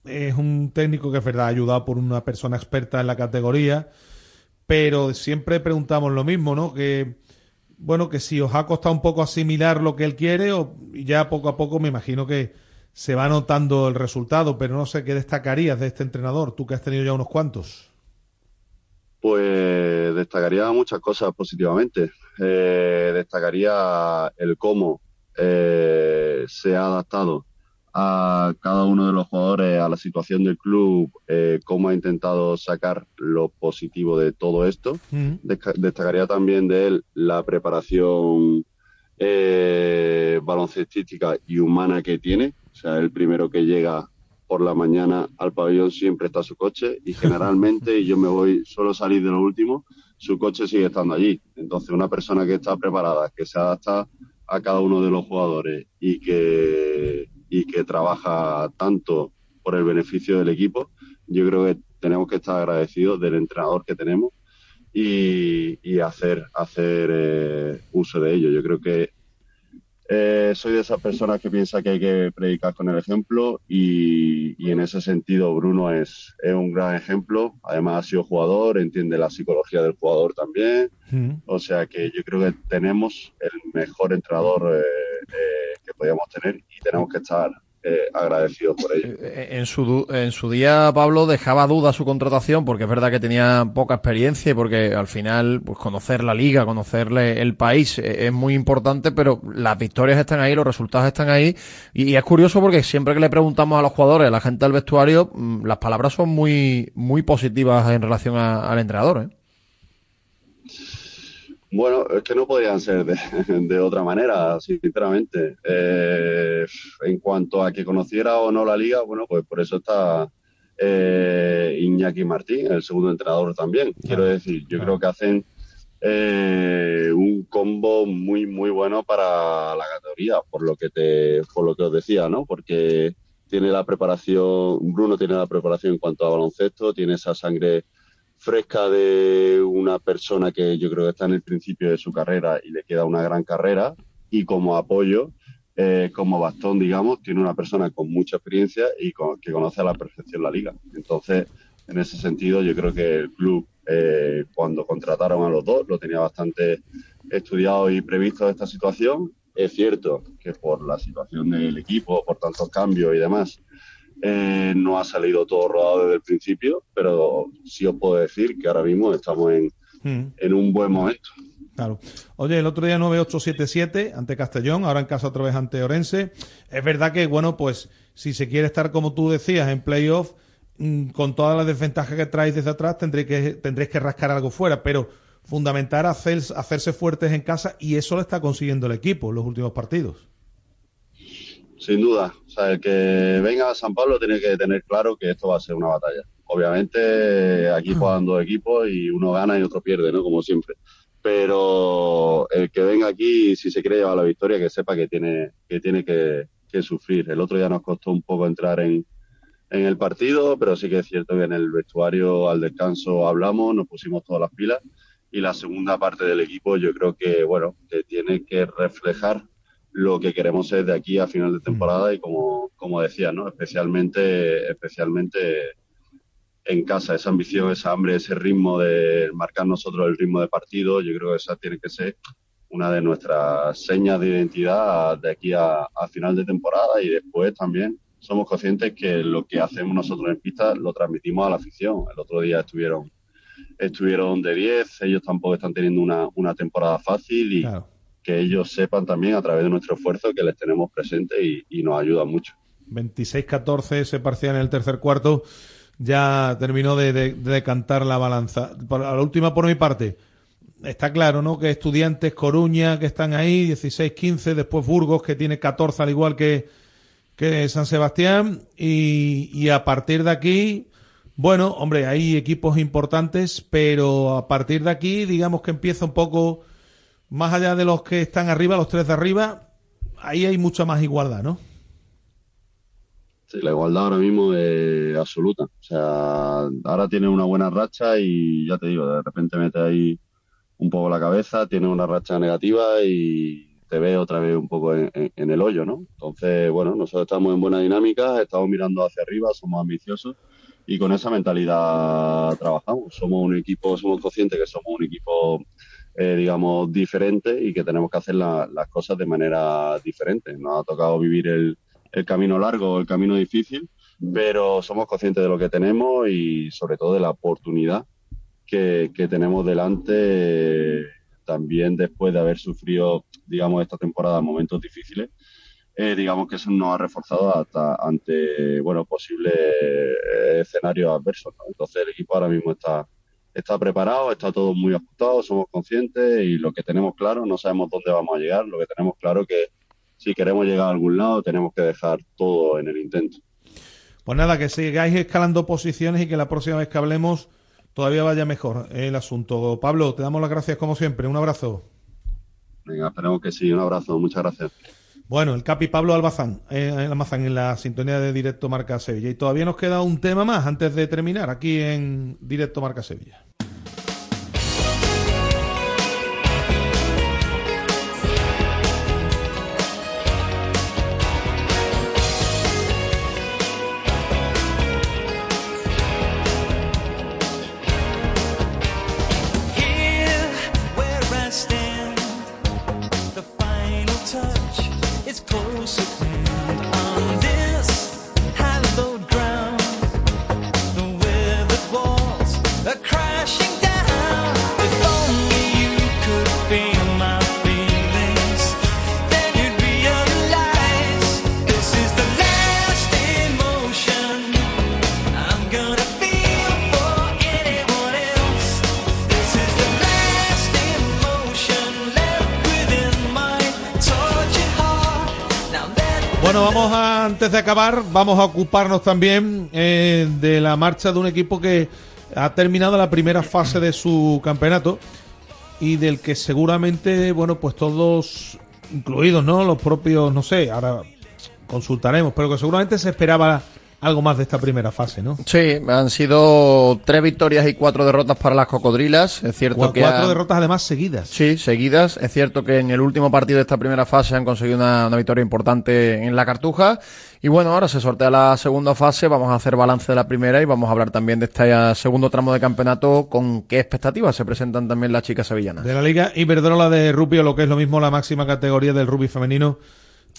Es un técnico que es verdad, ayudado por una persona experta en la categoría, pero siempre preguntamos lo mismo, ¿no? Que, bueno, que si os ha costado un poco asimilar lo que él quiere, o ya poco a poco me imagino que se va notando el resultado, pero no sé qué destacarías de este entrenador, tú que has tenido ya unos cuantos. Pues destacaría muchas cosas positivamente. Eh, destacaría el cómo eh, se ha adaptado a cada uno de los jugadores, a la situación del club, eh, cómo ha intentado sacar lo positivo de todo esto. Desca- Destacaría también de él la preparación eh, baloncestística y humana que tiene. O sea, el primero que llega por la mañana al pabellón siempre está su coche y generalmente y yo me voy, solo salir de lo último, su coche sigue estando allí. Entonces, una persona que está preparada, que se adapta a cada uno de los jugadores y que, y que trabaja tanto por el beneficio del equipo, yo creo que tenemos que estar agradecidos del entrenador que tenemos y, y hacer, hacer eh, uso de ello. Yo creo que eh, soy de esas personas que piensa que hay que predicar con el ejemplo y, y en ese sentido Bruno es, es un gran ejemplo. Además ha sido jugador, entiende la psicología del jugador también. O sea que yo creo que tenemos el mejor entrenador eh, eh, que podíamos tener y tenemos que estar eh, agradecidos por ello. En su, du- en su día, Pablo dejaba duda su contratación porque es verdad que tenía poca experiencia y porque al final pues, conocer la liga, conocerle el país eh, es muy importante, pero las victorias están ahí, los resultados están ahí. Y, y es curioso porque siempre que le preguntamos a los jugadores, a la gente del vestuario, mm, las palabras son muy, muy positivas en relación a- al entrenador. ¿eh? Bueno, es que no podrían ser de, [LAUGHS] de otra manera, sinceramente. Eh, en cuanto a que conociera o no la liga, bueno, pues por eso está eh, Iñaki Martín, el segundo entrenador también. Quiero decir, yo creo que hacen eh, un combo muy, muy bueno para la categoría, por lo que te, por lo que os decía, ¿no? Porque tiene la preparación, Bruno tiene la preparación en cuanto a baloncesto, tiene esa sangre fresca de una persona que yo creo que está en el principio de su carrera y le queda una gran carrera y como apoyo, eh, como bastón, digamos, tiene una persona con mucha experiencia y con- que conoce a la perfección la liga. Entonces, en ese sentido, yo creo que el club, eh, cuando contrataron a los dos, lo tenía bastante estudiado y previsto esta situación. Es cierto que por la situación del equipo, por tantos cambios y demás, eh, no ha salido todo rodado desde el principio, pero sí os puedo decir que ahora mismo estamos en, en un buen momento. Claro. Oye, el otro día 9-8-7-7 ante Castellón, ahora en casa otra vez ante Orense. Es verdad que, bueno, pues si se quiere estar, como tú decías, en playoff, mm, con todas las desventajas que traéis desde atrás, tendréis que, tendréis que rascar algo fuera, pero fundamental hacer, hacerse fuertes en casa y eso lo está consiguiendo el equipo en los últimos partidos. Sin duda. O sea, el que venga a San Pablo tiene que tener claro que esto va a ser una batalla. Obviamente, aquí juegan dos equipos y uno gana y otro pierde, ¿no? Como siempre. Pero el que venga aquí, si se quiere llevar la victoria, que sepa que tiene que, tiene que, que sufrir. El otro día nos costó un poco entrar en, en el partido, pero sí que es cierto que en el vestuario al descanso hablamos, nos pusimos todas las pilas y la segunda parte del equipo yo creo que, bueno, que tiene que reflejar lo que queremos ser de aquí a final de temporada y como, como decía, ¿no? Especialmente, especialmente en casa, esa ambición, esa hambre, ese ritmo de marcar nosotros el ritmo de partido, yo creo que esa tiene que ser una de nuestras señas de identidad de aquí a, a final de temporada y después también somos conscientes que lo que hacemos nosotros en pista lo transmitimos a la afición. El otro día estuvieron estuvieron de 10, ellos tampoco están teniendo una, una temporada fácil y que ellos sepan también a través de nuestro esfuerzo que les tenemos presente y, y nos ayuda mucho. 26-14 ese parcial en el tercer cuarto ya terminó de, de- de decantar la balanza. A la última por mi parte, está claro, ¿no? Que Estudiantes, Coruña, que están ahí, 16-15, después Burgos, que tiene 14 al igual que, que San Sebastián, y, y a partir de aquí, bueno, hombre, hay equipos importantes, pero a partir de aquí, digamos que empieza un poco, más allá de los que están arriba, los tres de arriba, ahí hay mucha más igualdad, ¿no? Sí, la igualdad ahora mismo es absoluta. O sea, ahora tiene una buena racha y ya te digo, de repente mete ahí un poco la cabeza, tiene una racha negativa y te ve otra vez un poco en, el hoyo, ¿no? Entonces, bueno, nosotros estamos en buena dinámica, estamos mirando hacia arriba, somos ambiciosos y con esa mentalidad trabajamos. Somos un equipo, somos conscientes que somos un equipo, eh, digamos, diferente y que tenemos que hacer la- las cosas de manera diferente. Nos ha tocado vivir el, el camino largo, el camino difícil, pero somos conscientes de lo que tenemos y sobre todo de la oportunidad que, que tenemos delante también después de haber sufrido, digamos, esta temporada momentos difíciles. Eh, digamos que eso nos ha reforzado hasta ante bueno posibles eh, escenarios adversos. ¿no? Entonces el equipo ahora mismo está está preparado, está todo muy ajustado, somos conscientes y lo que tenemos claro, no sabemos dónde vamos a llegar, lo que tenemos claro que si queremos llegar a algún lado tenemos que dejar todo en el intento. Pues nada, que sigáis escalando posiciones y que la próxima vez que hablemos todavía vaya mejor el asunto. Pablo, te damos las gracias como siempre. Un abrazo. Venga, esperemos que sí. Un abrazo. Muchas gracias. Bueno, el Capi Pablo Albazán, eh, Almazán en la sintonía de Directo Marca Sevilla. Y todavía nos queda un tema más antes de terminar aquí en Directo Marca Sevilla. Acabar, vamos a ocuparnos también eh, de la marcha de un equipo que ha terminado la primera fase de su campeonato y del que seguramente, bueno, pues todos incluidos, ¿no? Los propios, no sé, ahora consultaremos, pero que seguramente se esperaba algo más de esta primera fase, ¿no? Sí, han sido tres victorias y cuatro derrotas para las cocodrilas. Es cierto Cu- que cuatro han- derrotas además seguidas. Sí, seguidas. Es cierto que en el último partido de esta primera fase han conseguido una, una victoria importante en la Cartuja. Y bueno, ahora se sortea la segunda fase. Vamos a hacer balance de la primera y vamos a hablar también de este eh, segundo tramo de campeonato. Con qué expectativas se presentan también las chicas sevillanas. De la Liga Iberdrola de Rugby, o lo que es lo mismo la máxima categoría del rugby femenino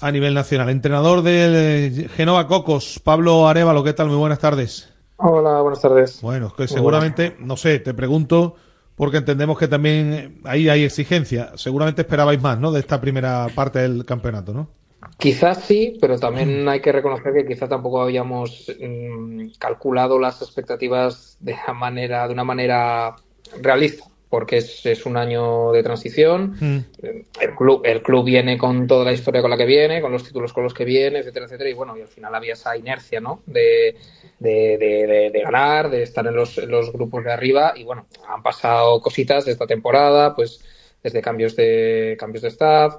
a nivel nacional. Entrenador del eh, Genova Cocos, Pablo Arevalo, ¿qué tal? Muy buenas tardes. Hola, buenas tardes. Bueno, que seguramente, no sé, te pregunto, porque entendemos que también eh, ahí hay exigencia. Seguramente esperabais más, ¿no? De esta primera parte del campeonato, ¿no? Quizás sí, pero también hay que reconocer que quizá tampoco habíamos mm, calculado las expectativas de la manera, de una manera realista, porque es, es un año de transición. El club, el club viene con toda la historia con la que viene, con los títulos con los que viene, etcétera, etcétera. Y bueno, y al final había esa inercia, ¿no? De, de, de- de- de ganar, de estar en los, en los grupos de arriba. Y bueno, han pasado cositas de esta temporada, pues desde cambios de cambios de staff,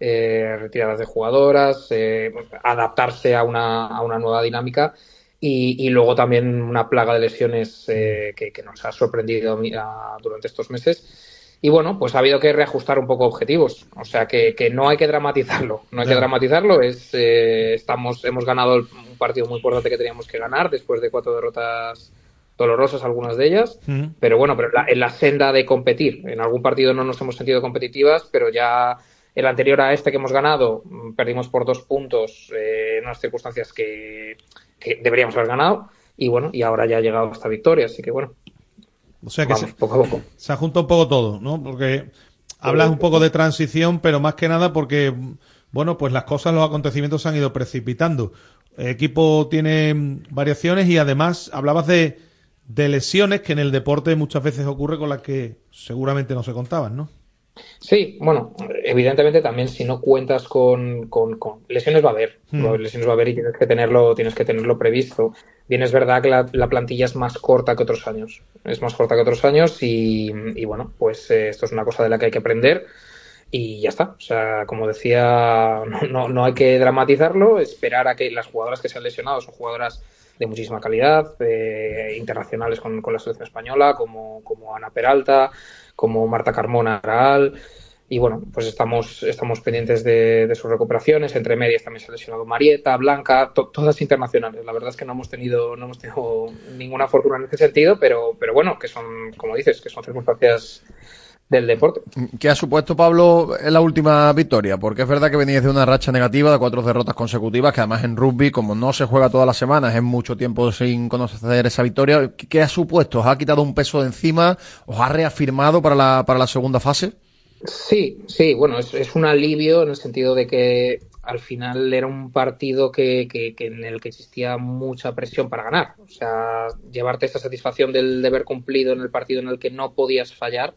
eh, retiradas de jugadoras, eh, adaptarse a una, a una nueva dinámica. Y, y luego también una plaga de lesiones eh, que, que nos ha sorprendido a- durante estos meses. Y bueno, pues ha habido que reajustar un poco objetivos. O sea que, que no hay que dramatizarlo. No hay que dramatizarlo. Es, eh, estamos, hemos ganado el- un partido muy importante que teníamos que ganar después de cuatro derrotas dolorosas, algunas de ellas. Pero bueno, pero la, en la senda de competir. En algún partido no nos hemos sentido competitivas, pero ya el anterior a este que hemos ganado, mm, perdimos por dos puntos eh, en unas circunstancias que, que deberíamos haber ganado. Y bueno, y ahora ya ha llegado esta victoria. Así que bueno, O sea que Vamos, se, poco a poco. se ajunta un poco todo, ¿no? Porque hablas un poco de transición, pero más que nada porque, bueno, pues las cosas, los acontecimientos se han ido precipitando. El equipo tiene variaciones y además hablabas de, de lesiones que en el deporte muchas veces ocurre con las que seguramente no se contaban, ¿no? Sí, bueno, evidentemente también si no cuentas con, con- con- lesiones va a haber, Hmm. va a haber lesiones va a haber y tienes que tenerlo, tienes que tenerlo previsto. Bien es verdad que la, la plantilla es más corta que otros años, es más corta que otros años y, y bueno, pues eh, esto es una cosa de la que hay que aprender y ya está. O sea, como decía, [LAUGHS] no, no, no hay que dramatizarlo, esperar a que las jugadoras que se han lesionado son jugadoras de muchísima calidad, eh, internacionales con, con la selección española, como, como Ana Peralta, como Marta Carmona Araal. Y bueno, pues estamos, estamos pendientes de, sus recuperaciones. Entre medias también se ha lesionado Marieta, Blanca, to- todas internacionales. La verdad es que no hemos tenido, no hemos tenido ninguna fortuna en ese sentido, pero, pero bueno, que son, como dices, que son circunstancias del deporte. ¿Qué ha supuesto, Pablo, en la última victoria? Porque es verdad que venías de una racha negativa de cuatro derrotas consecutivas, que además en rugby, como no se juega todas las semanas, es mucho tiempo sin conocer esa victoria. ¿Qué- ¿Qué ha supuesto? ¿Os ha quitado un peso de encima? ¿Os ha reafirmado para la, para la segunda fase? Sí, sí, bueno, es, es un alivio en el sentido de que al final era un partido que, que- que en el que existía mucha presión para ganar. O sea, llevarte esta satisfacción del deber cumplido en el partido en el que no podías fallar,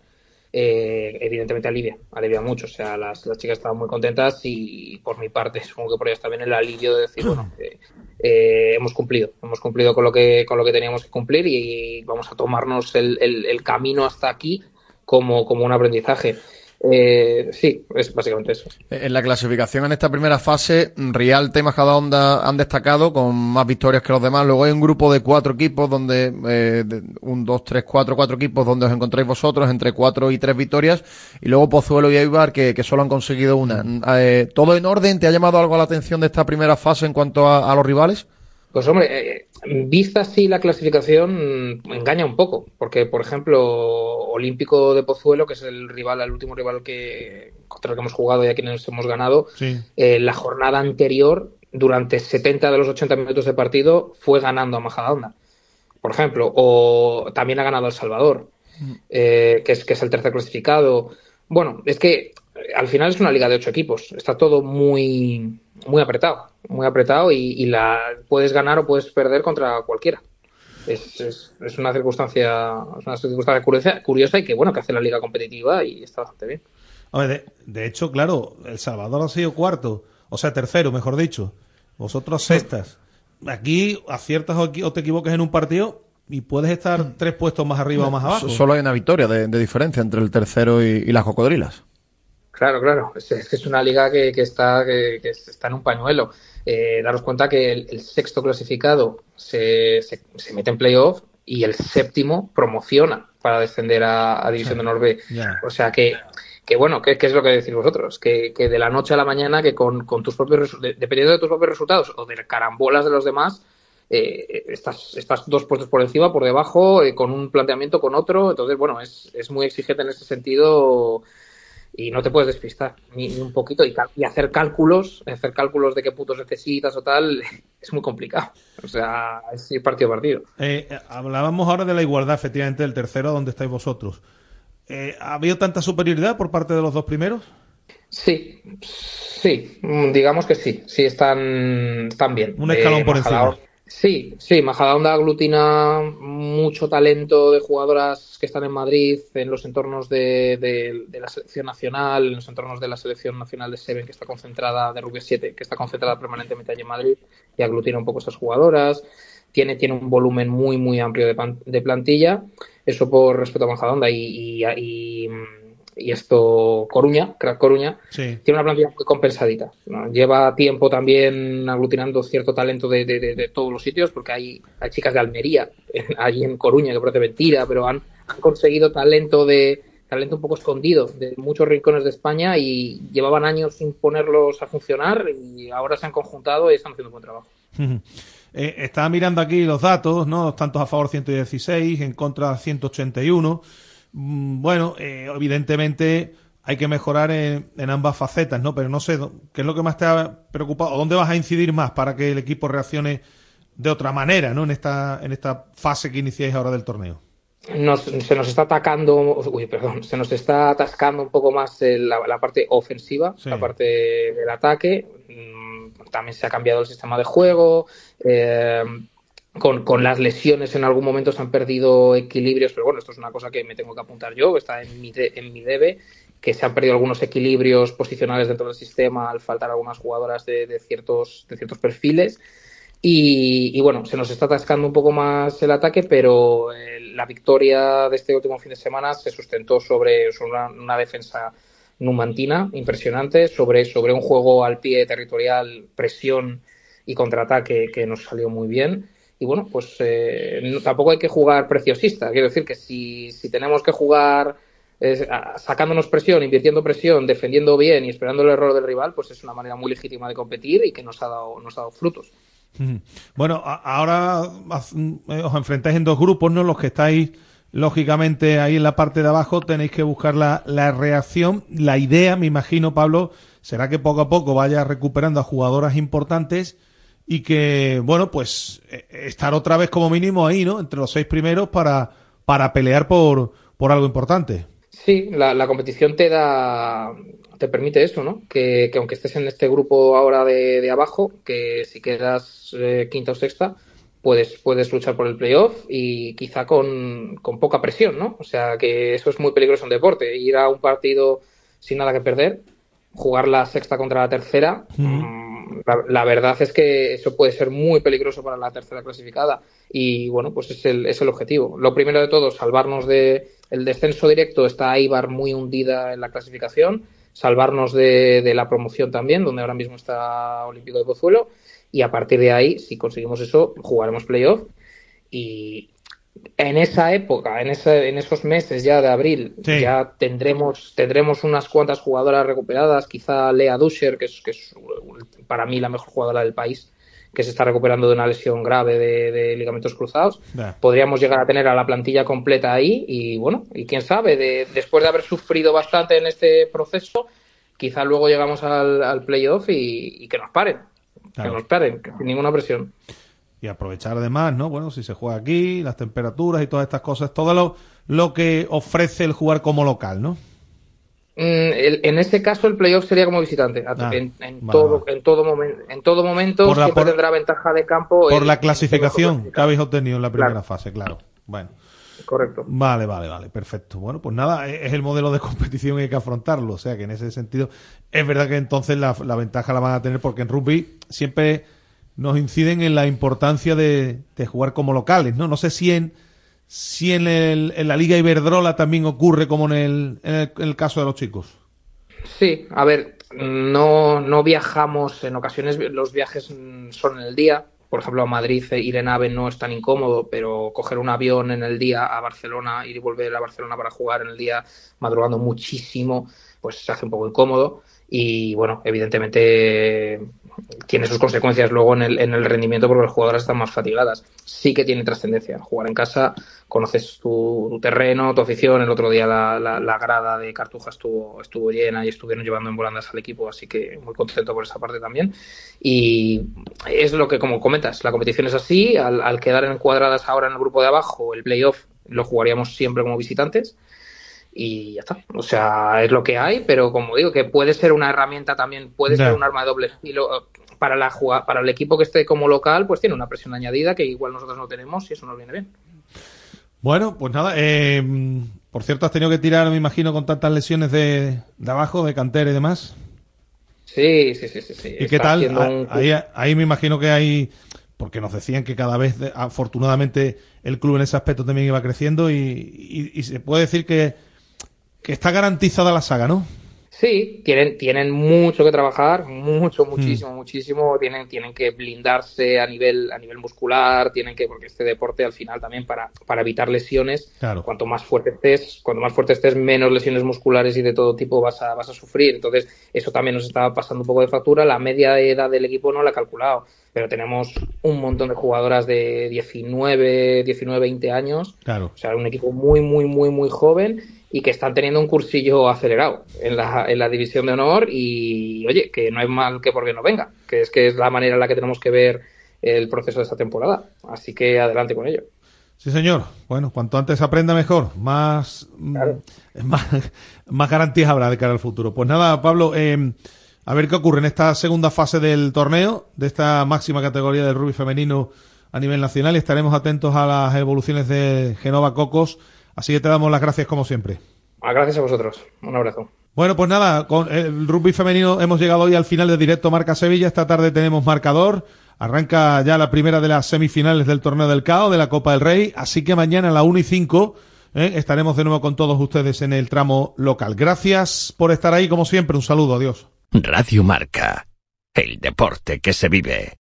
eh, evidentemente alivia, alivia mucho. O sea, las, las chicas estaban muy contentas y por mi parte, [LAUGHS] supongo que por ellas también el alivio de decir, bueno, [CLEARS THROAT] eh, eh, hemos cumplido, hemos cumplido con lo que, con lo que teníamos que cumplir y vamos a tomarnos el, el- el camino hasta aquí como, como un aprendizaje. Eh, sí, es básicamente eso. En la clasificación en esta primera fase, Rialta y Majadahonda han destacado con más victorias que los demás. Luego hay un grupo de cuatro equipos donde, eh, un, dos, tres, cuatro, cuatro equipos donde os encontráis vosotros entre cuatro y tres victorias. Y luego Pozuelo y Eibar que, solo han conseguido una. Eh, ¿Todo en orden? ¿Te ha llamado algo la atención de esta primera fase en cuanto a los rivales? Pues hombre, eh, vista así la clasificación mm, engaña un poco, porque por ejemplo Olímpico de Pozuelo, que es el rival, el último rival que contra el que hemos jugado y a quienes hemos ganado, Sí. eh, la jornada anterior, durante 70 de los 80 minutos de partido, fue ganando a Majadahonda, por ejemplo, o también ha ganado El Salvador, eh, que, es, que es el tercer clasificado. Bueno, es que eh, al final es una liga de ocho equipos, está todo muy, muy apretado, muy apretado y, y la puedes ganar o puedes perder contra cualquiera. Es, es, es una circunstancia, es una circunstancia curiosa, curiosa y que bueno que hace la liga competitiva y está bastante bien. De, de hecho, claro, El Salvador ha sido cuarto, o sea, tercero, mejor dicho. Vosotros sextas. Aquí aciertas o, te equivoques en un partido y puedes estar tres puestos más arriba o más abajo. So- Solo hay una victoria de, de diferencia entre el tercero y, y las cocodrilas. Claro, claro. Es, es que es una liga que, que está, que, que está en un pañuelo. Eh, daros cuenta que el, el sexto clasificado se, se, se mete en playoff y el séptimo promociona para descender a, a División de. Ya. O sea que, que bueno, ¿qué, es lo que decís vosotros? Que, que de la noche a la mañana, que con, con tus propios de- dependiendo de tus propios resultados o de carambolas de los demás, eh, estás, estás dos puestos por encima, por debajo, eh, con un planteamiento, con otro. Entonces, bueno, es, es muy exigente en ese sentido y no te puedes despistar ni, ni un poquito y, hacer cálculos, hacer cálculos de qué puntos necesitas o tal, [LAUGHS] es muy complicado. O sea, es partido a partido. Eh, eh, hablábamos ahora de la igualdad, efectivamente, del tercero, donde estáis vosotros. Eh, ¿Ha habido tanta superioridad por parte de los dos primeros? Sí, sí, digamos que sí, sí están, están bien. Un escalón por Majadahonda- encima. Sí, sí, Majadahonda aglutina mucho talento de jugadoras que están en Madrid, en los entornos de, de- de la selección nacional, en los entornos de la selección nacional de Seven, que está concentrada, de Rugby 7, que está concentrada permanentemente allí en Madrid, y aglutina un poco esas jugadoras. Tiene, tiene un volumen muy, muy amplio de, pan- de plantilla. Eso por respeto a Majadahonda y, y, y, y esto, Coruña, Crack Coruña, Sí. tiene una plantilla muy compensadita. ¿no? Lleva tiempo también aglutinando cierto talento de, de- de- de todos los sitios, porque hay, hay chicas de Almería, [LAUGHS] allí en Coruña, que parece mentira, pero han, han conseguido talento de talento un poco escondido de muchos rincones de España y llevaban años sin ponerlos a funcionar y ahora se han conjuntado y están haciendo un buen trabajo. [LAUGHS] Eh, estaba mirando aquí los datos, ¿no? Tantos a favor 116, en contra 181. Mm, Bueno, eh, evidentemente hay que mejorar en, en ambas facetas, ¿no? Pero no sé, ¿qué es lo que más te ha preocupado? ¿O ¿Dónde vas a incidir más para que el equipo reaccione de otra manera, ¿no? En esta, en esta fase que iniciáis ahora del torneo. nos, se nos está atacando, uy, perdón, se nos está atascando un poco más el- la, la parte ofensiva, Sí. la parte del ataque. Mm, También se ha cambiado el sistema de juego. eh, con, con las lesiones en algún momento se han perdido equilibrios, pero bueno, esto es una cosa que me tengo que apuntar yo, está en mi, de- en mi debe, que se han perdido algunos equilibrios posicionales dentro del sistema al faltar algunas jugadoras de, de ciertos, de ciertos perfiles. Y, y bueno, se nos está atascando un poco más el ataque, pero eh, la victoria de este último fin de semana se sustentó sobre, sobre una, una defensa numantina impresionante, sobre, sobre un juego al pie territorial, presión y contraataque que nos salió muy bien. Y bueno, pues eh, tampoco hay que jugar preciosista. Quiero decir que si, si tenemos que jugar eh, sacándonos presión, invirtiendo presión, defendiendo bien y esperando el error del rival, pues es una manera muy legítima de competir y que nos ha dado, nos ha dado frutos. Bueno, ahora haz- eh, os enfrentáis en dos grupos, ¿no? Los que estáis lógicamente ahí en la parte de abajo tenéis que buscar la, la reacción. La idea, me imagino, Pablo, será que poco a poco vaya recuperando a jugadoras importantes y que, bueno, pues eh, estar otra vez como mínimo ahí, ¿no? Entre los seis primeros para, para pelear por, por algo importante. Sí, la, la competición te da, te permite eso, ¿no? Que, que aunque estés en este grupo ahora de, de abajo, que si quedas eh, quinta o sexta, puedes, puedes luchar por el playoff y quizá con, con poca presión, ¿no? O sea, que eso es muy peligroso en deporte. Ir a un partido sin nada que perder, jugar la sexta contra la tercera, mm, la, la verdad es que eso puede ser muy peligroso para la tercera clasificada y bueno, pues es el, es el objetivo. Lo primero de todo, salvarnos de el descenso directo, está Aibar muy hundida en la clasificación, salvarnos de, de la promoción también, donde ahora mismo está Olímpico de Pozuelo y a partir de ahí, si conseguimos eso, jugaremos playoff y en esa época, en, ese, en esos meses ya de abril, Sí. ya tendremos tendremos unas cuantas jugadoras recuperadas, quizá Lea Duscher, que es, que es para mí la mejor jugadora del país, que se está recuperando de una lesión grave de, de ligamentos cruzados. Podríamos llegar a tener a la plantilla completa ahí y bueno, y quién sabe, de, después de haber sufrido bastante en este proceso, quizá luego llegamos al, al playoff y, y que nos paren, Claro. que nos paren, sin ninguna presión. Y aprovechar además, ¿no? Bueno, si se juega aquí, las temperaturas y todas estas cosas, todo lo, lo que ofrece el jugar como local, ¿no? Mm, en este caso el playoff sería como visitante. Ah, en, en vale, todo, en todo momento, en todo momento Por la- siempre por- tendrá ventaja de campo. Por el- la clasificación que habéis obtenido en la primera fase, claro. Bueno. Correcto. Vale, vale, vale, perfecto. Bueno, pues nada, e- es el modelo de [LAUGHS] competición y hay que afrontarlo. O sea que en ese sentido, es verdad que entonces la, la ventaja la van a tener porque en rugby siempre nos inciden en la importancia de, de jugar como locales, ¿no? No sé si en, si en, el- en la Liga Iberdrola también ocurre como en el, en el, caso de los chicos. Sí, a ver, no, no viajamos, en ocasiones los viajes son en el día. Por ejemplo, a Madrid ir en AVE no es tan incómodo, pero coger un avión en el día a Barcelona, ir y volver a Barcelona para jugar en el día, madrugando muchísimo, pues se hace un poco incómodo. Y bueno, evidentemente tiene sus consecuencias luego en el, en el rendimiento porque las jugadoras están más fatigadas. Sí que tiene trascendencia. Jugar en casa, conoces tu, terreno, tu afición. El otro día la, la, la grada de Cartuja estuvo, estuvo llena y estuvieron llevando en volandas al equipo, así que muy contento por esa parte también. Y es lo que, como comentas, la competición es así. Al, al quedar encuadradas ahora en el grupo de abajo, el playoff lo jugaríamos siempre como visitantes y ya está. O sea, es lo que hay, pero como digo, que puede ser una herramienta también, puede ser un arma de doble filo. Para, la para el equipo que esté como local, pues tiene una presión añadida que igual nosotros no tenemos y eso nos viene bien. Bueno, pues nada, eh, por cierto, has tenido que tirar, me imagino, con tantas lesiones de, de abajo, de cantera y demás. Sí, sí, sí, sí. sí. ¿Y qué tal? Ah, un- Ahí, ahí me imagino que hay, porque nos decían que cada vez, afortunadamente, el club en ese aspecto también iba creciendo y, y- y se puede decir que, que está garantizada la saga, ¿no? Sí, tienen, tienen mucho que trabajar, mucho, Hmm. muchísimo, muchísimo. Tienen, tienen que blindarse a nivel, a nivel muscular, tienen que, porque este deporte al final también para, para evitar lesiones, Claro. cuanto más fuerte estés, cuanto más fuerte estés, menos lesiones musculares y de todo tipo vas a, vas a sufrir. Entonces, eso también nos está pasando un poco de factura. La media de edad del equipo no la he calculado, pero tenemos un montón de jugadoras de 19, 19, 20 años. Claro. O sea, un equipo muy, muy, muy, muy joven y que están teniendo un cursillo acelerado en la, en la división de honor y, oye, que no es mal que porque no venga, que es que es la manera en la que tenemos que ver el proceso de esta temporada. Así que adelante con ello. Sí, señor. Bueno, cuanto antes aprenda mejor, más, mm, [LAUGHS] más, más garantías habrá de cara al futuro. Pues nada, Pablo, eh, a ver qué ocurre en esta segunda fase del torneo, de esta máxima categoría del rugby femenino a nivel nacional y estaremos atentos a las evoluciones de Genova Cocos. Así que te damos las gracias como siempre. Ah, Gracias a vosotros. Un abrazo. Bueno, pues nada, con el rugby femenino hemos llegado hoy al final de directo Marca Sevilla. Esta tarde tenemos marcador. Arranca ya la primera de las semifinales del torneo del CAO, de la Copa del Rey. Así que mañana a la 1 y 5 ¿eh? estaremos de nuevo con todos ustedes en el tramo local. Gracias por estar ahí, como siempre. Un saludo, adiós. Radio Marca. El deporte que se vive.